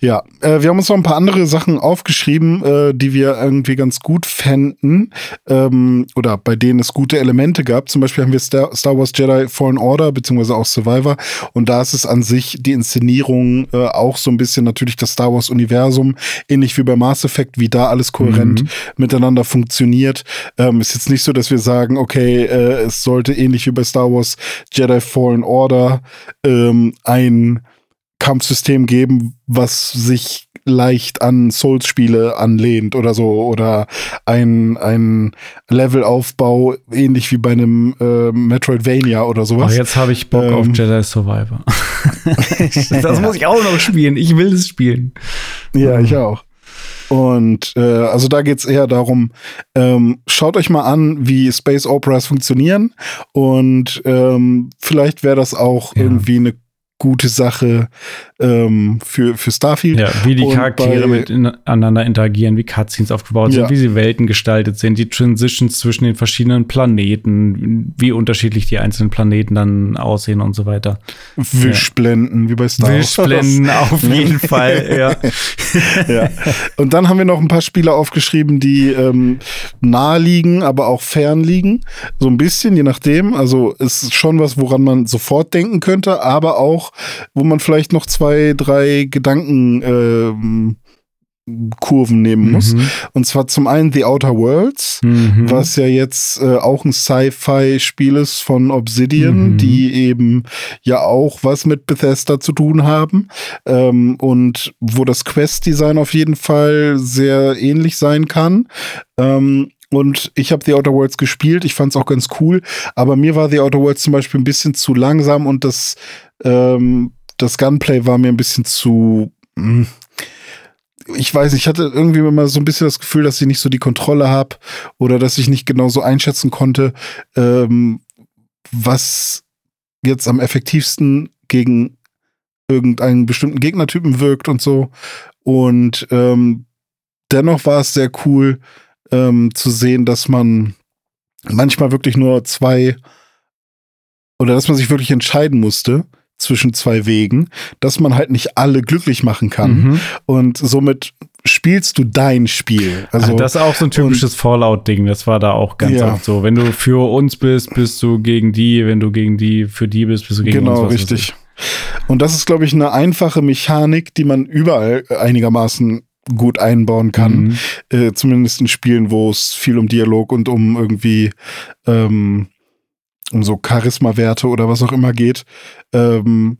Ja, äh, wir haben uns noch ein paar andere Sachen aufgeschrieben, äh, die wir irgendwie ganz gut fänden ähm, oder bei denen es gute Elemente gab. Zum Beispiel haben wir Star, Star Wars Jedi Fallen Order beziehungsweise auch Survivor und da ist es an sich die Inszenierung äh, auch so ein bisschen natürlich das Star Wars Universum, ähnlich wie bei Mass Effect, wie da alles kohärent Mhm. miteinander funktioniert. Ähm, ist jetzt nicht so, dass wir sagen, okay, äh, es sollte ähnlich wie bei Star Wars Jedi Fallen Order ähm, ein Kampfsystem geben, was sich leicht an Souls-Spiele anlehnt oder so oder ein, ein Levelaufbau ähnlich wie bei einem äh, Metroidvania oder Oh, sowas. jetzt habe ich Bock Ähm. auf Jedi Survivor. das muss ich auch noch spielen. Ich will es spielen. Ja, ich auch. Und äh, also da geht's eher darum, ähm, schaut euch mal an, wie Space Operas funktionieren und ähm, vielleicht wäre das auch Ja. irgendwie eine gute Sache ähm, für, für Starfield. Ja, wie die Charaktere miteinander interagieren, wie Cutscenes aufgebaut sind, ja. wie sie Welten gestaltet sind, die Transitions zwischen den verschiedenen Planeten, wie unterschiedlich die einzelnen Planeten dann aussehen und so weiter. Wischblenden, ja. wie bei Star Wars. Wischblenden auf jeden Fall, ja. ja. Und dann haben wir noch ein paar Spiele aufgeschrieben, die ähm, nahe liegen, aber auch fern liegen. So ein bisschen, je nachdem. Also ist schon was, woran man sofort denken könnte, aber auch wo man vielleicht noch zwei, drei Gedanken ähm, Kurven nehmen muss. Mhm. Und zwar zum einen The Outer Worlds, mhm. was ja jetzt äh, auch ein Sci-Fi-Spiel ist von Obsidian, mhm. die eben ja auch was mit Bethesda zu tun haben. Ähm, und wo das Quest-Design auf jeden Fall sehr ähnlich sein kann. Ähm, und ich habe The Outer Worlds gespielt, ich fand es auch ganz cool, aber mir war The Outer Worlds zum Beispiel ein bisschen zu langsam und das ähm, das Gunplay war mir ein bisschen zu. Hm, ich weiß, ich hatte irgendwie immer so ein bisschen das Gefühl, dass ich nicht so die Kontrolle habe oder dass ich nicht genau so einschätzen konnte, ähm, was jetzt am effektivsten gegen irgendeinen bestimmten Gegnertypen wirkt und so. Und ähm, dennoch war es sehr cool ähm, zu sehen, dass man manchmal wirklich nur zwei oder dass man sich wirklich entscheiden musste zwischen zwei Wegen, dass man halt nicht alle glücklich machen kann. Mhm. Und somit spielst du dein Spiel. Also, das ist auch so ein typisches Fallout-Ding. Das war da auch ganz ja. oft so. Wenn du für uns bist, bist du gegen die. Wenn du gegen die, für die bist, bist du gegen genau, uns. Genau, richtig. Und das ist, glaube ich, eine einfache Mechanik, die man überall einigermaßen gut einbauen kann. Mhm. Äh, zumindest in Spielen, wo es viel um Dialog und um irgendwie ähm, um so Charisma-Werte oder was auch immer geht. Ähm,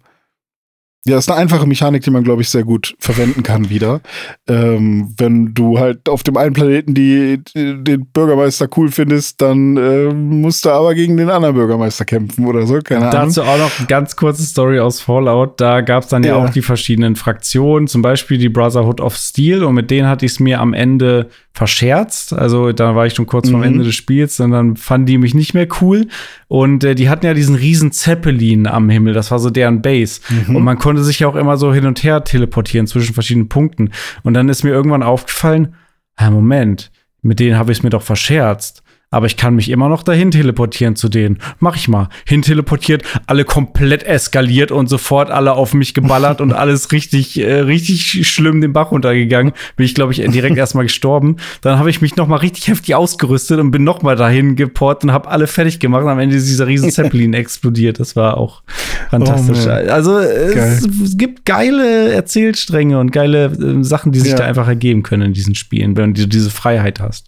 ja, ist eine einfache Mechanik, die man, glaube ich, sehr gut verwenden kann wieder. Ähm, wenn du halt auf dem einen Planeten die, die den Bürgermeister cool findest, dann äh, musst du aber gegen den anderen Bürgermeister kämpfen oder so. Keine Dazu Ahnung. auch noch eine ganz kurze Story aus Fallout. Da gab es dann ja. ja. auch die verschiedenen Fraktionen, zum Beispiel die Brotherhood of Steel und mit denen hatte ich es mir am Ende verscherzt. Also da war ich schon kurz mhm. vorm Ende des Spiels und dann fanden die mich nicht mehr cool. Und äh, die hatten ja diesen riesen Zeppelin am Himmel, das war so deren Base. Mhm. Und man konnte sich ja auch immer so hin und her teleportieren zwischen verschiedenen Punkten. Und dann ist mir irgendwann aufgefallen, ah, Moment, mit denen habe ich es mir doch verscherzt aber ich kann mich immer noch dahin teleportieren zu denen. Mach ich mal. Hin teleportiert, alle komplett eskaliert und sofort alle auf mich geballert und alles richtig, äh, richtig schlimm den Bach runtergegangen. Bin ich, glaube ich, direkt erstmal gestorben. Dann habe ich mich noch mal richtig heftig ausgerüstet und bin noch mal dahin geportet und habe alle fertig gemacht. Und am Ende ist dieser riesen Zeppelin explodiert. Das war auch fantastisch. Oh, also es, es, gibt geile Erzählstränge und geile äh, Sachen, die sich ja. da einfach ergeben können in diesen Spielen, wenn du diese Freiheit hast.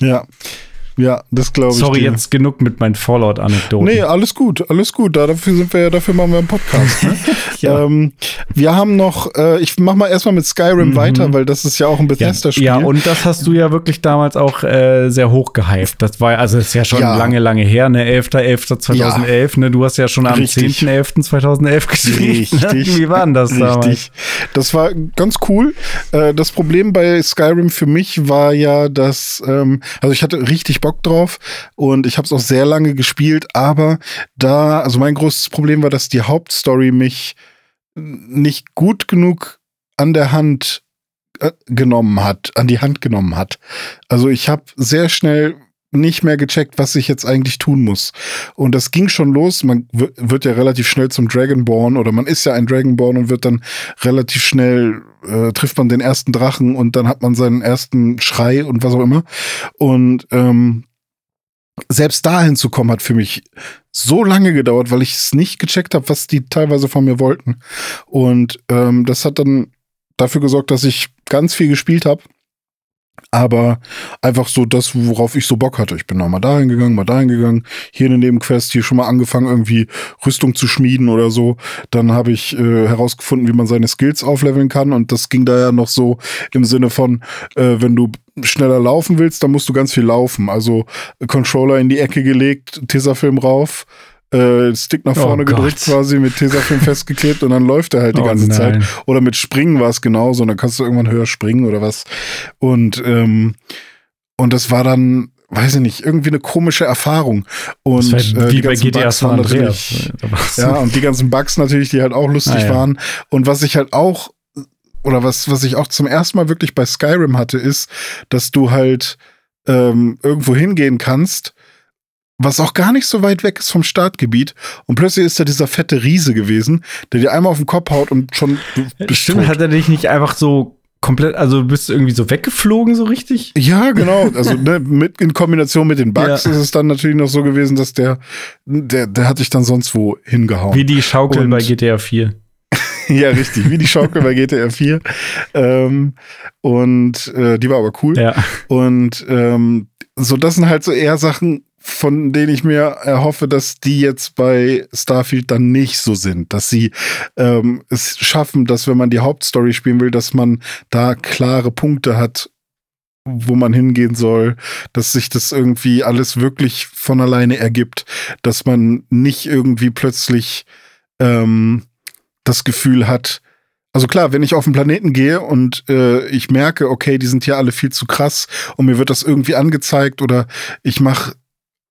Ja. Ja, das glaube ich. Sorry, dir. jetzt genug mit meinen Fallout-Anekdoten. Nee, alles gut, alles gut. Dafür sind wir ja, dafür machen wir einen Podcast. Ne? ja. ähm, wir haben noch, äh, ich mach mal erstmal mit Skyrim mhm. weiter, weil das ist ja auch ein Bethesda-Spiel. Ja, ja, und das hast du ja wirklich damals auch äh, sehr hoch gehypt. Das war, also das ist ja schon ja. lange, lange her, ne? 11.11.2011, ja. ne? Du hast ja schon am 10.11.2011 geschrieben. Ne? Richtig. Wie war denn das Richtig. damals? Das war ganz cool. Äh, das Problem bei Skyrim für mich war ja, dass, ähm, also ich hatte richtig Bock drauf und ich habe es auch sehr lange gespielt, aber da, also mein großes Problem war, dass die Hauptstory mich nicht gut genug an der Hand äh, genommen hat, an die Hand genommen hat. Also ich habe sehr schnell nicht mehr gecheckt, was ich jetzt eigentlich tun muss. Und das ging schon los. Man wird ja relativ schnell zum Dragonborn oder man ist ja ein Dragonborn und wird dann relativ schnell äh, trifft man den ersten Drachen und dann hat man seinen ersten Schrei und was auch immer. Und ähm, selbst dahin zu kommen, hat für mich so lange gedauert, weil ich es nicht gecheckt habe, was die teilweise von mir wollten. Und ähm, das hat dann dafür gesorgt, dass ich ganz viel gespielt habe aber einfach so das, worauf ich so Bock hatte. Ich bin da mal dahin gegangen, mal dahin gegangen, hier eine Nebenquest, hier schon mal angefangen, irgendwie Rüstung zu schmieden oder so. Dann habe ich äh, herausgefunden, wie man seine Skills aufleveln kann. Und das ging da ja noch so im Sinne von, äh, wenn du schneller laufen willst, dann musst du ganz viel laufen. Also Controller in die Ecke gelegt, Tesafilm rauf, äh, Stick nach vorne oh gedrückt quasi mit Tesafilm festgeklebt und dann läuft er halt die oh ganze nein. Zeit. Oder mit Springen war es genauso und dann kannst du irgendwann höher springen oder was. Und, ähm, und das war dann weiß ich nicht, irgendwie eine komische Erfahrung. Und Das war äh, wie die bei ganzen Bugs waren natürlich, ja, und die ganzen Bugs natürlich, die halt auch lustig Ah, ja. waren. Und was ich halt auch, oder was, was ich auch zum ersten Mal wirklich bei Skyrim hatte, ist, dass du halt ähm, irgendwo hingehen kannst, was auch gar nicht so weit weg ist vom Startgebiet. Und plötzlich ist da dieser fette Riese gewesen, der dir einmal auf den Kopf haut und schon du bist Stimmt, tot. hat er dich nicht einfach so komplett, also du bist irgendwie so weggeflogen, so richtig? Ja, genau. Also ne, mit, in Kombination mit den Bugs Ja. ist es dann natürlich noch so gewesen, dass der, der, der hat dich dann sonst wo hingehauen. Wie die Schaukel Und- bei GTA 4. Ja, richtig, wie die Schaukel bei GTA 4. Ähm, und äh, die war aber cool. Ja. Und ähm, so, das sind halt so eher Sachen, von denen ich mir erhoffe, dass die jetzt bei Starfield dann nicht so sind. Dass sie ähm, es schaffen, dass wenn man die Hauptstory spielen will, dass man da klare Punkte hat, wo man hingehen soll, dass sich das irgendwie alles wirklich von alleine ergibt, dass man nicht irgendwie plötzlich ähm, das Gefühl hat, also klar, wenn ich auf den Planeten gehe und äh, ich merke, okay, die sind hier alle viel zu krass und mir wird das irgendwie angezeigt oder ich mache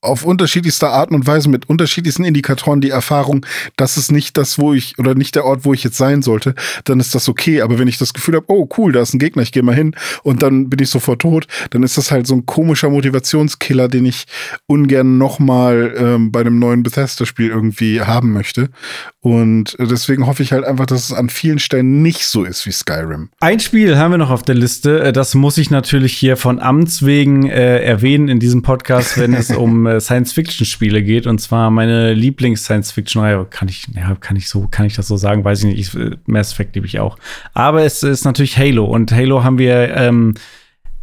auf unterschiedlichste Arten und Weise mit unterschiedlichsten Indikatoren die Erfahrung, das ist nicht das, wo ich oder nicht der Ort, wo ich jetzt sein sollte, dann ist das okay. Aber wenn ich das Gefühl habe, oh cool, da ist ein Gegner, ich gehe mal hin und dann bin ich sofort tot, dann ist das halt so ein komischer Motivationskiller, den ich ungern nochmal ähm, bei einem neuen Bethesda-Spiel irgendwie haben möchte. Und deswegen hoffe ich halt einfach, dass es an vielen Stellen nicht so ist wie Skyrim. Ein Spiel haben wir noch auf der Liste. Äh, Das muss ich natürlich hier von Amts wegen äh, erwähnen in diesem Podcast, wenn es um äh, Science-Fiction-Spiele geht. Und zwar meine Lieblings-Science-Fiction-Reihe. Kann ich, ja, kann ich so, kann ich das so sagen? Weiß ich nicht. Ich, äh, Mass Effect liebe ich auch. Aber es ist natürlich Halo. Und Halo haben wir, ähm,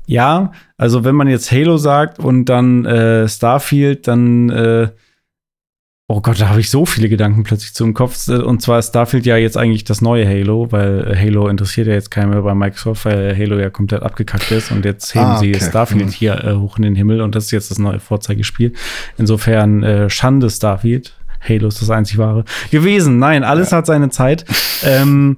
ja, also wenn man jetzt Halo sagt und dann äh, Starfield, dann äh, Oh Gott, da habe ich so viele Gedanken plötzlich zu im Kopf. Und zwar ist Starfield ja jetzt eigentlich das neue Halo, weil Halo interessiert ja jetzt keinen mehr bei Microsoft, weil Halo ja komplett abgekackt ist und jetzt heben Ah, sie okay. Starfield Mhm. hier äh, hoch in den Himmel und das ist jetzt das neue Vorzeigespiel. Insofern äh, Schande Starfield. Halo ist das einzig wahre gewesen. Nein, alles hat seine Zeit. ähm,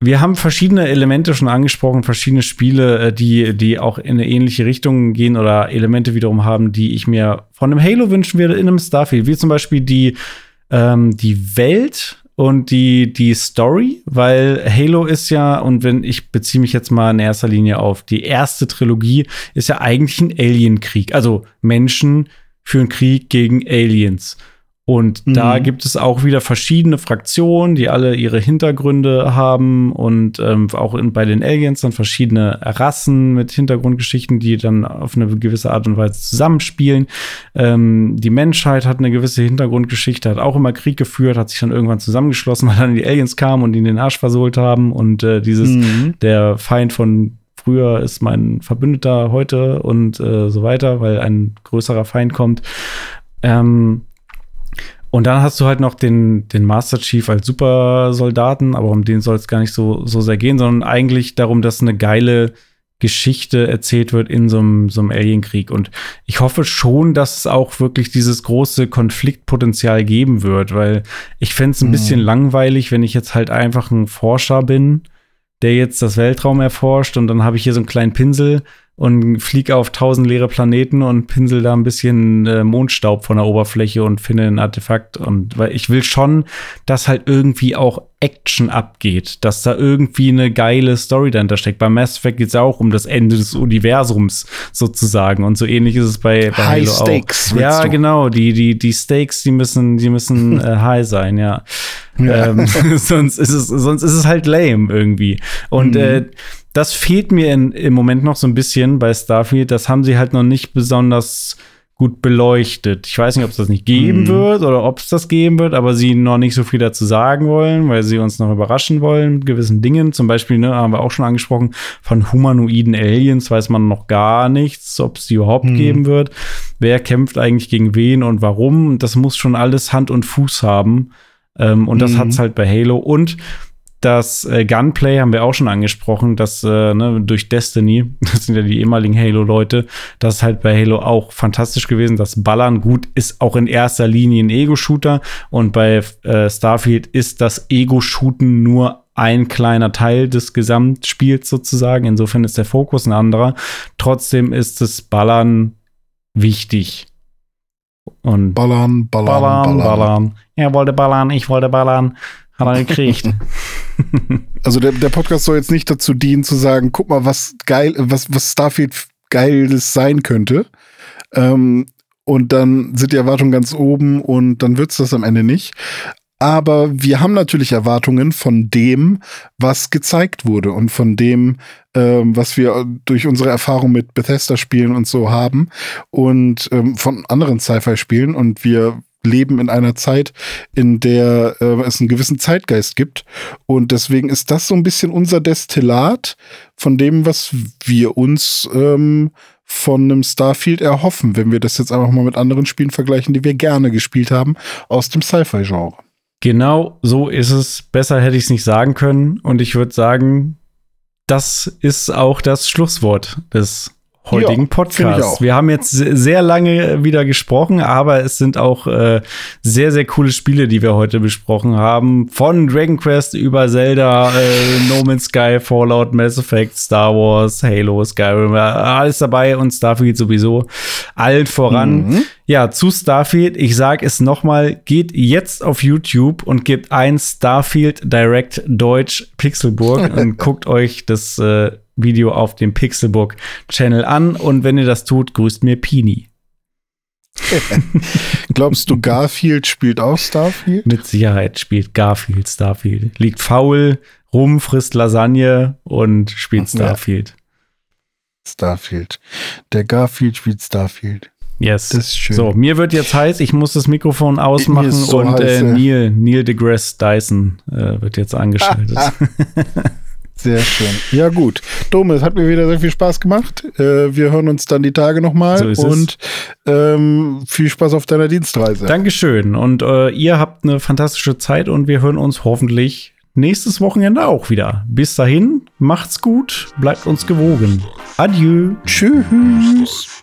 wir haben verschiedene Elemente schon angesprochen, verschiedene Spiele, äh, die, die auch in eine ähnliche Richtung gehen oder Elemente wiederum haben, die ich mir von einem Halo wünschen würde in einem Starfield, wie zum Beispiel die, ähm, die Welt und die, die Story, weil Halo ist ja, und wenn ich beziehe mich jetzt mal in erster Linie auf die erste Trilogie, ist ja eigentlich ein Alienkrieg. Also Menschen führen Krieg gegen Aliens. Und da Mhm. gibt es auch wieder verschiedene Fraktionen, die alle ihre Hintergründe haben und ähm, auch in, bei den Aliens dann verschiedene Rassen mit Hintergrundgeschichten, die dann auf eine gewisse Art und Weise zusammenspielen. Ähm, die Menschheit hat eine gewisse Hintergrundgeschichte, hat auch immer Krieg geführt, hat sich dann irgendwann zusammengeschlossen, weil dann die Aliens kamen und ihn den Arsch versohlt haben und äh, dieses Mhm. der Feind von früher ist mein Verbündeter heute und äh, so weiter, weil ein größerer Feind kommt. Ähm, und dann hast du halt noch den, den Master Chief als Supersoldaten, aber um den soll es gar nicht so, so sehr gehen, sondern eigentlich darum, dass eine geile Geschichte erzählt wird in so einem, so einem Alienkrieg. Und ich hoffe schon, dass es auch wirklich dieses große Konfliktpotenzial geben wird, weil ich fände es ein Mhm. bisschen langweilig, wenn ich jetzt halt einfach ein Forscher bin, der jetzt das Weltraum erforscht und dann habe ich hier so einen kleinen Pinsel und fliege auf tausend leere Planeten und pinsel da ein bisschen äh, Mondstaub von der Oberfläche und finde ein Artefakt. Und weil ich will schon, dass halt irgendwie auch Action abgeht, dass da irgendwie eine geile Story dahinter steckt. Bei Mass Effect geht es ja auch um das Ende des Universums sozusagen. Und so ähnlich ist es bei, bei High Halo Stakes, auch. Ja, genau. Die, die, die Stakes, die müssen, die müssen äh, high sein, ja. Ja. Ähm, sonst, ist es, sonst ist es halt lame irgendwie. Und Mhm. äh, das fehlt mir in, im Moment noch so ein bisschen bei Starfield. Das haben sie halt noch nicht besonders gut beleuchtet. Ich weiß nicht, ob es das nicht geben Mhm. wird oder ob es das geben wird, aber sie noch nicht so viel dazu sagen wollen, weil sie uns noch überraschen wollen mit gewissen Dingen. Zum Beispiel, ne, haben wir auch schon angesprochen, von humanoiden Aliens weiß man noch gar nichts, ob es die überhaupt Mhm. geben wird. Wer kämpft eigentlich gegen wen und warum? Das muss schon alles Hand und Fuß haben. Ähm, und das Mhm. hat's halt bei Halo. Und das äh, Gunplay haben wir auch schon angesprochen, dass äh, ne, durch Destiny, das sind ja die ehemaligen Halo-Leute, das ist halt bei Halo auch fantastisch gewesen. Das Ballern gut ist auch in erster Linie ein Ego-Shooter und bei äh, Starfield ist das Ego-Shooten nur ein kleiner Teil des Gesamtspiels sozusagen. Insofern ist der Fokus ein anderer. Trotzdem ist das Ballern wichtig. Und Ballern, ballern, ballern, ballern. ballern. Er wollte ballern, ich wollte ballern. Hat er gekriegt. Also der, der Podcast soll jetzt nicht dazu dienen zu sagen, guck mal, was geil, was, was Starfield geiles sein könnte. Ähm, und dann sind die Erwartungen ganz oben und dann wird's das am Ende nicht. Aber wir haben natürlich Erwartungen von dem, was gezeigt wurde und von dem, ähm, was wir durch unsere Erfahrung mit Bethesda-Spielen und so haben und ähm, von anderen Sci-Fi-Spielen. Und wir leben in einer Zeit, in der äh, es einen gewissen Zeitgeist gibt. Und deswegen ist das so ein bisschen unser Destillat von dem, was wir uns ähm, von einem Starfield erhoffen, wenn wir das jetzt einfach mal mit anderen Spielen vergleichen, die wir gerne gespielt haben, aus dem Sci-Fi-Genre. Genau so ist es. Besser hätte ich es nicht sagen können. Und ich würde sagen, das ist auch das Schlusswort des heutigen Ja, auch. Wir haben jetzt se- sehr lange wieder gesprochen, aber es sind auch äh, sehr, sehr coole Spiele, die wir heute besprochen haben. Von Dragon Quest über Zelda, äh, No Man's Sky, Fallout, Mass Effect, Star Wars, Halo, Skyrim, äh, alles dabei und Starfield sowieso. Allen voran. Mhm. Ja, zu Starfield. Ich sag es nochmal, geht jetzt auf YouTube und gebt ein Starfield Direct Deutsch Pixelburg und guckt euch das äh, Video auf dem Pixelburg Channel an. Und wenn ihr das tut, grüßt mir Pini. Glaubst du, Garfield spielt auch Starfield? Mit Sicherheit spielt Garfield Starfield. Liegt faul, rum, frisst Lasagne und spielt Ja. Starfield. Starfield. Der Garfield spielt Starfield. Yes. Das ist schön. So, mir wird jetzt heiß, ich muss das Mikrofon ausmachen so und heiß, äh, ja. Neil, Neil deGrasse Dyson äh, wird jetzt angeschaltet. Sehr schön. Ja, gut. Dome, es hat mir wieder sehr viel Spaß gemacht. Äh, wir hören uns dann die Tage nochmal So und ähm, viel Spaß auf deiner Dienstreise. Dankeschön. Und äh, ihr habt eine fantastische Zeit und wir hören uns hoffentlich nächstes Wochenende auch wieder. Bis dahin, macht's gut, bleibt uns gewogen. Adieu. Tschüss.